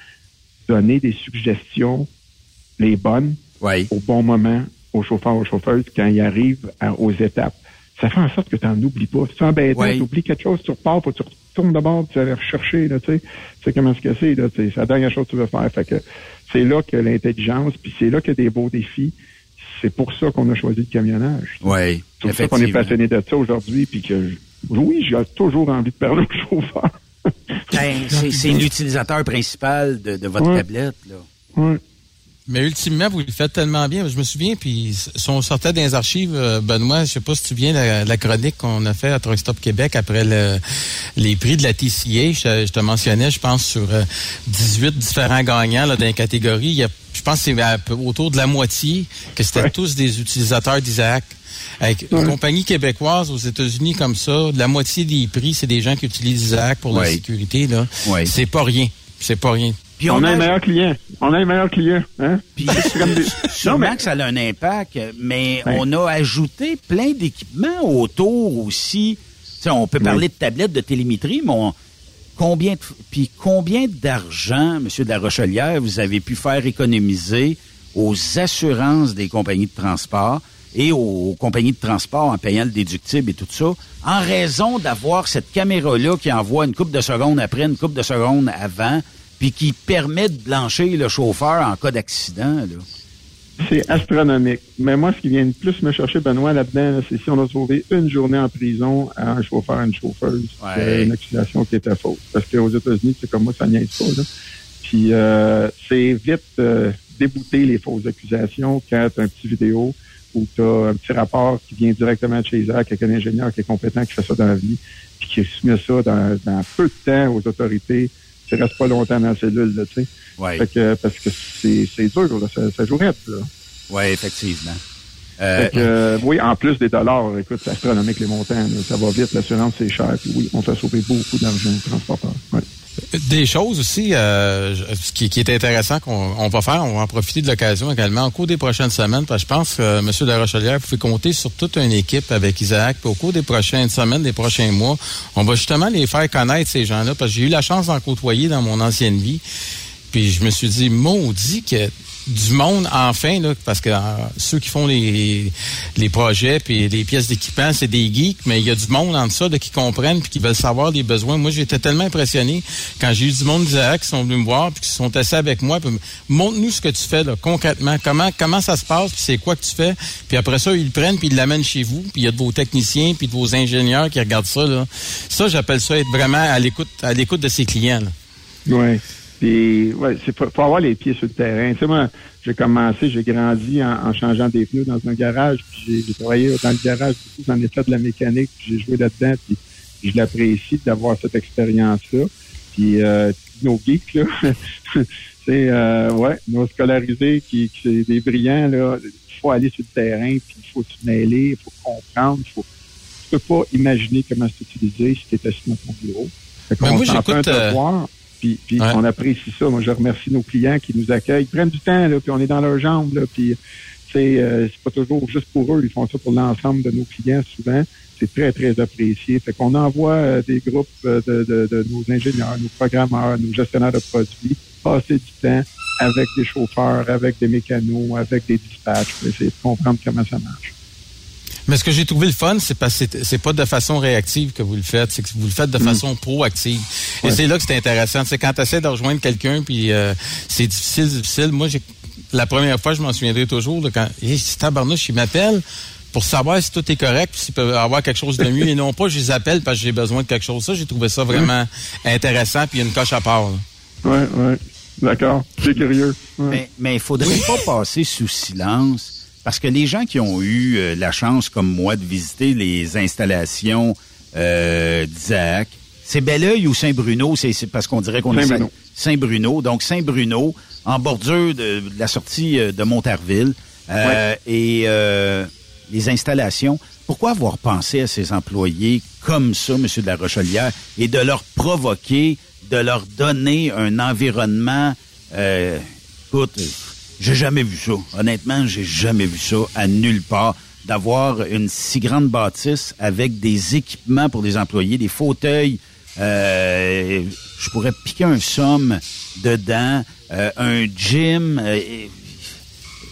donner des suggestions, les bonnes,
Oui.
au bon moment aux chauffeurs, aux chauffeuses quand ils arrivent à- aux étapes. Ça fait en sorte que tu n'en oublies pas. Si tu embêtes,
Oui.
tu oublies quelque chose, tu repars, faut que tu retournes de bord, tu vas aller rechercher, là, tu sais. Tu sais comment ce que c'est, là. C'est la dernière chose que tu veux faire. Fait que c'est là que l'intelligence, puis c'est là qu'il y a des beaux défis. C'est pour ça qu'on a choisi le camionnage.
Oui,
C'est pour ça qu'on est passionné de ça aujourd'hui, puis que, oui, j'ai toujours envie de parler aux chauffeurs.
Ben, c'est l'utilisateur principal de, de votre
Ouais.
tablette, là.
Ouais.
Mais ultimement, vous le faites tellement bien. Je me souviens, puis si on sortait les archives, euh, Benoît, je sais pas si tu viens la, la chronique qu'on a fait à Truck Stop Québec après le, les prix de la TCA. Je, je te mentionnais, je pense, sur euh, 18 différents gagnants là, dans les catégories. Il y a, je pense que c'est autour de la moitié que c'était tous des utilisateurs d'Isaac. Avec une compagnie québécoise aux États-Unis comme ça, la moitié des prix, c'est des gens qui utilisent Isaac pour la sécurité. Là.
Ouais.
C'est pas rien. C'est pas rien.
Puis
on, a
a-
un meilleur client. On a un meilleur client, hein?
Puis
des-
sûrement
Non, mais-
que ça a un impact, mais
Ouais.
on a ajouté plein d'équipements autour aussi. Tu sais, on peut parler de tablettes de télémétrie, mais on- combien de, puis combien d'argent, Monsieur de la Rochelière, vous avez pu faire économiser aux assurances des compagnies de transport et aux compagnies de transport en payant le déductible et tout ça, en raison d'avoir cette caméra-là qui envoie une coupe de secondes après, une coupe de secondes avant, puis qui permet de blanchir le chauffeur en cas d'accident.
C'est astronomique. Mais moi, ce qui vient de plus me chercher, Benoît, là-dedans, là, c'est si on a sauvé une journée en prison à un chauffeur, une chauffeuse,
Ouais.
euh, une accusation qui était fausse. Parce qu'aux États-Unis, c'est comme moi, ça niaise pas. Là. Puis euh, c'est vite euh, débouter les fausses accusations quand un petit vidéo ou tu as un petit rapport qui vient directement de chez Isaac avec un ingénieur qui est compétent, qui fait ça dans la vie, puis qui soumet ça dans, dans peu de temps aux autorités. Tu restes pas longtemps dans la cellule, tu sais.
Ouais.
Fait que, parce que c'est dur, là, ça, ça joue raide, là.
Oui, effectivement. Euh,
que, euh, oui, en plus des dollars, écoute, c'est astronomique les montants. là. ça va vite, l'assurance c'est cher. Puis oui, on fait sauver beaucoup d'argent aux transporteurs. Ouais.
Des choses aussi, euh, ce qui, est intéressant qu'on on va faire, on va en profiter de l'occasion également au cours des prochaines semaines, parce que je pense que euh, M. de Rochelière, pouvez compter sur toute une équipe avec Isaac, puis au cours des prochaines semaines, des prochains mois, on va justement les faire connaître, ces gens-là, parce que j'ai eu la chance d'en côtoyer dans mon ancienne vie, puis je me suis dit, maudit que du monde enfin là parce que euh, ceux qui font les les projets puis les pièces d'équipement c'est des geeks mais il y a du monde en ça là, qui comprennent puis qui veulent savoir les besoins moi j'étais tellement impressionné quand j'ai eu du monde d'Isaac qui sont venus me voir puis qui sont assis avec moi montre-nous ce que tu fais là concrètement comment comment ça se passe puis c'est quoi que tu fais puis après ça ils le prennent puis ils l'amènent chez vous puis il y a de vos techniciens puis de vos ingénieurs qui regardent ça là ça j'appelle ça être vraiment à l'écoute à l'écoute de ses clients là.
Ouais. Puis, ouais, c'est faut, faut avoir les pieds sur le terrain. Tu sais, moi, j'ai commencé, j'ai grandi en, en changeant des pneus dans un garage. Puis j'ai- travaillé dans le garage, beaucoup, j'en ai fait de la mécanique, puis j'ai joué là-dedans. Puis je l'apprécie d'avoir cette expérience-là. Puis euh, nos geeks, là, c'est euh, ouais, nos scolarisés qui, qui c'est des brillants, là, il faut aller sur le terrain, puis il faut se mêler, il faut comprendre, il faut. Tu peux pas imaginer comment c'est utilisé si tu assis dans ton bureau. Fait
Mais
qu'on
moi,
fait un
j'écoute,
puis, puis
Ouais.
on apprécie ça. Moi, je remercie nos clients qui nous accueillent. Ils prennent du temps, là, puis on est dans leurs jambes, là, puis c'est euh, c'est pas toujours juste pour eux. Ils font ça pour l'ensemble de nos clients souvent. C'est très, très apprécié. Fait qu'on envoie euh, des groupes euh, de, de, de nos ingénieurs, nos programmeurs, nos gestionnaires de produits passer du temps avec des chauffeurs, avec des mécanos, avec des dispatchs pour essayer de comprendre comment ça marche.
Mais ce que j'ai trouvé le fun, c'est parce que c'est- pas de façon réactive que vous le faites, c'est que vous le faites de façon proactive. Et c'est là que c'est intéressant. C'est quand tu essaies de rejoindre quelqu'un, puis euh, c'est difficile, difficile. Moi, j'ai la première fois, je m'en souviendrai toujours, là, quand hey, tabarnouche, il m'appelle pour savoir si tout est correct, puis s'il peut avoir quelque chose de mieux, et non pas, je les appelle parce que j'ai besoin de quelque chose. Ça, j'ai trouvé ça vraiment intéressant, puis il y a une coche à part.
Oui, oui. D'accord. C'est curieux. Ouais.
Mais il faudrait pas passer sous silence parce que les gens qui ont eu euh, la chance, comme moi, de visiter les installations euh, d'Isaac, c'est Belleuil ou Saint-Bruno, c'est parce qu'on dirait qu'on est
Saint-Bruno.
Saint-Bruno. Donc Saint-Bruno, en bordure de, de la sortie euh, de Montarville euh, et euh, les installations. Pourquoi avoir pensé à ces employés comme ça, Monsieur de la Rochelière, et de leur provoquer, de leur donner un environnement euh, Écoute, j'ai jamais vu ça. Honnêtement, j'ai jamais vu ça à nulle part. D'avoir une si grande bâtisse avec des équipements pour les employés, des fauteuils. euh, je pourrais piquer un somme dedans, euh, un gym. euh,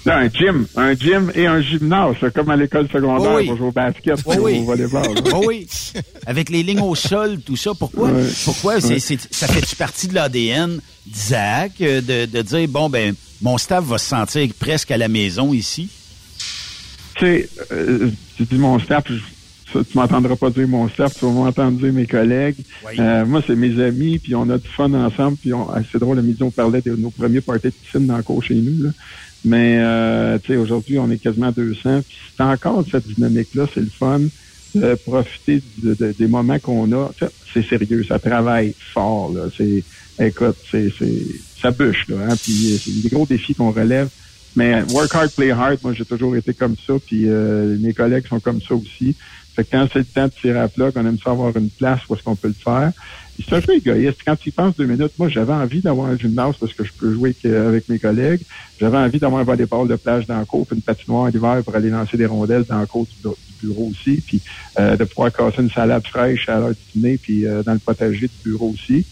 Non, un gym, un gym et un gymnase, comme à l'école secondaire
Oh oui.
pour jouer au basket,
Oh
ou
oui.
au volleyball.
Oh oui. Avec les lignes au sol, tout ça. Pourquoi?
Ouais.
Pourquoi? C'est-
Ouais.
c'est- ça fait-tu partie de l'ADN d'Isaac euh, de, de dire, bon, ben, mon staff va se sentir presque à la maison ici?
Tu sais, euh, tu dis mon staff, je- tu m'entendras pas dire mon staff, tu vas m'entendre dire mes collègues.
Oui.
Euh, moi, c'est mes amis, puis on a du fun ensemble, puis ah, c'est drôle, à midi, on parlait de nos premiers parties de piscine dans le cours chez nous, là. Mais, euh, aujourd'hui, on est quasiment 200, puis c'est encore cette dynamique-là, c'est le fun de profiter de- de- des moments qu'on a. C'est sérieux, ça travaille fort, là. C'est, écoute, c'est, c'est, ça bûche, là, hein, puis c'est des gros défis qu'on relève. Mais work hard, play hard, moi j'ai toujours été comme ça, puis euh, mes collègues sont comme ça aussi. Fait que quand c'est le temps de tirer à plat, qu'on aime ça avoir une place où est-ce qu'on peut le faire. C'est un peu égoïste. Quand tu y penses deux minutes, moi j'avais envie d'avoir un gymnase parce que je peux jouer avec, euh, avec mes collègues. J'avais envie d'avoir un volleyball de plage dans le cours, puis une patinoire l'hiver pour aller lancer des rondelles dans le cours du, bureau aussi, puis euh, de pouvoir casser une salade fraîche à l'heure du dîner, puis euh, dans le potager du bureau aussi.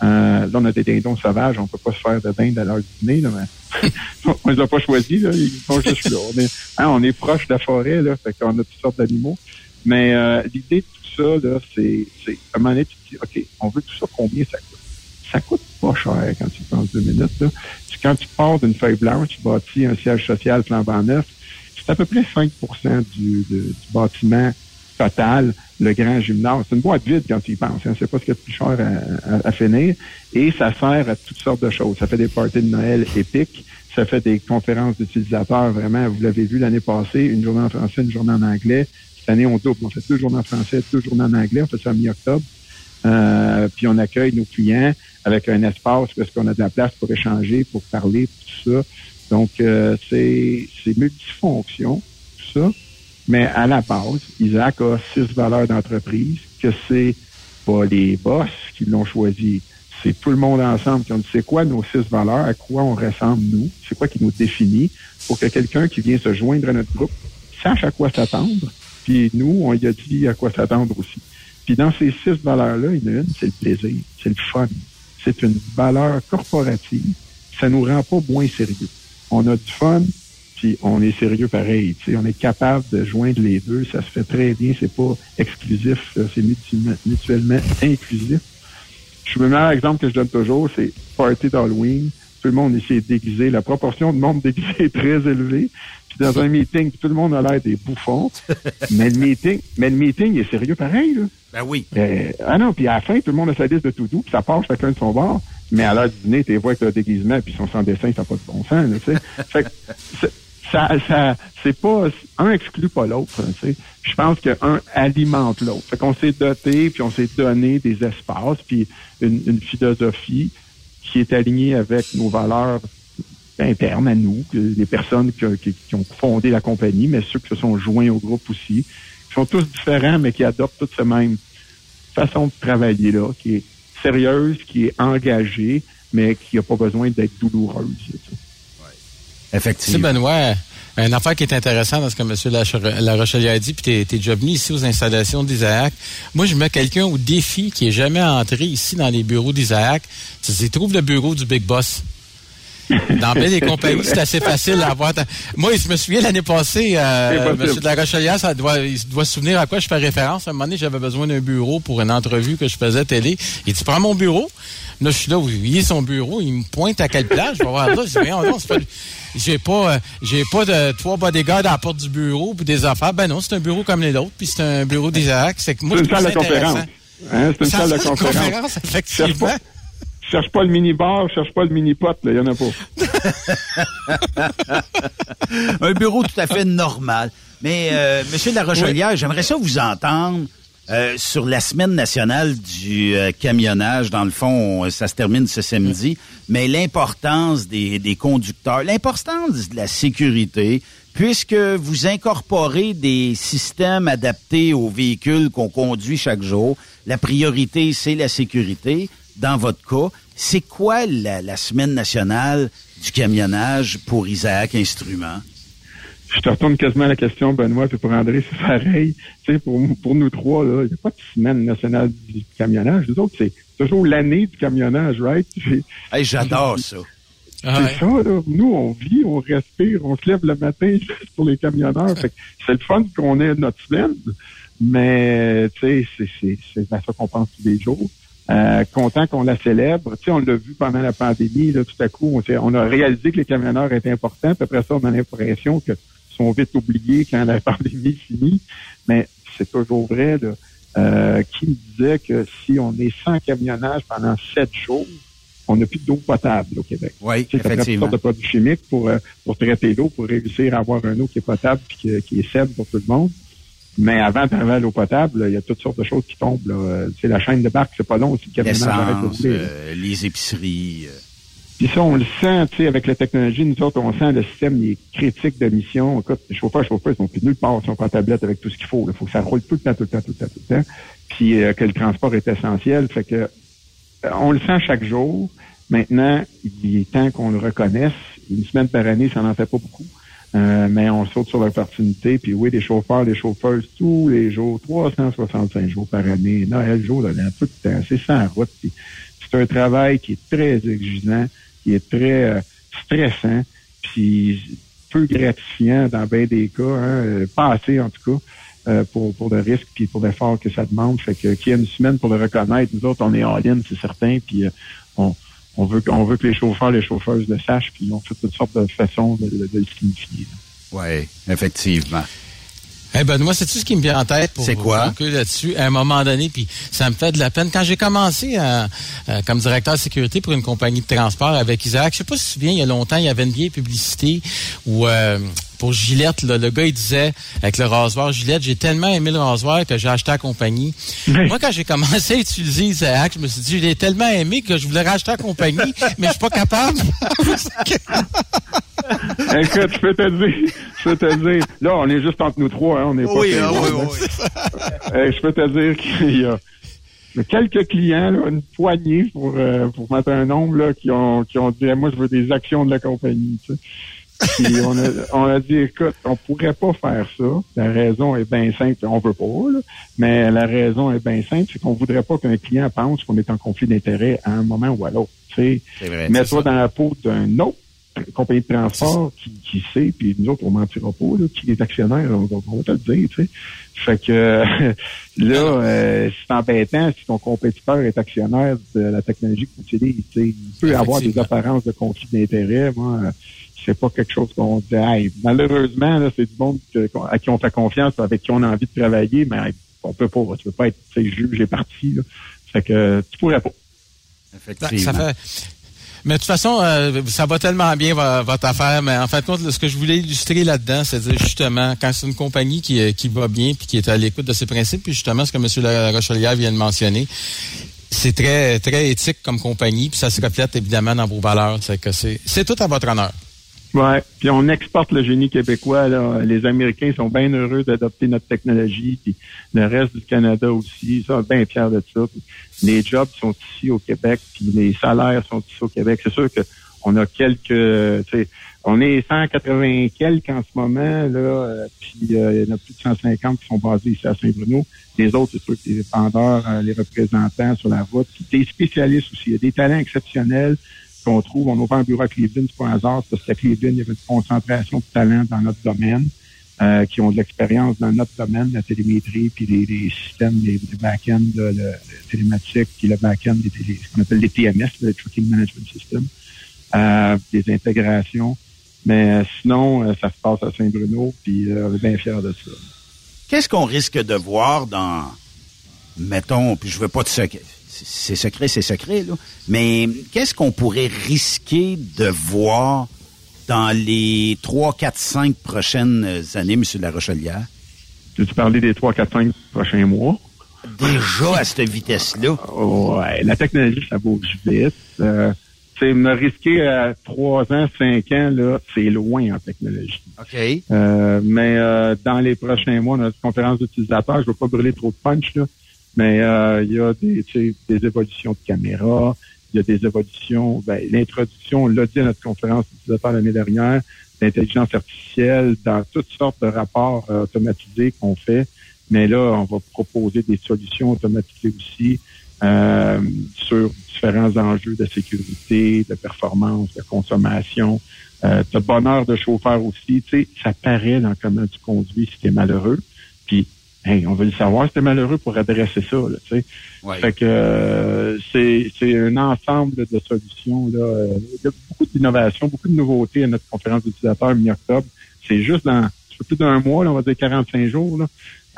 Là, on a des dindons sauvages, on peut pas se faire de dinde à l'heure du dîner, là, mais on les a pas choisis, là, ils sont juste là. On est, hein, on est proche de la forêt, là, fait qu'on a toutes sortes d'animaux. Mais l'idée de ça, c'est, à un moment donné, tu te dis, OK, on veut tout ça, combien ça coûte? Ça coûte pas cher quand tu penses deux minutes, quand tu pars d'une feuille blanche, tu bâtis un siège social flambant neuf, c'est à peu près 5 du, de- du bâtiment total, le grand gymnase. C'est une boîte vide quand tu y penses. Hein. C'est pas ce qu'il y a de plus cher à- à finir. Et ça sert à toutes sortes de choses. Ça fait des parties de Noël épiques. Ça fait des conférences d'utilisateurs, vraiment. Vous l'avez vu l'année passée, une journée en français, une journée en anglais. Cette année, on double. On fait deux journées en français, deux journées en anglais. On fait ça mi-octobre. Euh, puis on accueille nos clients avec un espace parce qu'on a de la place pour échanger, pour parler, tout ça. Donc, euh, c'est c'est multifonction, tout ça. Mais à la base, Isaac a six valeurs d'entreprise, que c'est pas les boss qui l'ont choisi, c'est tout le monde ensemble qui ont dit c'est quoi nos six valeurs, à quoi on ressemble nous, c'est quoi qui nous définit, pour que quelqu'un qui vient se joindre à notre groupe sache à quoi s'attendre. Puis nous, on lui a dit à quoi s'attendre aussi. Puis dans ces six valeurs-là, il y en a une, c'est le plaisir, c'est le fun. C'est une valeur corporative. Ça nous rend pas moins sérieux. On a du fun, puis on est sérieux pareil. On est capable de joindre les deux. Ça se fait très bien. C'est pas exclusif. C'est mutuellement, inclusif. Je me meilleur exemple que je donne toujours, c'est party d'Halloween. Tout le monde ici est déguisé. La proportion de monde déguisé est très élevée. Puis dans un meeting, tout le monde a l'air des bouffons. mais le meeting, mais le meeting est sérieux pareil, là.
Ben oui.
Euh, ah non, puis à la fin, tout le monde a sa liste de tout doux, puis ça part chacun de son bord. Mais à l'heure du dîner, tu les vois avec le déguisement, puis sont sans dessin, ça n'a pas de bon sens. Là, tu sais. fait que ça, ça, c'est pas un exclut pas l'autre. tu sais. Je pense qu'un alimente l'autre. Fait qu'on s'est doté, puis on s'est donné des espaces, puis une, une philosophie qui est alignée avec nos valeurs internes à nous, les personnes que- qui, qui ont fondé la compagnie, mais ceux qui se sont joints au groupe aussi, qui sont tous différents, mais qui adoptent toute cette même façon de travailler là, qui est sérieuse, qui est engagée, mais qui n'a pas besoin d'être douloureuse. Tu sais,
Benoît, une affaire qui est intéressante dans ce que M. Lache- La Rochelière a dit, puis t'es, t'es déjà venu ici aux installations d'Isaac. Moi, je mets quelqu'un au défi qui est jamais entré ici dans les bureaux d'Isaac. Tu sais, trouve le bureau du Big Boss. Dans bien des compagnies, c'est assez facile à avoir. Moi, je me souviens l'année passée, euh, M. de la Rochelière, ça doit, il doit se souvenir à quoi je fais référence. À un moment donné, j'avais besoin d'un bureau pour une entrevue que je faisais télé. Il dit, prends mon bureau. Là, je suis là, il est son bureau, il me pointe à quelle place, je vais voir là. Je dis, Voyons donc, c'est pas- j'ai pas, euh, j'ai pas de trois bodyguards à la porte du bureau puis des affaires. Ben non, c'est un bureau comme les autres, puis c'est un bureau d'Isaac. C'est que moi,
C'est
je
une salle de conférence. Hein, c'est une salle de conférence.
Effectivement.
Cherche pas le mini-bar, cherche pas le mini-pot, il y en a pas.
un bureau tout à fait normal. Mais, euh, Monsieur de la Rochelière, j'aimerais ça vous entendre euh, sur la semaine nationale du euh, camionnage. Dans le fond, on- ça se termine ce samedi. Mais l'importance des, des conducteurs, l'importance de la sécurité, puisque vous incorporez des systèmes adaptés aux véhicules qu'on conduit chaque jour. La priorité, c'est la sécurité. Dans votre cas, c'est quoi la, la semaine nationale du camionnage pour Isaac Instruments?
Je te retourne quasiment à la question, Benoît, puis pour André, c'est pareil. Tu sais, pour, pour nous trois, il n'y a pas de semaine nationale du camionnage. Nous autres, c'est toujours l'année du camionnage, right?
Hey, j'adore ça.
C'est ça, là. Nous, on vit, on respire, on se lève le matin juste pour les camionneurs. Fait que c'est le fun qu'on ait notre semaine, mais tu sais, c'est, c'est, c'est à ça qu'on pense tous les jours. Euh, content qu'on la célèbre. Tu sais, on l'a vu pendant la pandémie, là, tout à coup, on, on a réalisé que les camionneurs étaient importants, puis après ça, on a l'impression que sont vite oubliés quand la pandémie finit. Mais c'est toujours vrai, là. Euh, qui me disait que si on est sans camionnage pendant sept jours, on n'a plus d'eau potable au Québec.
Oui,
Tu sais,
effectivement.
de produits chimiques pour, euh, pour traiter l'eau, pour réussir à avoir un eau qui est potable et qui, qui est saine pour tout le monde. Mais avant d'arriver à l'eau potable, il y a toutes sortes de choses qui tombent. Là. Euh, Tu sais, la chaîne de barque, c'est pas long aussi. Le
L'essence, euh, les épiceries. euh.
Puis ça, on le sent, tu sais, avec la technologie, nous autres, on sent le système il est critique de mission. Écoute, les chauffeurs, les chauffeurs, ils sont plus nulle part, ils sont pas en tablette avec tout ce qu'il faut. Il faut que ça roule tout le temps, tout le temps, tout le temps, tout le temps. Puis euh, que le transport est essentiel. Fait que euh, on le sent chaque jour. Maintenant, il est temps qu'on le reconnaisse. Une semaine par année, ça n'en fait pas beaucoup. Euh, mais on saute sur l'opportunité. Puis oui, les chauffeurs, les chauffeuses, tous les jours, 365 jours par année, Noël, jour de l'an, tout le temps. C'est sans route. C'est un travail qui est très exigeant, qui est très euh, stressant, puis peu gratifiant dans bien des cas, hein, euh, pas assez en tout cas, euh, pour, pour le risque puis pour l'effort que ça demande. Fait que qu'il y ait une semaine pour le reconnaître, nous autres, on est all-in, c'est certain, puis on, on veut on veut que les chauffeurs, les chauffeuses le sachent, puis on fait toutes sortes de façons de, de- de le signifier.
Oui, effectivement.
Eh Benoît, sais-tu ce qui me vient en tête pour
C'est quoi?
là-dessus? À un moment donné, puis ça me fait de la peine. Quand j'ai commencé euh, comme directeur de sécurité pour une compagnie de transport avec Isaac, je sais pas si tu te souviens, il y a longtemps, il y avait une vieille publicité où euh, pour Gillette, là, le gars il disait avec le rasoir Gillette, j'ai tellement aimé le rasoir que j'ai acheté la compagnie. Moi, quand j'ai commencé à utiliser Isaac, je me suis dit, je l'ai tellement aimé que je voulais racheter la compagnie, mais je suis pas capable.
Écoute, je peux te dire, je peux te dire, là, on est juste entre nous trois, hein, on n'est pas
Oui, ah oui, oui.
Euh, je peux te dire qu'il y a quelques clients, là, une poignée pour, euh, pour mettre un nombre, là, qui ont, qui ont dit, moi, je veux des actions de la compagnie, tu sais. Puis on a, on a dit, écoute, on pourrait pas faire ça. La raison est bien simple, on veut pas, là. mais la raison est bien simple, c'est qu'on voudrait pas qu'un client pense qu'on est en conflit d'intérêt à un moment ou à l'autre. Mets-toi dans la peau d'un autre compagnie de transport qui, qui sait, puis nous autres, on mentira pas, là, qui est actionnaire, on, on va te le dire, tu sais. Fait que là, euh, c'est embêtant si ton compétiteur est actionnaire de la technologie que tu utilises. Il peut avoir des apparences de conflit d'intérêt. Moi, c'est pas quelque chose qu'on dit. Hey, malheureusement, là, c'est du monde que- à qui on fait confiance, avec qui on a envie de travailler, mais on peut pas. Tu peux pas être tu sais, juge et parti. Là. Fait que tu pourrais pas.
Effectivement.
Ça fait... Mais de toute façon, euh, ça va tellement bien vo- votre affaire. Mais en fait, ce que je voulais illustrer là-dedans, c'est justement quand c'est une compagnie qui, euh, qui va bien puis qui est à l'écoute de ses principes, puis justement ce que M. La Rochelière vient de mentionner, c'est très très éthique comme compagnie, puis ça se reflète évidemment dans vos valeurs. Que c'est tout à votre honneur.
Ouais. Puis on exporte le génie québécois. Là. Les Américains sont bien heureux d'adopter notre technologie. Puis le reste du Canada aussi. Ils sont bien fiers de ça. Les jobs sont ici au Québec. Puis les salaires sont ici au Québec. C'est sûr que on a quelques. On est 180 quelques en ce moment. Là, euh, puis euh, il y en a plus de 150 qui sont basés ici à Saint-Bruno. Les autres, c'est sûr que les vendeurs, euh, les représentants sur la route. Des spécialistes aussi. Il y a des talents exceptionnels qu'on trouve. On a ouvert un bureau à Cleveland, c'est pas un hasard, parce qu'à Cleveland, il y avait une concentration de talents dans notre domaine, euh, qui ont de l'expérience dans notre domaine, la télémétrie, puis les, systèmes, les, les back-end, le, le télématique, puis le back-end, ce qu'on appelle les TMS, le Tracking Management System, euh, des intégrations. Mais euh, sinon, euh, ça se passe à Saint-Bruno, puis on est bien fiers de ça.
Qu'est-ce qu'on risque de voir dans, mettons, puis je veux pas de secret, c'est secret, c'est secret, là, mais qu'est-ce qu'on pourrait risquer de voir dans les 3, 4, 5 prochaines années, M. de la Rochelière?
Tu parler des 3, 4, 5 prochains mois?
Déjà à cette vitesse-là?
Ouais, la technologie, ça bouge vite. Euh, c'est me risquer à 3 ans, 5 ans, là, c'est loin en technologie.
OK.
Euh, mais euh, dans les prochains mois, notre conférence d'utilisateurs, je ne veux pas brûler trop de punch, là, mais euh, il y a des, des évolutions de caméras, il y a des évolutions, ben, l'introduction, on l'a dit à notre conférence d'utilisateurs l'année dernière, l'intelligence artificielle dans toutes sortes de rapports euh, automatisés qu'on fait. Mais là, on va proposer des solutions automatisées aussi euh, sur différents enjeux de sécurité, de performance, de consommation, euh, de bonheur de chauffeur aussi. Tu sais, ça paraît dans comment tu conduis si tu es malheureux. Hey, on veut le savoir es malheureux pour adresser ça. Là, tu sais.
Ouais.
Fait que euh, c'est c'est un ensemble de solutions. Là. Il y a beaucoup d'innovations, beaucoup de nouveautés à notre conférence d'utilisateurs mi-octobre. C'est juste dans un peu plus d'un mois, là, on va dire 45 jours. Là.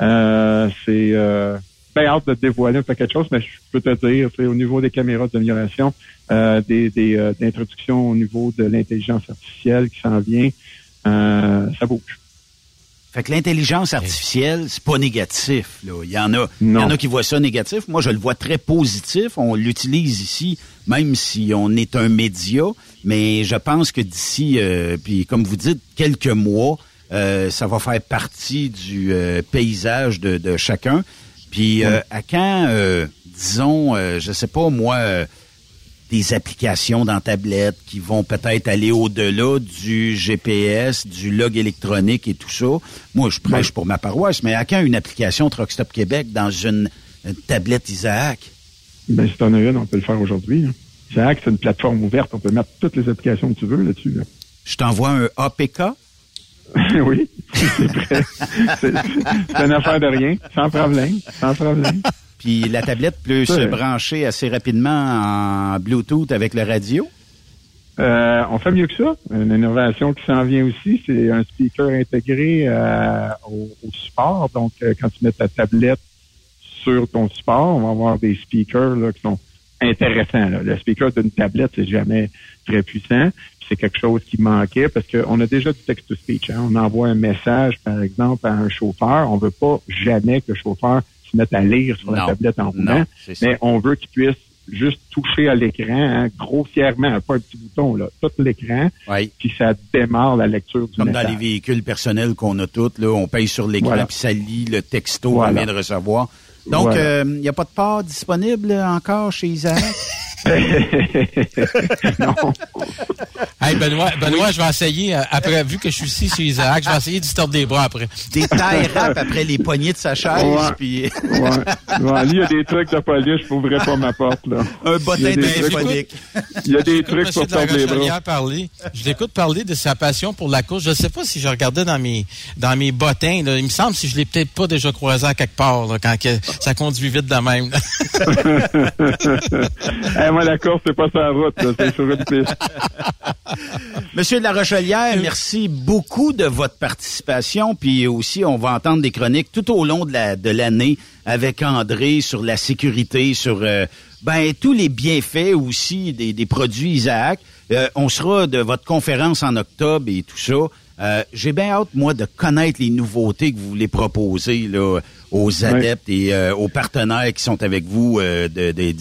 Euh, c'est euh, bien hâte de dévoiler un paquet de choses, mais je peux te dire, au niveau des caméras d'amélioration, euh, des, des euh, d'introduction au niveau de l'intelligence artificielle qui s'en vient, euh, ça bouge.
Fait que l'intelligence artificielle, c'est pas négatif. Là. Il y en a, il y en a qui voient ça négatif. Moi, je le vois très positif. On l'utilise ici, même si on est un média. Mais je pense que d'ici, euh, puis comme vous dites, quelques mois, euh, ça va faire partie du euh, paysage de, de chacun. Puis à quand, disons, je sais pas moi. Euh, des applications dans tablette qui vont peut-être aller au-delà du GPS, du log électronique et tout ça. Moi, je prêche pour ma paroisse, mais à quand une application Truck Stop Québec dans une, une tablette Isaac?
Ben, si t'en as une, on peut le faire aujourd'hui. hein. Isaac, c'est une plateforme ouverte. On peut mettre toutes les applications que tu veux là-dessus. là.
Je t'envoie un APK?
oui, c'est prêt. C'est c'est une affaire de rien, sans problème, sans problème.
Puis la tablette peut se brancher assez rapidement en Bluetooth avec le radio?
Euh, on fait mieux que ça. Une innovation qui s'en vient aussi, c'est un speaker intégré euh, au, au support. Donc, euh, quand tu mets ta tablette sur ton support, on va avoir des speakers là, qui sont intéressants. là. Le speaker d'une tablette, c'est jamais très puissant. Puis C'est quelque chose qui manquait parce qu'on a déjà du text-to-speech. hein. On envoie un message, par exemple, à un chauffeur. On veut pas jamais que le chauffeur se mette à lire sur la
Non.
tablette en roulant,
ça.
mais on veut qu'il puisse juste toucher à l'écran hein, grossièrement, pas un petit bouton, là, tout l'écran, puis ça démarre la lecture du
Comme dans les véhicules personnels qu'on a tous, là, on paye sur l'écran
Voilà.
puis ça lit le texto
Voilà.
qu'on vient de recevoir. Donc,
Voilà.
il n'y a pas de part disponible encore chez Isaac?
non.
Hey, Benoît, Benoît je vais essayer, euh, après, vu que je suis ici chez Isaac, je vais essayer d'y tordre des bras après.
Des tailles rap après les poignées de sa chaise,
Ouais.
puis...
Ouais. Ouais, lui, il y a des trucs de polish, je n'ouvrirai pas ma porte. Là.
Un bottin téléphonique.
Il y a des trucs pour
de
tordre les bras.
parler. Je l'écoute parler de sa passion pour la course. Je ne sais pas si je regardais dans mes dans mes bottins. là. Il me semble si je l'ai peut-être pas déjà croisé à quelque part là, quand que ça conduit vite de même.
moi, la course, c'est pas sur la route, là, c'est sur une piste.
Monsieur de la Rochelière, merci beaucoup de votre participation. Puis aussi, on va entendre des chroniques tout au long de la de l'année avec André sur la sécurité, sur euh, ben tous les bienfaits aussi des, des produits Isaac. Euh, on sera de votre conférence en octobre et tout ça. Euh, J'ai bien hâte, moi, de connaître les nouveautés que vous voulez proposer là, aux adeptes et euh, aux partenaires qui sont avec vous de, de-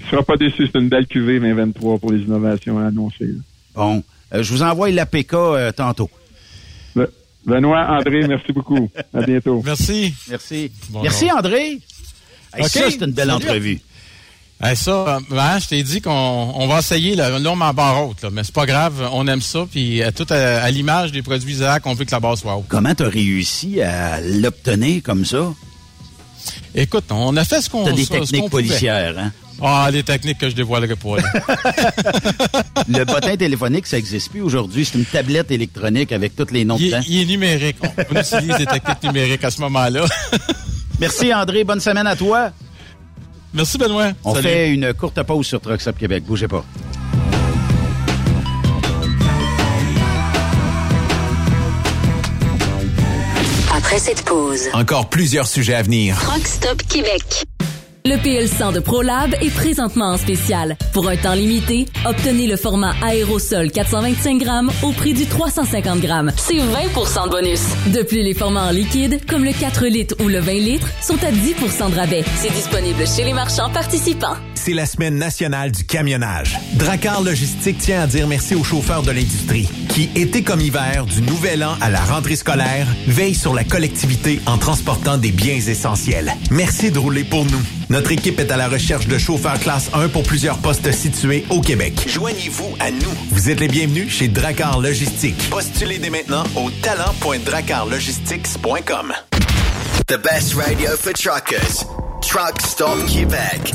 Tu seras pas déçu, c'est une belle cuvée 2023 pour les innovations annoncées. là.
Bon, euh, je vous envoie l'APK euh, tantôt.
Be- Benoît, André, merci beaucoup. À bientôt.
Merci.
Merci.
Bonjour.
Merci, André. Hey. Ça, c'est une belle
Salut.
entrevue.
Hey, ça, ben, je t'ai dit qu'on on va essayer. Là, là on m'en barre haute, là, mais c'est pas grave. On aime ça. Puis à, tout à, à l'image des produits Isaac, on veut que la base soit haute.
Comment tu as réussi à l'obtenir comme ça?
Écoute, on a fait ce qu'on
T'as des techniques
pouvait.
policières, hein?
Ah, des techniques que je dévoilerai pas. là.
Le bottin téléphonique, ça n'existe plus aujourd'hui. C'est une tablette électronique avec tous les noms
il, il est numérique. On utilise des techniques numériques à ce moment-là.
Merci, André. Bonne semaine à toi.
Merci, Benoît.
On
Salut.
fait une courte pause sur Trucks Up Québec. Bougez pas.
Après cette pause,
Encore plusieurs sujets à venir.
Truck Stop Québec.
Le PL100 de ProLab est présentement en spécial. Pour un temps limité, obtenez le format aérosol 425 grammes au prix du 350 grammes. C'est 20% de bonus. De plus, les formats en liquide, comme le 4 litres ou le 20 litres, sont à 10% de rabais. C'est disponible chez les marchands participants.
C'est la semaine nationale du camionnage. Dracar Logistique tient à dire merci aux chauffeurs de l'industrie qui, été comme hiver, du nouvel an à la rentrée scolaire, veillent sur la collectivité en transportant des biens essentiels. Merci de rouler pour nous. Notre équipe est à la recherche de chauffeurs classe 1 pour plusieurs postes situés au Québec. Joignez-vous à nous. Vous êtes les bienvenus chez Dracar Logistique. Postulez dès maintenant au talent.dracarlogistics.com.
The best radio for truckers. Truck Stop Québec.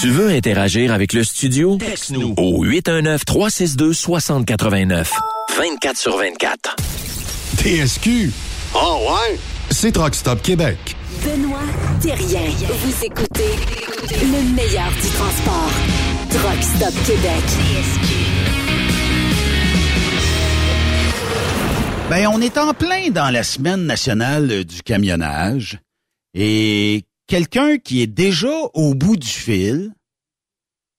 Tu veux interagir avec le studio? Texte-nous au 819-362-6089. 24 sur 24.
TSQ. Oh ouais? C'est Truck Stop Québec.
Benoît Thérien. Vous écoutez le meilleur du transport. Truck Stop Québec.
Ben, on est en plein dans la semaine nationale du camionnage et quelqu'un qui est déjà au bout du fil,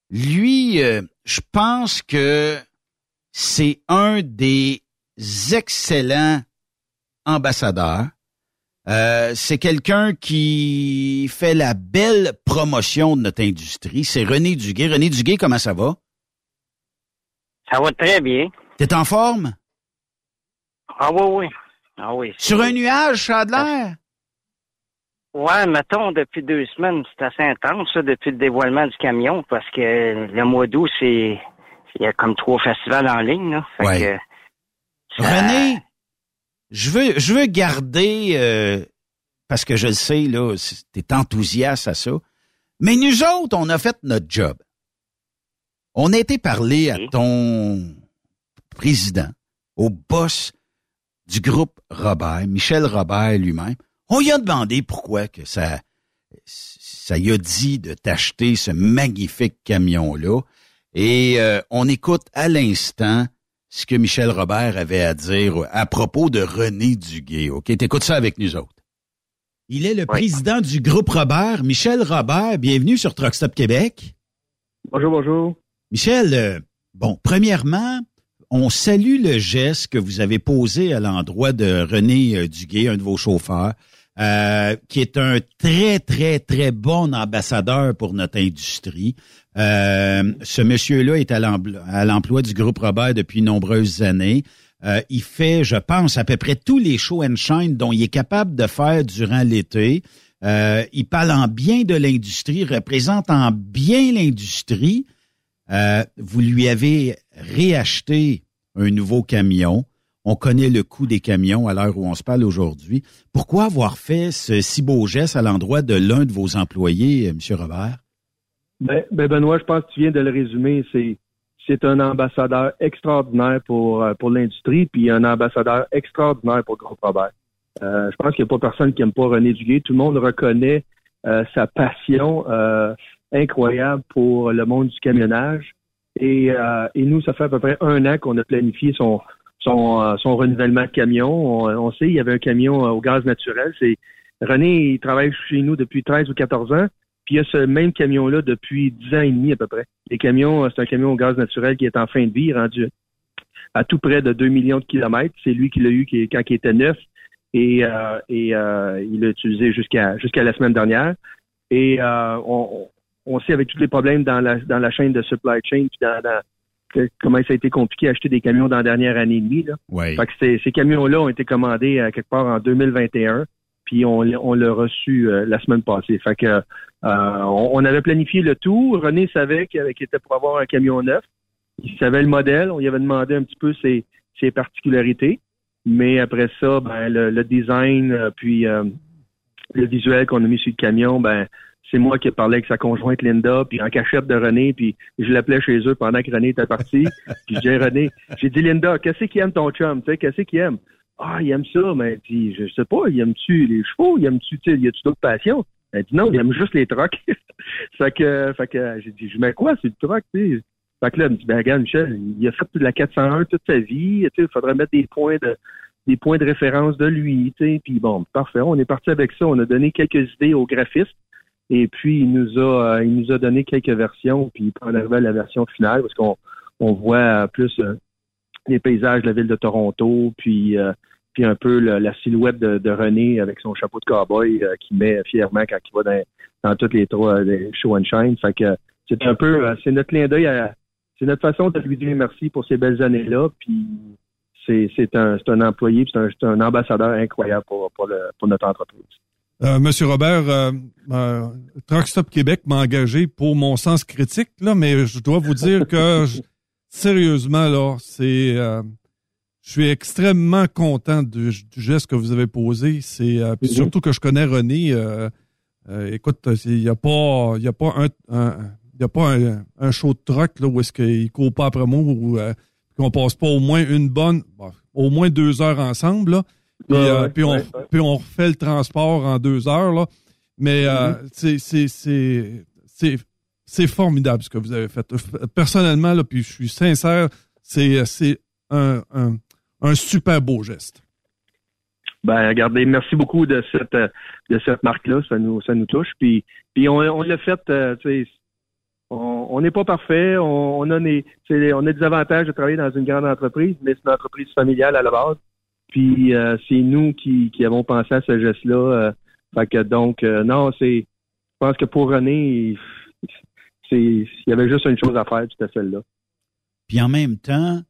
lui, euh, je pense que c'est un des excellents ambassadeurs Euh, c'est quelqu'un qui fait la belle promotion de notre industrie. C'est René Duguay. René Duguay, comment ça va?
Ça va très bien.
T'es en forme?
Ah oui, oui. Ah oui.
Sur un nuage, ça a de l'air?
Ouais, mettons, depuis deux semaines, c'est assez intense, ça, depuis le dévoilement du camion, parce que le mois d'août, c'est. Il y a comme trois festivals en ligne, là. Fait
Ouais.
que,
René, je veux, je veux garder, euh, parce que je le sais, là, t'es enthousiaste à ça. Mais nous autres, on a fait notre job. On a été parler à ton président, au boss du groupe Robert, Michel Robert lui-même. On lui a demandé pourquoi que ça, ça y a dit de t'acheter ce magnifique camion-là. Et euh, on écoute à l'instant ce que Michel Robert avait à dire à propos de René Duguay. OK, t'écoutes ça avec nous autres. Il est le président du groupe Robert. Michel Robert, bienvenue sur Truck Stop Québec.
Bonjour, bonjour.
Michel, euh, bon, premièrement, on salue le geste que vous avez posé à l'endroit de René euh, Duguay, un de vos chauffeurs, euh, qui est un très, très, très bon ambassadeur pour notre industrie. Euh, ce monsieur-là est à l'emploi du groupe Robert depuis nombreuses années. Euh, il fait, je pense, à peu près tous les show and shine dont il est capable de faire durant l'été. Euh, il parle en bien de l'industrie, représente en bien l'industrie. Euh, vous lui avez réacheté un nouveau camion. On connaît le coût des camions à l'heure où on se parle aujourd'hui. Pourquoi avoir fait ce si beau geste à l'endroit de l'un de vos employés, euh, M. Robert?
Ben, ben, Benoît, je pense que tu viens de le résumer. C'est un ambassadeur extraordinaire pour euh, pour l'industrie, puis un ambassadeur extraordinaire pour groupe Robert. Euh, je pense qu'il n'y a pas personne qui n'aime pas René Duguay. Tout le monde reconnaît sa passion incroyable pour le monde du camionnage. Et, et nous, ça fait à peu près un an qu'on a planifié son son, euh, son renouvellement de camion. On, on sait, il y avait un camion euh, au gaz naturel. C'est René, il travaille chez nous depuis 13 ou 14 ans. Puis il y a ce même camion-là depuis 10 ans et demi à peu près. Les camions, euh, c'est un camion au gaz naturel qui est en fin de vie, rendu à tout près de 2 millions de kilomètres. C'est lui qui l'a eu quand il était neuf et, euh, euh, il l'a utilisé jusqu'à jusqu'à la semaine dernière. Et euh, on, on sait avec tous les problèmes dans la chaîne de supply chain, puis dans- que- comment ça a été compliqué d'acheter des camions dans la dernière année et demie. Là. Fait que ces, ces camions-là ont été commandés euh, quelque part en 2021, puis on, l'a- on l'a reçu euh, la semaine passée. Fait que euh, on, on avait planifié le tout. René savait qu'il était pour avoir un camion neuf. Il savait le modèle. On lui avait demandé un petit peu ses, ses particularités. Mais après ça, ben, le, le design, euh, puis euh, le visuel qu'on a mis sur le camion, ben c'est moi qui ai parlé avec sa conjointe Linda, puis en cachette de René, puis je l'appelais chez eux pendant que René était parti. puis je disais René, j'ai dit Linda, qu'est-ce qu'il aime ton chum, tu sais, qu'est-ce qu'il aime? Ah, il aime ça, mais dit, je sais pas, il aime-tu les chevaux, il aime-tu, tu sais, y a-tu d'autres passions? Elle dit non, il aime juste les trucks. fait que, fait que j'ai dit, je mets quoi, c'est le truck, tu sais? Fait que là, elle me dit, ben regarde, Michel, il a fait de la 401 toute sa vie, tu sais, il faudrait mettre des points de des points de référence de lui, tu sais, puis bon, parfait, on est parti avec ça, on a donné quelques idées au graphiste, et puis il nous a euh, il nous a donné quelques versions, puis on arrive à la version finale, parce qu'on on voit euh, plus euh, les paysages de la ville de Toronto, puis euh, puis un peu la silhouette de, de René avec son chapeau de cowboy qu'il met fièrement quand il va dans, dans toutes les trois les show and shine. Fait que c'est un peu c'est notre clin d'œil c'est notre façon de lui dire merci pour ces belles années-là. Puis c'est un un employé, c'est un, un ambassadeur incroyable pour pour, le, pour notre entreprise.
Euh, Monsieur Robert, euh, euh, Truck Stop Québec m'a engagé pour mon sens critique, là, mais je dois vous dire que je- sérieusement, là, c'est euh, je suis extrêmement content du, du geste que vous avez posé. C'est euh,
Mhm.
surtout que je connais René. euh, euh, écoute, il n'y a pas, il y a pas un, un- il y a pas un, un show de truck là où est-ce qu'il court pas après moi ou euh, qu'on passe pas au moins une bonne, bon, au moins deux heures ensemble là. Puis,
Ouais,
euh, puis on,
ouais, ouais.
puis on refait le transport en deux heures là. Mais euh,
Mhm.
c'est formidable ce que vous avez fait. Personnellement là, puis je suis sincère, c'est un, un un super beau geste.
Ben, regardez, merci beaucoup de cette de cette marque-là, ça nous ça nous touche. Puis puis on, on l'a fait, euh, on n'est pas parfait, on, on a des c'est- on a des avantages de travailler dans une grande entreprise, mais c'est une entreprise familiale à la base. Puis euh, c'est nous qui, qui avons pensé à ce geste-là. Euh, fait que donc, euh, non, c'est. Je pense que pour René, c'est il y avait juste une chose à faire, c'était celle-là.
Puis en même temps,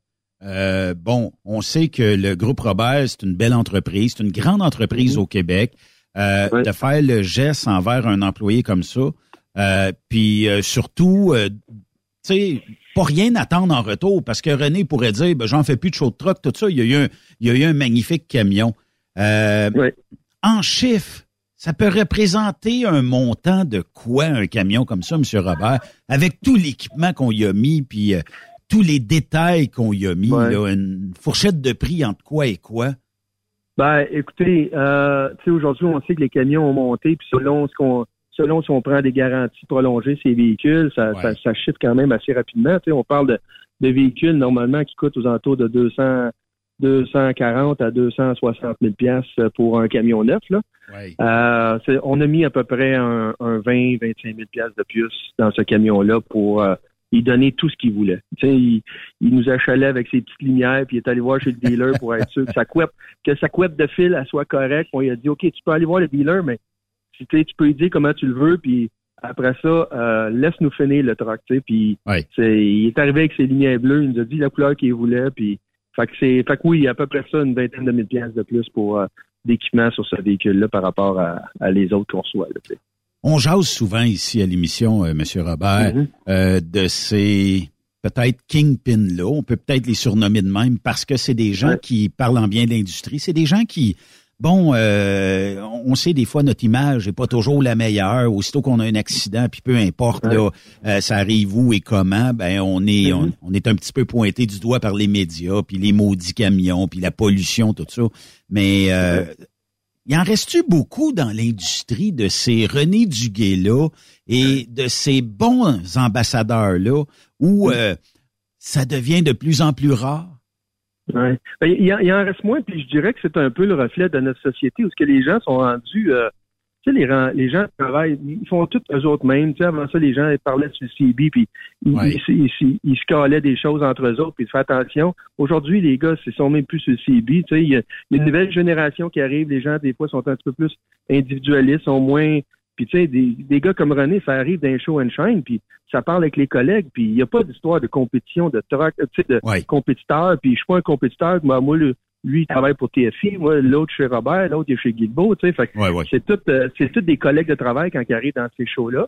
euh, bon, on sait que le groupe Robert, c'est une belle entreprise, c'est une grande entreprise au Québec. De faire le geste envers un employé comme ça, puis surtout, tu sais, pas rien attendre en retour, parce que René pourrait dire, ben, j'en fais plus de show de truck, tout ça. Il y a eu un, il y a eu un magnifique camion. Euh, En chiffres, ça peut représenter un montant de quoi un camion comme ça, M. Robert, avec tout l'équipement qu'on y a mis, puis euh, tous les détails qu'on y a mis, là, une fourchette de prix entre quoi et quoi?
Ben, écoutez, euh, tu sais, aujourd'hui, on sait que les camions ont monté, puis selon ce qu'on selon si on prend des garanties prolongées ces véhicules, ça, ça, ça chiffre quand même assez rapidement. Tu sais, on parle de, de véhicules normalement qui coûtent aux alentours de 200, 240 à 260 000 pièces pour un camion neuf. Là. Euh, on a mis à peu près un, un 20, 25 000 pièces de plus dans ce camion-là pour euh, donner tout ce qu'il voulait. Tu sais, il, il nous achalait avec ses petites lumières, puis il est allé voir chez le dealer pour être sûr que sa couette, que sa couette de fil elle soit correcte. On lui a dit, OK, tu peux aller voir le dealer, mais tu peux lui dire comment tu le veux, puis après ça, euh, laisse-nous finir le tu sais, puis il est arrivé avec ses lumières bleues, il nous a dit la couleur qu'il voulait, puis fait que c'est, fait que oui, il y a à peu près ça, une vingtaine de mille pièces de plus pour euh, d'équipement sur ce véhicule-là par rapport à, à les autres qu'on là, tu sais.
On jase souvent ici à l'émission, euh, Monsieur Robert,
Mhm.
euh, de ces peut-être kingpins-là. On peut peut-être les surnommer de même parce que c'est des gens qui parlent en bien de l'industrie. C'est des gens qui, bon, euh, on sait des fois notre image n'est pas toujours la meilleure. Aussitôt qu'on a un accident, puis peu importe, là, euh, ça arrive où et comment, ben on est, on, on est un petit peu pointé du doigt par les médias, puis les maudits camions, puis la pollution, tout ça. Mais euh, il en reste-tu beaucoup dans l'industrie de ces René Duguay-là et de ces bons ambassadeurs-là où euh, ça devient de plus en plus rare?
Ouais. Ben, il, en, il en reste moins, puis je dirais que c'est un peu le reflet de notre société où ce que les gens sont rendus. euh, tu sais, les, les gens travaillent, ils font tout eux autres mêmes. Tu sais, avant ça, les gens ils parlaient sur le CB, puis ils, ils, ils- ils- ils se calaient des choses entre eux autres, puis ils font attention. Aujourd'hui, les gars, ils sont même plus sur le CB. Tu sais, y, il y a une nouvelle génération qui arrive. Les gens, des fois, sont un petit peu plus individualistes, sont moins... Puis, tu sais, des, des gars comme René, ça arrive d'un show and shine, puis ça parle avec les collègues, puis il n'y a pas d'histoire de compétition, de truck, euh, tu sais, de compétiteur, puis je suis pas un compétiteur, moi, moi, le- lui, il travaille pour TFI, moi, l'autre chez Robert, l'autre est chez Guilbeault, tu sais, fait c'est tout, euh, c'est tous des collègues de travail quand ils arrivent dans ces shows-là.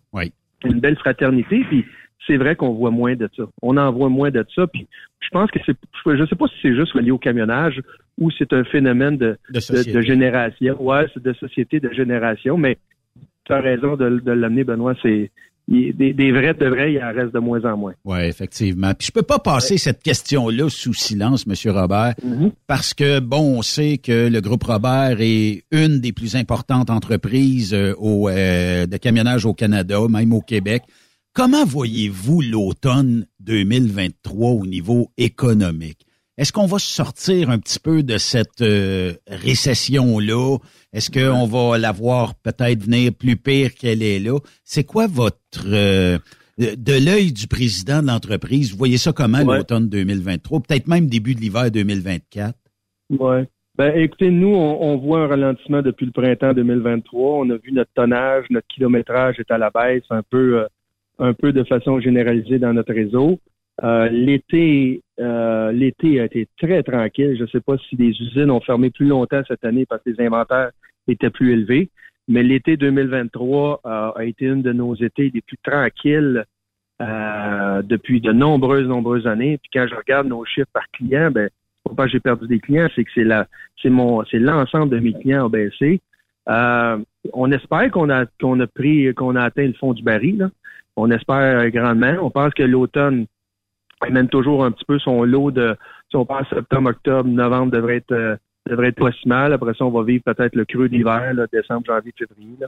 Une belle fraternité, puis c'est vrai qu'on voit moins de ça. On en voit moins de ça, puis je pense que c'est, je sais pas si c'est juste relié au camionnage ou c'est un phénomène de, de, de génération. Ouais, c'est de société, de génération, mais tu as raison de, de l'amener, Benoît, c'est, des, des vrais de vrais, il en reste de moins en moins.
Oui, effectivement. Puis je peux pas passer cette question-là sous silence, Monsieur Robert, parce que bon, on sait que le groupe Robert est une des plus importantes entreprises euh, au, euh, de camionnage au Canada, même au Québec. Comment voyez-vous l'automne 2023 au niveau économique? Est-ce qu'on va sortir un petit peu de cette euh, récession-là? Est-ce qu'on va la voir peut-être venir plus pire qu'elle est là? C'est quoi votre... euh, de l'œil du président de l'entreprise, vous voyez ça comment l'automne 2023? Peut-être même début de l'hiver 2024?
Ouais. Ben, écoutez, nous, on, on voit un ralentissement depuis le printemps 2023. On a vu notre tonnage, notre kilométrage est à la baisse un peu, euh, un peu de façon généralisée dans notre réseau. Euh, l'été, euh, l'été a été très tranquille. Je ne sais pas si les usines ont fermé plus longtemps cette année parce que les inventaires étaient plus élevés. Mais l'été 2023 euh, a été une de nos étés les plus tranquilles euh, depuis de nombreuses, nombreuses années. Puis quand je regarde nos chiffres par client, ben, pas j'ai perdu des clients, c'est que c'est la, c'est mon, c'est l'ensemble de mes clients ont baissé. Euh, on espère qu'on a, qu'on a pris, qu'on a atteint le fond du baril. là. On espère grandement. On pense que l'automne amène toujours un petit peu son lot de, si on pense septembre, octobre, novembre devrait être, euh, devrait être pas si mal. Après ça, on va vivre peut-être le creux d'hiver, décembre, janvier, février. là.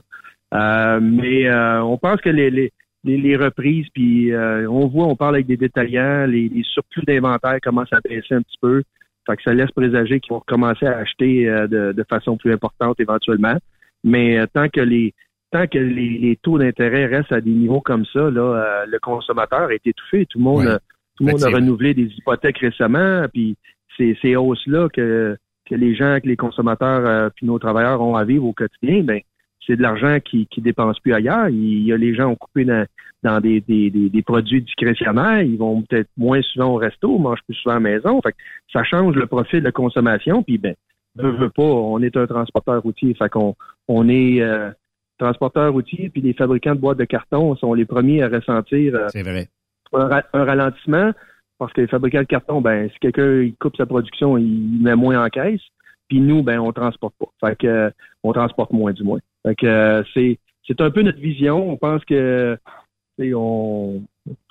Euh, mais euh, on pense que les, les, les, reprises, puis euh, on voit, on parle avec des détaillants, les, les surplus d'inventaire commencent à baisser un petit peu. Fait que ça laisse présager qu'ils vont recommencer à acheter euh, de, de façon plus importante éventuellement. Mais tant que les tant que les, les taux d'intérêt restent à des niveaux comme ça, là, le consommateur est étouffé. Tout le monde. Tout le monde a renouvelé des hypothèques récemment, puis ces, ces hausses-là que que les gens, que les consommateurs euh, puis nos travailleurs ont à vivre au quotidien, ben c'est de l'argent qui qui dépense plus ailleurs. Il y a les gens ont coupé dans, dans des, des, des, produits discrétionnaires, ils vont peut-être moins souvent au resto, mangent plus souvent à la maison. Fait que ça change le profil de consommation. Puis ben, veut, veut pas, on est un transporteur routier. Fait qu'on on est euh, transporteur routier, puis les fabricants de boîtes de carton sont les premiers à ressentir euh,
C'est vrai.
Un, un ralentissement parce que les fabricants de carton, ben, si quelqu'un coupe sa production, il met moins en caisse. Puis nous, ben, on transporte pas. Fait que on transporte moins du moins. Fait que c'est c'est un peu notre vision. On pense que on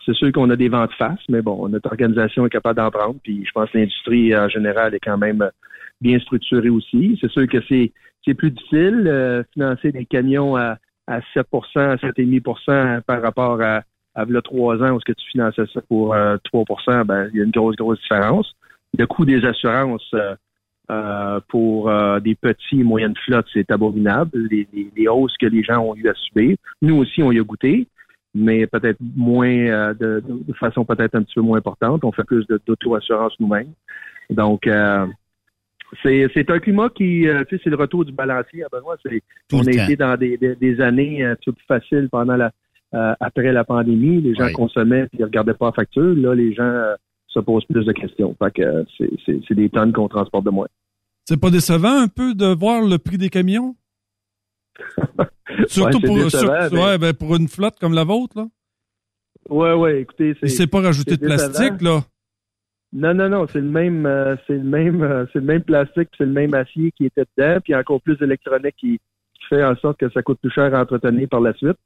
c'est sûr qu'on a des ventes face, mais bon, notre organisation est capable d'en prendre. Puis je pense que l'industrie en général est quand même bien structurée aussi. C'est sûr que c'est c'est plus difficile euh, financer des camions à, à 7% à 7,5% par rapport à, à là, trois ans où est-ce que tu finançais ça pour euh, 3% ben, il y a une grosse, grosse différence. Le coût des assurances euh, euh, pour euh, des petits et moyennes flottes, c'est abominable. Les, les, les hausses que les gens ont eu à subir. Nous aussi, on y a goûté, mais peut-être moins euh, de, de façon peut-être un petit peu moins importante. On fait plus d'auto-assurance nous-mêmes. Donc, euh, c'est c'est un climat qui, tu sais, c'est le retour du balancier à Benoît. C'est-
Tout
On a été dans des, des, des années plus faciles pendant la euh, après la pandémie. Les gens consommaient puis ils regardaient pas la facture. Là, les gens euh, se posent plus de questions. Fait que euh, c'est- c'est c'est des tonnes qu'on transporte de moins.
C'est pas décevant un peu de voir le prix des camions? Surtout
Ouais, c'est
pour,
décevant,
sur-
mais-
ouais, ben, pour une flotte comme la vôtre, là.
Ouais, ouais, écoutez, c'est.
Il s'est pas rajouté de plastique, là.
Non, non, non, c'est le même, euh, c'est le même, euh, c'est le même plastique, c'est le même acier qui était dedans, puis encore plus d'électronique qui, qui fait en sorte que ça coûte plus cher à entretenir par la suite.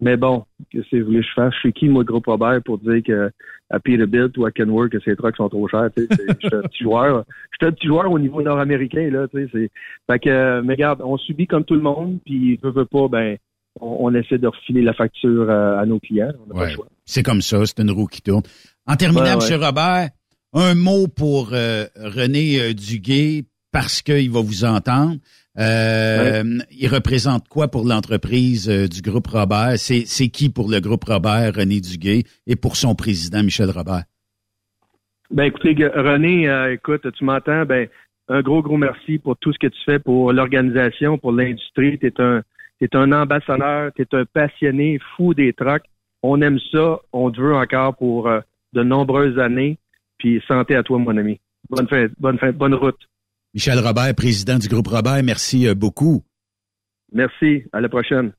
Mais bon, que c'est vous voulez que je fasse, je suis qui, moi, le groupe Robert, pour dire que à Peterbilt ou à Kenworth, que ces trucks sont trop chers, je suis un petit joueur. Je suis un petit joueur au niveau nord-américain, là, fait que, mais regarde, on subit comme tout le monde, puis veut, veut pas, ben, on, on essaie de refiler la facture euh, à nos clients. On n'a pas
Ouais.
le choix.
C'est comme ça, c'est une roue qui tourne. En terminant,
Ouais, ouais.
M. Robert, un mot pour euh, René euh, Duguay, parce qu'il va vous entendre. Euh, Il représente quoi pour l'entreprise euh, du groupe Robert? C'est c'est qui pour le groupe Robert, René Duguay, et pour son président, Michel Robert?
Ben écoutez, René, euh, écoute, tu m'entends, ben un gros, gros merci pour tout ce que tu fais pour l'organisation, pour l'industrie. Tu es un t'es un ambassadeur, tu es un passionné, fou des trucks. On aime ça, on te veut encore pour euh, de nombreuses années. Puis santé à toi, mon ami. Bonne fin, bonne fin, bonne route.
Michel Robert, président du groupe Robert, merci euh, beaucoup.
Merci. À la prochaine.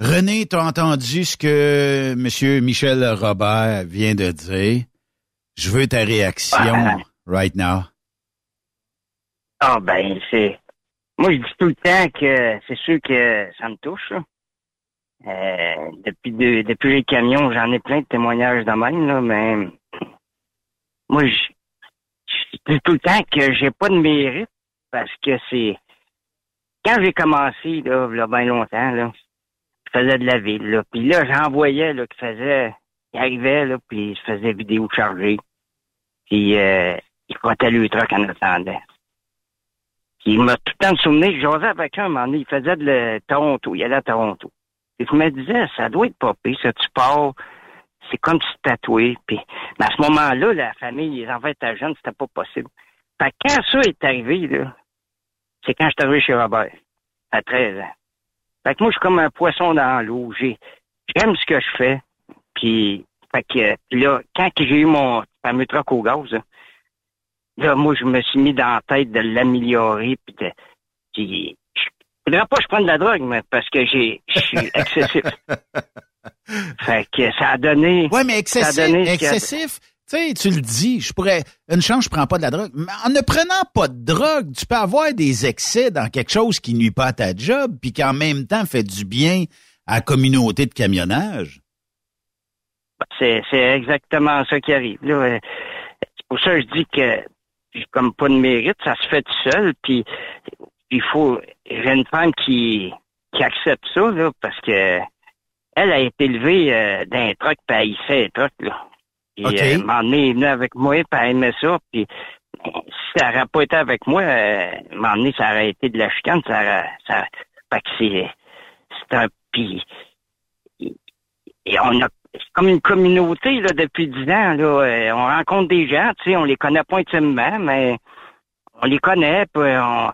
René, tu as entendu ce que M. Michel Robert vient de dire? Je veux ta réaction right now.
Ah ben c'est. Moi je dis tout le temps que c'est sûr que ça me touche. là. Euh, depuis de- depuis les camions, j'en ai plein de témoignages de même, là, mais moi je, je dis tout le temps que j'ai pas de mérite parce que c'est quand j'ai commencé là, il y a bien longtemps, là, je faisais de la ville, là. Puis là, j'en voyais là, qui faisait. Il arrivait là, puis il faisait vidéo chargée. Puis euh, il frottait le truck en attendant. Puis il m'a tout le temps souvenir, je jasais avec un, un moment donné, il faisait de le Toronto, il allait à Toronto. Et je me disais, ça doit être pas pire, ça, tu pars, c'est comme si tu tatouais. Puis, mais à ce moment-là, la famille, les enfants étaient jeunes, c'était pas possible. Fait que quand ça est arrivé, là, c'est quand je suis arrivé chez Robert, à 13 ans. Fait que moi, je suis comme un poisson dans l'eau. J'ai, j'aime ce que je fais. Puis, fait que, puis là, quand j'ai eu mon fameux truck au gaz, là, là, moi, je me suis mis dans la tête de l'améliorer. Puis, de, puis je voudrais pas que je prenne de la drogue, mais parce que j'ai, je suis excessif. Fait que ça a donné.
Ouais, mais
ça a
excessif,
donné
excessif. Tu sais, tu le dis, je pourrais, une chance, je prends pas de la drogue. Mais en ne prenant pas de drogue, tu peux avoir des excès dans quelque chose qui nuit pas à ta job, puis qui en même temps fait du bien à la communauté de camionnage.
C'est, c'est exactement ça qui arrive. Là, c'est pour ça que je dis que comme pas de mérite, ça se fait tout seul. Puis il faut, j'ai une femme qui qui accepte ça là, parce que elle a été élevée euh, d'un truck, puis elle haïssait les trucks là. Puis
OK.
euh, elle est venue avec moi, puis elle aimait ça. Puis si ça n'aurait pas été avec moi, euh, moment donné, ça aurait été de la chicane. Ça, aurait- ça, fait que c'est, c'est un puis et on a c'est comme une communauté là depuis dix ans là. Euh, on rencontre des gens, tu sais, on les connaît pas intimement, mais on les connaît, puis on,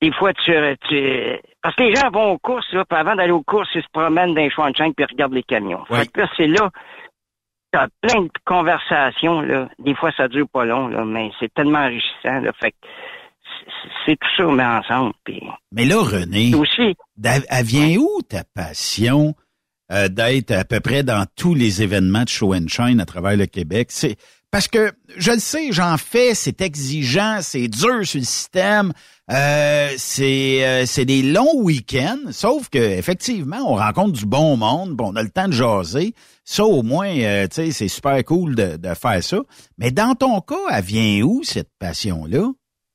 des fois, tu, tu, parce que les gens vont aux courses, là, puis avant d'aller aux courses, ils se promènent dans les choix de puis regardent les camions. Fait que là, c'est là, t'as plein de conversations, là. Des fois, ça dure pas long, là, mais c'est tellement enrichissant, là. Fait que c'est tout ça, mais ensemble. Puis...
Mais là, René,
aussi,
elle vient où ta passion euh, d'être à peu près dans tous les événements de show and shine à travers le Québec? C'est parce que je le sais, j'en fais, c'est exigeant, c'est dur sur le système. Euh, c'est euh, c'est des longs week-ends, sauf que effectivement, on rencontre du bon monde, bon, on a le temps de jaser. Ça, au moins, euh, tu sais, c'est super cool de, de faire ça. Mais dans ton cas, elle vient où cette passion-là?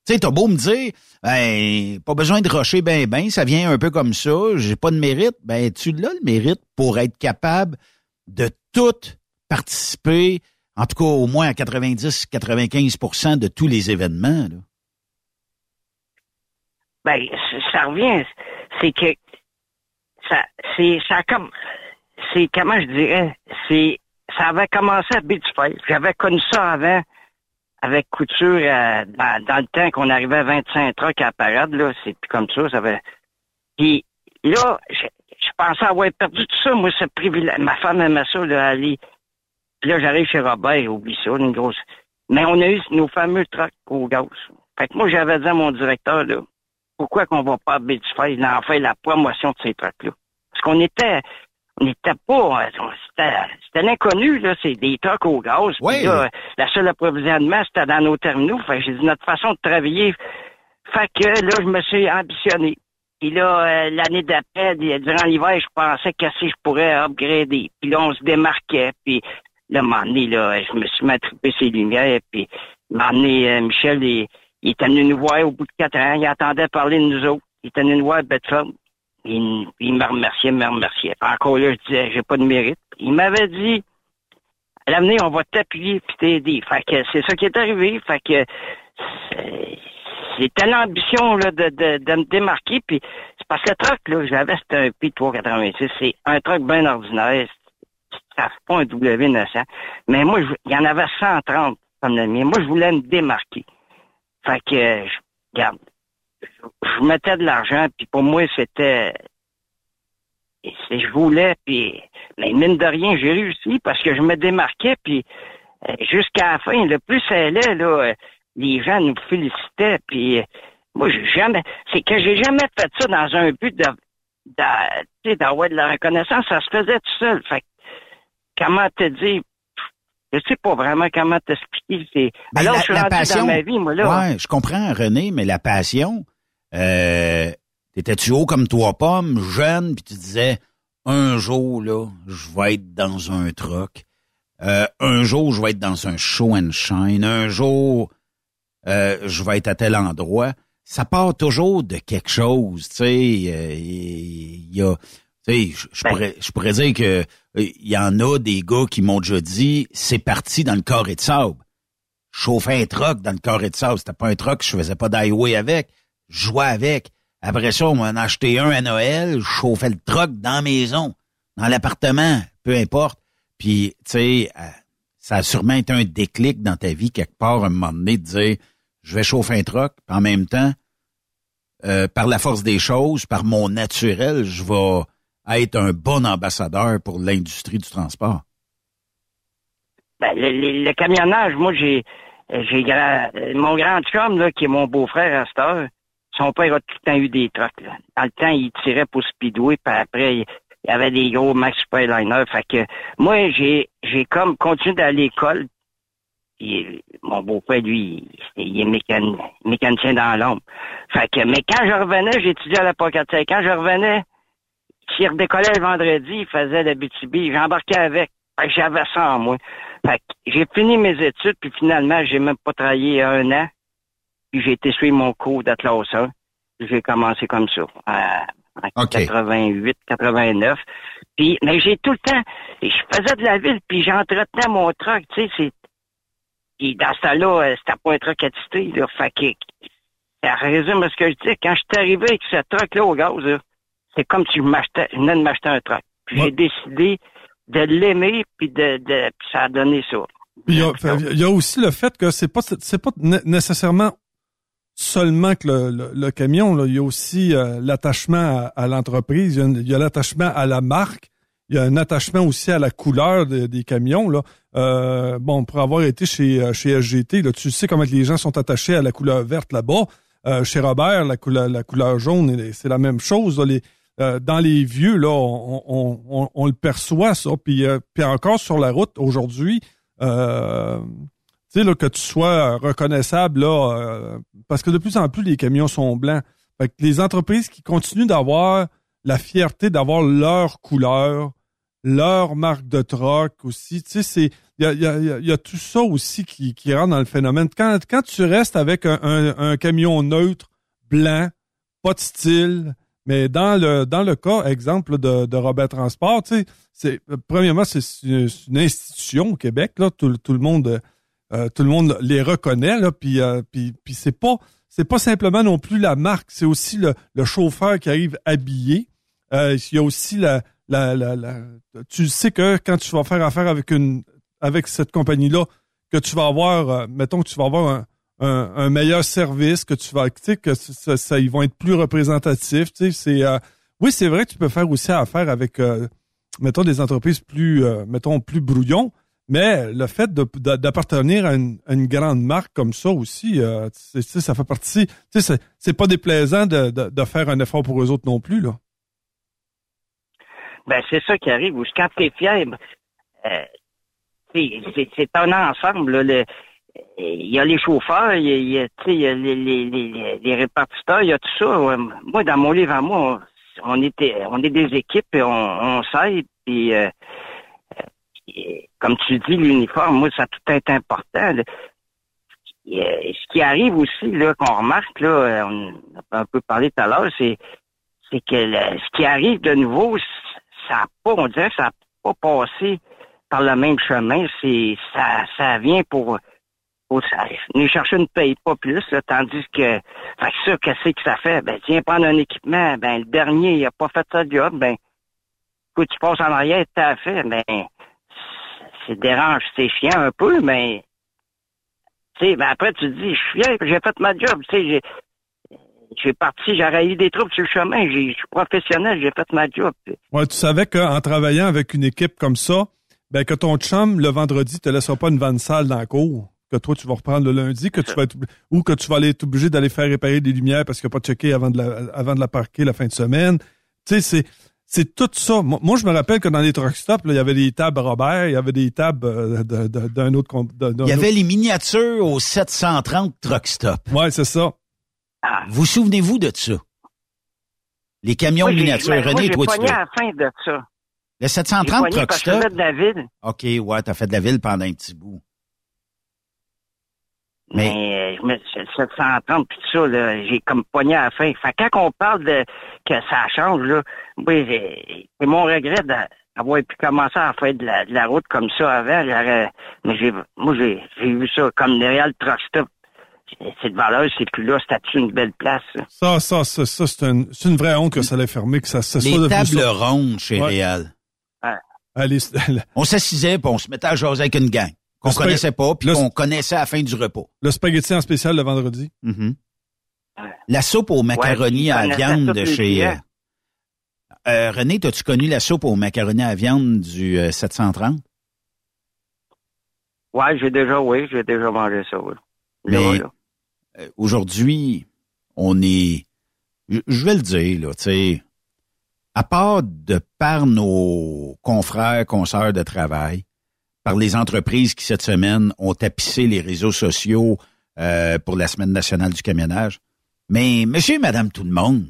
Tu sais, t'as beau me dire, ben, pas besoin de rocher ben ben, ça vient un peu comme ça, j'ai pas de mérite. Ben, tu l'as le mérite pour être capable de tout participer, en tout cas au moins à 90-95% de tous les événements. Là
ben ça revient, c'est que ça, c'est ça comme, c'est comment je dirais, c'est ça avait commencé à Beach J'avais connu ça avant avec couture euh, dans, le temps qu'on arrivait à 25 trucks à la parade là, c'est plus comme ça, ça avait. Puis là, je, pensais avoir perdu tout ça, moi ce privilège. Ma femme aimait ça là, aller. Puis là, j'arrive chez Robert, oublie ça, une grosse. Mais on a eu nos fameux trucks au gaz. Fait que moi, j'avais dit à mon directeur, là, pourquoi qu'on va pas à en faire la promotion de ces trucks-là? Parce qu'on était, on n'était pas, c'était l'inconnu, là, c'est des trucks au gaz. Oui. Là, la seule approvisionnement, c'était dans nos terminaux. Fait j'ai dit, notre façon de travailler, fait que là, je me suis ambitionné. Puis là, euh, l'année d'après, durant l'hiver, je pensais que si je pourrais upgrader. Puis là, on se démarquait. Puis là, à un moment donné, là, je me suis matripé ces lumières. Puis, à un euh, Michel, et il était venu nous voir au bout de quatre ans. Il attendait parler de nous autres. Il était venu nous voir à Bedford. Il, il me remerciait, me remerciait. Encore là, je disais, j'ai pas de mérite. Il m'avait dit, à l'avenir, on va t'appuyer puis t'aider. Fait que c'est ça qui est arrivé. Fait que c'était l'ambition là, de, de, de me démarquer. Puis c'est parce que le truck, là, j'avais, c'était un P386. C'est un truck bien ordinaire. Ça fait pas un W900. Mais moi, il y en avait 130 comme le mien. Moi, je voulais me démarquer. Fait que, je, regarde, je, mettais de l'argent, puis pour moi, c'était... Je voulais, puis... Mais mine de rien, j'ai réussi parce que je me démarquais, puis euh, jusqu'à la fin, le plus ça allait, là, les gens nous félicitaient, puis moi, j'ai jamais... C'est que j'ai jamais fait ça dans un but de... de d'avoir de la reconnaissance, ça se faisait tout seul. Fait comment te dire, je sais pas vraiment comment t'expliquer. C'est...
Ben,
Alors,
la,
je suis
la
rendu
passion,
dans ma vie, moi, là.
Ouais, je comprends, René, mais la passion, euh, t'étais-tu haut comme toi pomme, jeune, puis tu disais, un jour, là, je vais être dans un truck. Euh, un jour, je vais être dans un show and shine. Un jour, euh, je vais être à tel endroit. Ça part toujours de quelque chose, tu sais. Il y a, tu sais, je
Ben.
pourrais, je pourrais dire que il y en a des gars qui m'ont déjà dit, c'est parti dans le carré de sable. Je chauffais un truck dans le carré de sable. C'était pas un truck, je faisais pas d'highway avec. Je jouais avec. Après ça, on m'en a acheté un à Noël. Je chauffais le truck dans la maison, dans l'appartement, peu importe. Puis, tu sais, euh, ça a sûrement été un déclic dans ta vie quelque part, à un moment donné, de dire, je vais chauffer un truck, puis en même temps, euh, par la force des choses, par mon naturel, je vais être un bon ambassadeur pour l'industrie du transport?
Ben, le, camionnage, moi, j'ai, mon grand chum, là, qui est mon beau-frère à cette heure, son père a tout le temps eu des trucks, là. Dans le temps, il tirait pour Speedway, puis après, il il avait des gros Max Superliner. Fait que, moi, j'ai, comme continué d'aller à l'école. Mon beau-père, lui, il est mécan- mécanicien dans l'ombre. Fait que, mais quand je revenais, j'étudiais à la Pocket Quand je revenais, s'il redécollait le vendredi, il faisait la BTB, j'embarquais avec. J'avais ça en moi. Fait que j'ai fini mes études, puis finalement, j'ai même pas travaillé un an. Puis j'ai été suivre mon cours d'atlaseur. J'ai commencé comme ça. à- en 88, 89. Puis, mais j'ai tout le temps, je faisais de la ville, puis j'entretenais mon truck, tu sais, c'est, puis dans ce temps-là, euh, c'était pas un truck attité, là, fait que, ça résume ce que je dis, quand je suis arrivé avec ce truck-là au gaz, là, c'est comme si je m'achetais, je venais de m'acheter un truck. Puis j'ai décidé de l'aimer, puis de, de, puis ça a donné ça.
Il y, a, il y a aussi le fait que c'est pas c'est pas né- nécessairement seulement que le, le, camion, là. il y a aussi euh, l'attachement à, l'entreprise, il y a, l'attachement à la marque, il y a un attachement aussi à la couleur des camions. Là. Euh, bon, pour avoir été chez, euh, chez SGT, là, tu sais comment les gens sont attachés à la couleur verte là-bas. chez Robert, la couleur, la couleur jaune, c'est la même chose. les, dans les vieux, là, on, le perçoit, ça. Puis, puis encore sur la route, aujourd'hui, euh, tu sais, que tu sois reconnaissable, là, euh, parce que de plus en plus, les camions sont blancs. Fait que les entreprises qui continuent d'avoir la fierté d'avoir leur couleur, leur marque de troc aussi, tu sais, c'est... Il y a, tout ça aussi qui, qui rentre dans le phénomène. Quand, quand tu restes avec un, un, camion neutre, blanc, pas de style, mais dans le dans le cas, exemple de, de Robert Transport, tu sais, c'est premièrement, c'est une, institution au Québec, là, tout, tout le monde euh, tout le monde les reconnaît là, puis euh, puis, puis c'est pas c'est pas simplement non plus la marque, c'est aussi le, le, chauffeur qui arrive habillé. Euh, il y a aussi la, la, la, la, tu sais que quand tu vas faire affaire avec une avec cette compagnie là, que tu vas avoir, euh, mettons que tu vas avoir un, un, meilleur service, que tu vas, tu sais, que ça, ça, ils vont être plus représentatifs. Tu sais, c'est oui, c'est vrai que tu peux faire aussi affaire avec, mettons, des entreprises plus, mettons, plus brouillons, mais le fait d'appartenir à, une, grande marque comme ça aussi, euh, ça fait partie. C'est pas déplaisant de, de, faire un effort pour eux autres non plus. Là.
Ben, c'est ça qui arrive. Quand tu es fier, euh, c'est un ensemble. Il y a les chauffeurs, il y a, les, les, les, répartiteurs, il y a tout ça. Moi, dans mon livre à moi, on, était, on est des équipes et on, on s'aide. Puis, euh, comme tu dis, l'uniforme, moi, ça a tout est important. Ce qui arrive aussi, là, qu'on remarque, là, on a un peu parlé tout à l'heure, c'est, c'est que ce qui arrive de nouveau, ça a pas, on dirait que ça n'a pas passé par le même chemin. C'est, ça, ça vient pour, pour ça, venir chercher une paye pas plus, tandis que, ça, qu'est-ce que ça fait? Ben, tiens, prendre un équipement, ben, le dernier, il a pas fait ça job, ben, écoute, tu passes en arrière, t'as fait, ben, c'est dérange, c'est chiant un peu, mais tu sais, ben après tu te dis, je suis fier, j'ai fait ma job, tu sais, j'ai parti, j'ai raillé des troupes sur le chemin, je suis professionnel, j'ai fait ma job.
Ouais, tu savais qu'en travaillant avec une équipe comme ça, ben que ton chum le vendredi te laissera pas une vanne sale dans la cour, que toi tu vas reprendre le lundi, que tu vas être, ou que tu vas aller être obligé d'aller faire réparer des lumières parce qu'il n'a pas checké avant de la avant de la parquer la fin de semaine. Tu sais, c'est c'est tout ça. Moi, je me rappelle que dans les truck stops, il y avait des tables Robert, il y avait des tables euh, d'un autre...
Il y avait les miniatures au 730 truck stop.
Ouais, c'est ça.
Ah. Vous souvenez-vous de ça? Les camions miniatures. René,
toi, tu à la fin de ça.
Le 730 truck stop?
de la ville.
OK, ouais, t'as fait de la ville pendant un petit bout.
Mais, je me 730 puis tout ça, là, j'ai comme pogné à la fin. Fait quand on parle de que ça change, là, oui, c'est mon regret d'avoir pu commencer à faire de la, route comme ça avant. Mais j'ai moi j'ai vu ça comme derrière le truck stop. Cette valeur, c'est plus là, c'était une belle place.
Ça, ça, ça, ça c'est une, une, vraie honte que ça l'ait fermé, que ça, ça
Les
soit
tables rondes chez Réal.
Allez,
on s'assisait, puis on se mettait à jaser avec une gang qu'on connaissait pas, puis qu'on connaissait à la fin du repas.
Le spaghetti en spécial le vendredi.
Mm-hmm. La soupe aux macaronis à viande de chez... Euh, euh, René, as-tu connu la soupe aux macaronis à viande du 730? Euh,
ouais, j'ai déjà, oui, j'ai déjà mangé ça, oui.
Mais aujourd'hui, on est... Je vais le dire, là, tu sais, à part de par nos confrères, consoeurs de travail, par les entreprises qui, cette semaine, ont tapissé les réseaux sociaux euh, pour la Semaine nationale du camionnage. Mais monsieur et madame tout le monde,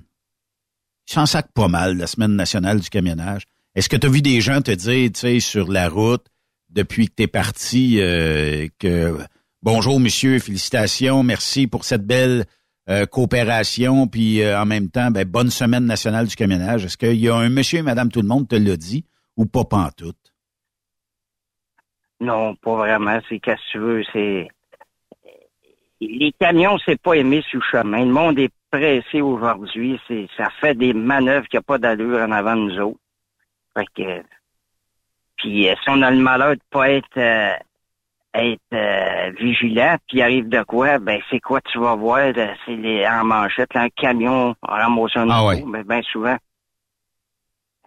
ils s'en sacent pas mal, la Semaine nationale du camionnage. Est-ce que tu as vu des gens te dire, tu sais, sur la route, depuis que tu es parti, euh, que bonjour monsieur, félicitations, merci pour cette belle euh, coopération, puis en même temps, ben, bonne Semaine nationale du camionnage. Est-ce qu'il y a un monsieur et madame tout le monde te l'a dit ou pas pantoute?
Non, pas vraiment. C'est qu'est-ce que tu veux, c'est les camions, c'est pas aimé sur le chemin. Le monde est pressé aujourd'hui. C'est, ça fait des manœuvres qui n'ont pas d'allure en avant de nous autres. Fait que, puis euh, si on a le malheur de pas être euh, être euh, vigilant, puis il arrive de quoi, ben c'est quoi tu vas voir, euh, c'est les en manchette, là, un camion en ramasse un
Ah ouais.
mais bien souvent.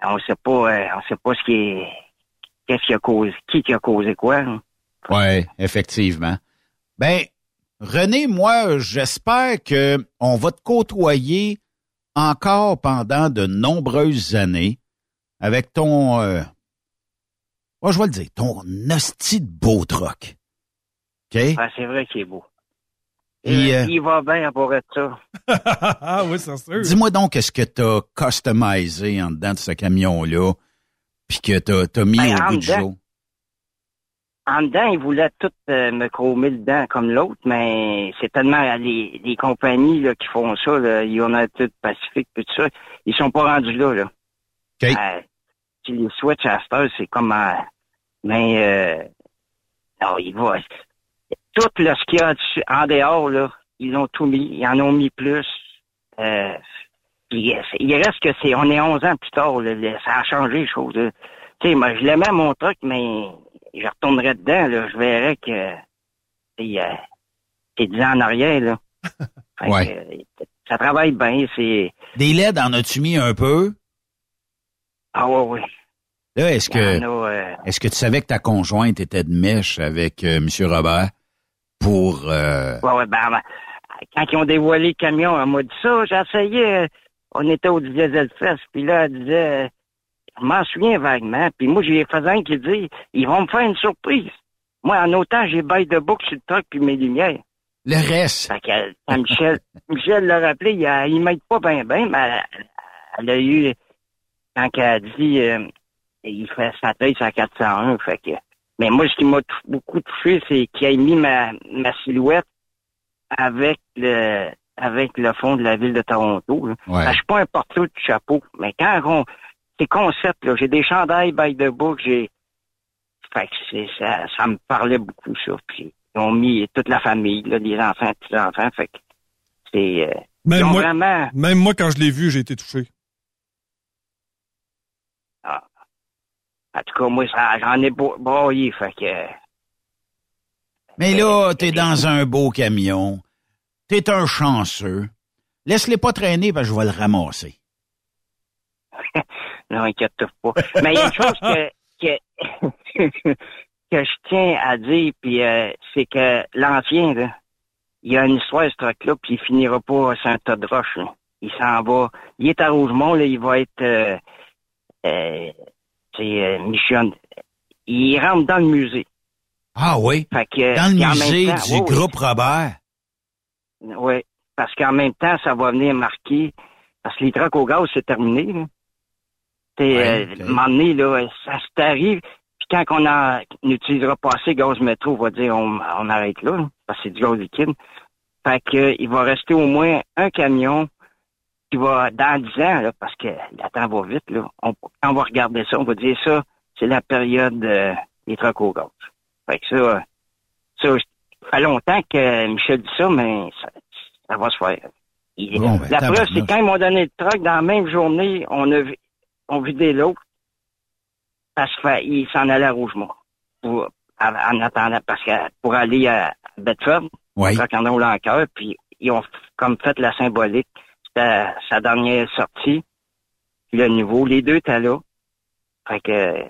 On sait pas euh, on sait pas ce qui est qu'est-ce qui a causé qui qui a causé quoi. hein?
Oui, effectivement. Ben, René, moi, j'espère que on va te côtoyer encore pendant de nombreuses années avec ton, euh, moi, je vais le dire, ton hostie de beau troc. OK?
Ah, c'est vrai qu'il est beau. Euh, il va bien pour être ça.
ah oui, c'est sûr.
Dis-moi donc qu'est-ce que tu as customisé en dedans de ce camion-là, puis que tu as, mis
Ben,
au
en
du
dedans,
jour.
En dedans, ils voulaient tout euh, me chromer le dent comme l'autre, mais c'est tellement euh, les, les compagnies là, qui font ça, là, United Pacific, tout ça, ils sont pas rendus là. là. Euh, si les switch à c'est comme euh, mais euh, non, il va. Tout là, ce qu'il y a en dehors, là, ils l'ont tout mis, ils en ont mis plus. Euh, euh, il reste que c'est. On est 11 ans plus tard, là, ça a changé les choses. Tu sais, moi, je l'aimais mon truc, mais je retournerais dedans, là, je verrais que c'est euh, c'est 10 ans en arrière, là.
Ouais.
que, euh, ça travaille bien, c'est.
Des LED, en as-tu mis un peu?
Ah ouais, oui.
Là, est-ce que,
euh,
est-ce que tu savais que ta conjointe était de mèche avec euh, M. Robert pour, euh,
Ouais, ouais, ben, ben, quand ils ont dévoilé le camion, elle m'a dit ça, j'ai essayé, on était au Diesel Fest, puis là, elle disait, euh, je m'en souviens vaguement, puis moi, j'ai fait un qui dit, ils vont me faire une surprise. Moi, en autant, j'ai bail de boucle sur le truck puis mes lumières.
le reste?
Fait que, quand Michel, Michel l'a rappelé, il, il m'aide pas bien, bien, mais elle, elle a eu, quand elle a dit, euh, il fait sa tête à 401, fait que, mais moi, ce qui m'a beaucoup touché, c'est qu'il a mis ma, ma silhouette avec le, avec le fond de la ville de Toronto. là.
Ouais.
Ben, je suis pas un porte-clés de chapeau, mais quand on, c'est concept, là, j'ai des chandails by the book, j'ai, fait que c'est, ça, ça me parlait beaucoup, ça. Puis, ils ont mis toute la famille, là, les enfants, petits enfants, fait que c'est, euh,
Même moi,
vraiment,
même moi, quand je l'ai vu, j'ai été touché.
ah, en tout cas, moi, ça, j'en ai bro- broyé, fait que,
Mais là, t'es dans un beau camion. T'es un chanceux. Laisse-les pas traîner parce que je vais le ramasser.
non, inquiète-toi pas. Mais il y a une chose que, que, que je tiens à dire, puis euh, c'est que l'ancien, il y a une histoire, ce truc-là, puis il finira pas sur un tas de roches. là. Il s'en va. Il est à Rougemont, là, il va être euh, euh, c'est euh, Michonne. Il rentre dans le musée.
Ah oui?
Fait que,
Dans le musée
temps-
du groupe Robert?
Oui, parce qu'en même temps, ça va venir marquer, parce que les trucks au gaz, c'est terminé. Là. T'sais,
Ouais,
euh, un moment donné, là, ça se t'arrive, puis quand on en- n'utilisera pas assez gaz métro, on va dire on, on arrête là, là, parce que c'est du gaz liquide. Fait que euh, il va rester au moins un camion qui va, dans 10 ans, là, parce que le temps va vite, là, on, quand on va regarder ça, on va dire ça, c'est la période euh, des trucks au gaz. Fait que ça, ça, ça fait longtemps que Michel dit ça, mais ça, ça va se faire. Il-
Bon, ben,
la preuve, c'est quand ils m'ont donné le truck, dans la même journée, on a vi- on vidé l'autre parce qu'il s'en allait à Rougemont. Pour, en, en attendant, parce que pour aller à Bedford,
Oui.
le truck en roulant en cœur, puis ils ont comme fait la symbolique. C'était sa dernière sortie, puis le nouveau. Les deux étaient là. Fait que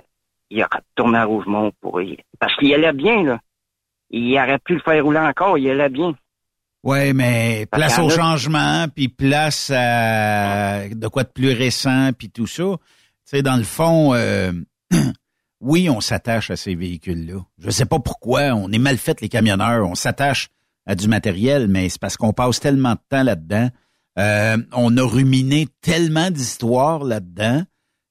il a retourné à Rougemont pour y... Parce qu'il allait bien, là. Il aurait pu le faire rouler encore, il allait bien.
Oui, mais place au changement, puis place à de quoi de plus récent, puis tout ça. Tu sais, dans le fond, euh, oui, on s'attache à ces véhicules-là. Je sais pas pourquoi, on est mal fait les camionneurs, on s'attache à du matériel, mais c'est parce qu'on passe tellement de temps là-dedans. Euh, on a ruminé tellement d'histoires là-dedans,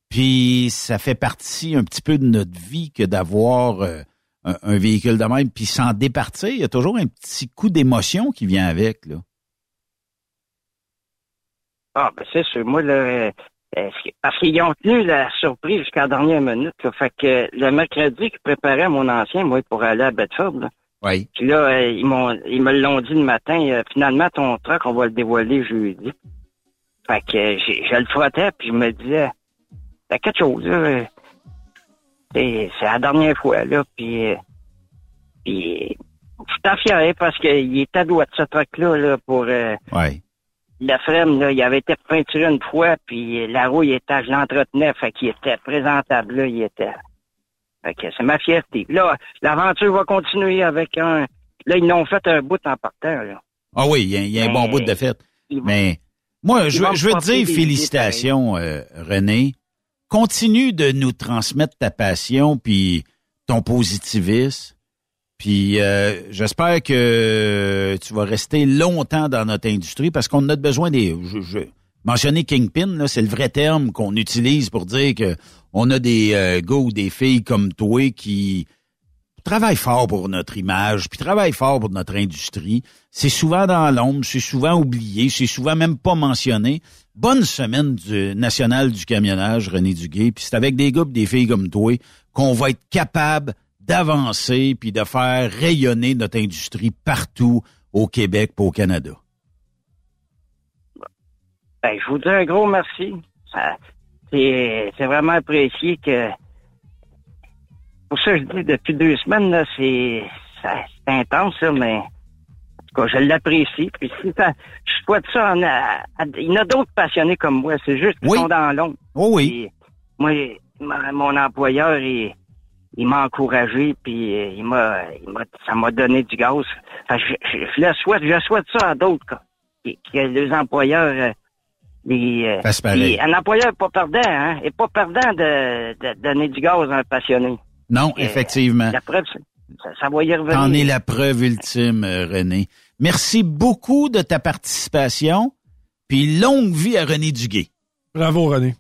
puis ça fait partie un petit peu de notre vie que d'avoir euh, un, un véhicule de même, puis s'en départir, il y a toujours un petit coup d'émotion qui vient avec, là.
Ah, ben c'est sûr. Moi, là, euh, parce qu'ils ont tenu la surprise jusqu'à la dernière minute. Là, fait que le mercredi, je préparais mon ancien, moi, pour aller à Bedford. Là.
Oui.
Puis là, euh, ils m'ont ils me l'ont dit le matin, euh, finalement, ton truck, on va le dévoiler jeudi. Fait que j'ai- je le frottais, puis je me disais, c'est quelque chose, là. C'est la dernière fois, là, puis... euh, Puis, je suis fier parce qu'il était à droite, ce truc-là, là, pour... Euh,
ouais.
La frame, là, il avait été peinturé une fois, puis la roue, il était, je l'entretenais, fait qu'il était présentable, là, il était... Fait que c'est ma fierté. Là, l'aventure va continuer avec un... Là, ils n'ont fait un bout en parterre, là.
Ah oui, il y a, un bon bout de fête. Mais moi, je, je veux te dire félicitations, euh, René. Continue de nous transmettre ta passion puis ton positivisme. Puis euh, j'espère que tu vas rester longtemps dans notre industrie parce qu'on a besoin des. Je, je mentionner Kingpin, c'est le vrai terme qu'on utilise pour dire que on a des euh, gars ou des filles comme toi qui travaillent fort pour notre image, puis travaillent fort pour notre industrie. C'est souvent dans l'ombre, c'est souvent oublié, c'est souvent même pas mentionné. Bonne semaine du national du camionnage, René Duguay. Puis c'est avec des gars des filles comme toi qu'on va être capable d'avancer puis de faire rayonner notre industrie partout au Québec et au Canada.
Ben, je vous dis un gros merci. C'est vraiment apprécié que. Pour ça, je dis depuis deux semaines, là, c'est intense, mais en tout cas, je l'apprécie. Puis si ça, je souhaite ça il y en a d'autres passionnés comme moi. C'est juste qu'ils sont dans l'ombre.
Oh oui.
moi, mon employeur, il il m'a encouragé, puis euh, il m'a, ça m'a donné du gaz. je, je, le souhaite, je souhaite ça à d'autres, que, les employeurs, euh, les,
euh,
un employeur n'est pas perdant, hein, est pas perdant de, de, donner du gaz à un passionné.
Non, effectivement.
La preuve, ça, ça va y revenir.
T'en es la preuve ultime, René. Merci beaucoup de ta participation, puis longue vie à René Duguay.
Bravo, René.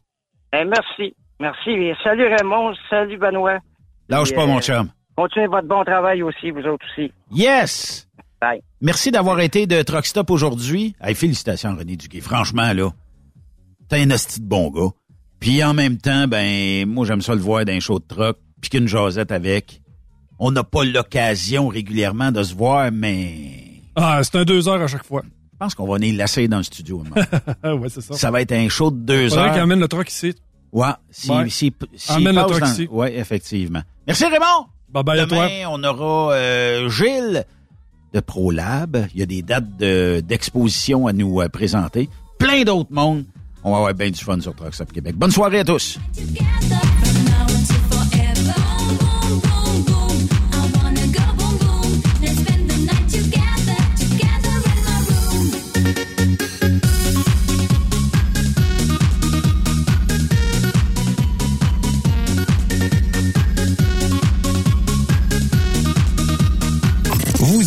Ben, merci. Merci. salut Raymond, salut Benoît.
Lâche pas, mon euh, chum.
Continuez votre bon travail aussi, vous autres aussi.
Yes!
Bye.
Merci d'avoir été de Truck Stop aujourd'hui. Hey, félicitations, René Duguay. Franchement, là, t'es un hostie de bon gars. Puis en même temps, ben, moi, j'aime ça le voir d'un show de truck, puis qu'une jasette avec. On n'a pas l'occasion régulièrement de se voir, mais...
Ah, c'est un deux heures à chaque fois.
Je pense qu'on va venir lasser dans le studio.
ouais, c'est ça.
Ça va être un show de deux
Faudrait
heures.
qu'il amène le truck ici.
Ouais, si,
Ouais.
si, si
Amène le
dans-
ici.
Ouais, effectivement. Merci Raymond.
Bye bye à toi.
Demain, on aura euh, Gilles de ProLab. Il y a des dates de- d'exposition à nous euh, présenter. Plein d'autres mondes. On va avoir bien du fun sur Truck Stop Québec. Bonne soirée à tous.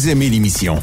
Aimez l'émission?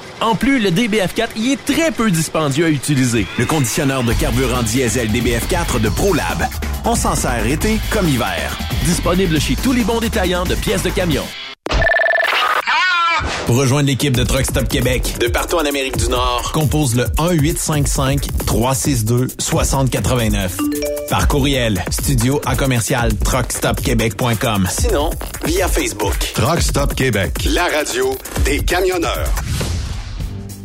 En plus, le DBF4 y est très peu dispendieux à utiliser.
Le conditionneur de carburant diesel DBF4 de ProLab. On s'en sert été comme hiver.
Disponible chez tous les bons détaillants de pièces de camion.
Pour rejoindre l'équipe de Truck Stop Québec, de partout en Amérique du Nord, compose le 1-855-362-6089. Par courriel, studio à commercial truckstopquebec.com. Sinon, via Facebook.
Truck Stop Québec, la radio des camionneurs.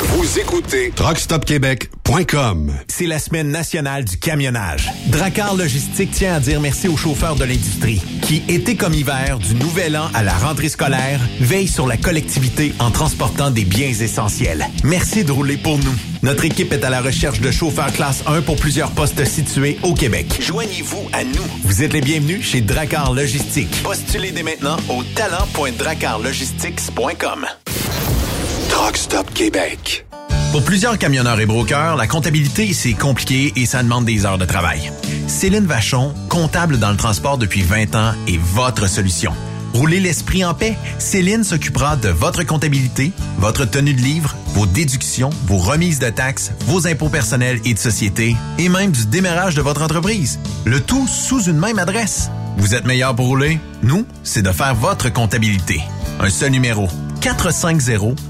Vous écoutez truckstopquebec.com.
C'est la semaine nationale du camionnage. Dracar Logistique tient à dire merci aux chauffeurs de l'industrie qui, été comme hiver, du nouvel an à la rentrée scolaire, veillent sur la collectivité en transportant des biens essentiels. Merci de rouler pour nous. Notre équipe est à la recherche de chauffeurs classe 1 pour plusieurs postes situés au Québec. Joignez-vous à nous. Vous êtes les bienvenus chez Dracar Logistique. Postulez dès maintenant au talent.dracarlogistics.com.
Truck Stop Québec.
Pour plusieurs camionneurs et brokers, la comptabilité, c'est compliqué et ça demande des heures de travail. Céline Vachon, comptable dans le transport depuis 20 ans, est votre solution. Roulez l'esprit en paix. Céline s'occupera de votre comptabilité, votre tenue de livre, vos déductions, vos remises de taxes, vos impôts personnels et de société, et même du démarrage de votre entreprise. Le tout sous une même adresse. Vous êtes meilleur pour rouler? Nous, c'est de faire votre comptabilité. Un seul numéro. 450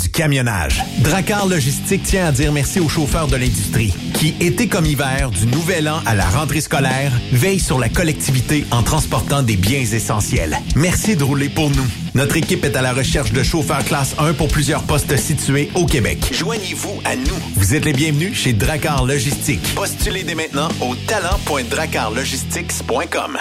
du camionnage. Dracar Logistique tient à dire merci aux chauffeurs de l'industrie qui, été comme hiver, du nouvel an à la rentrée scolaire, veillent sur la collectivité en transportant des biens essentiels. Merci de rouler pour nous. Notre équipe est à la recherche de chauffeurs classe 1 pour plusieurs postes situés au Québec. Joignez-vous à nous. Vous êtes les bienvenus chez Dracar Logistique. Postulez dès maintenant au talent.dracarlogistics.com.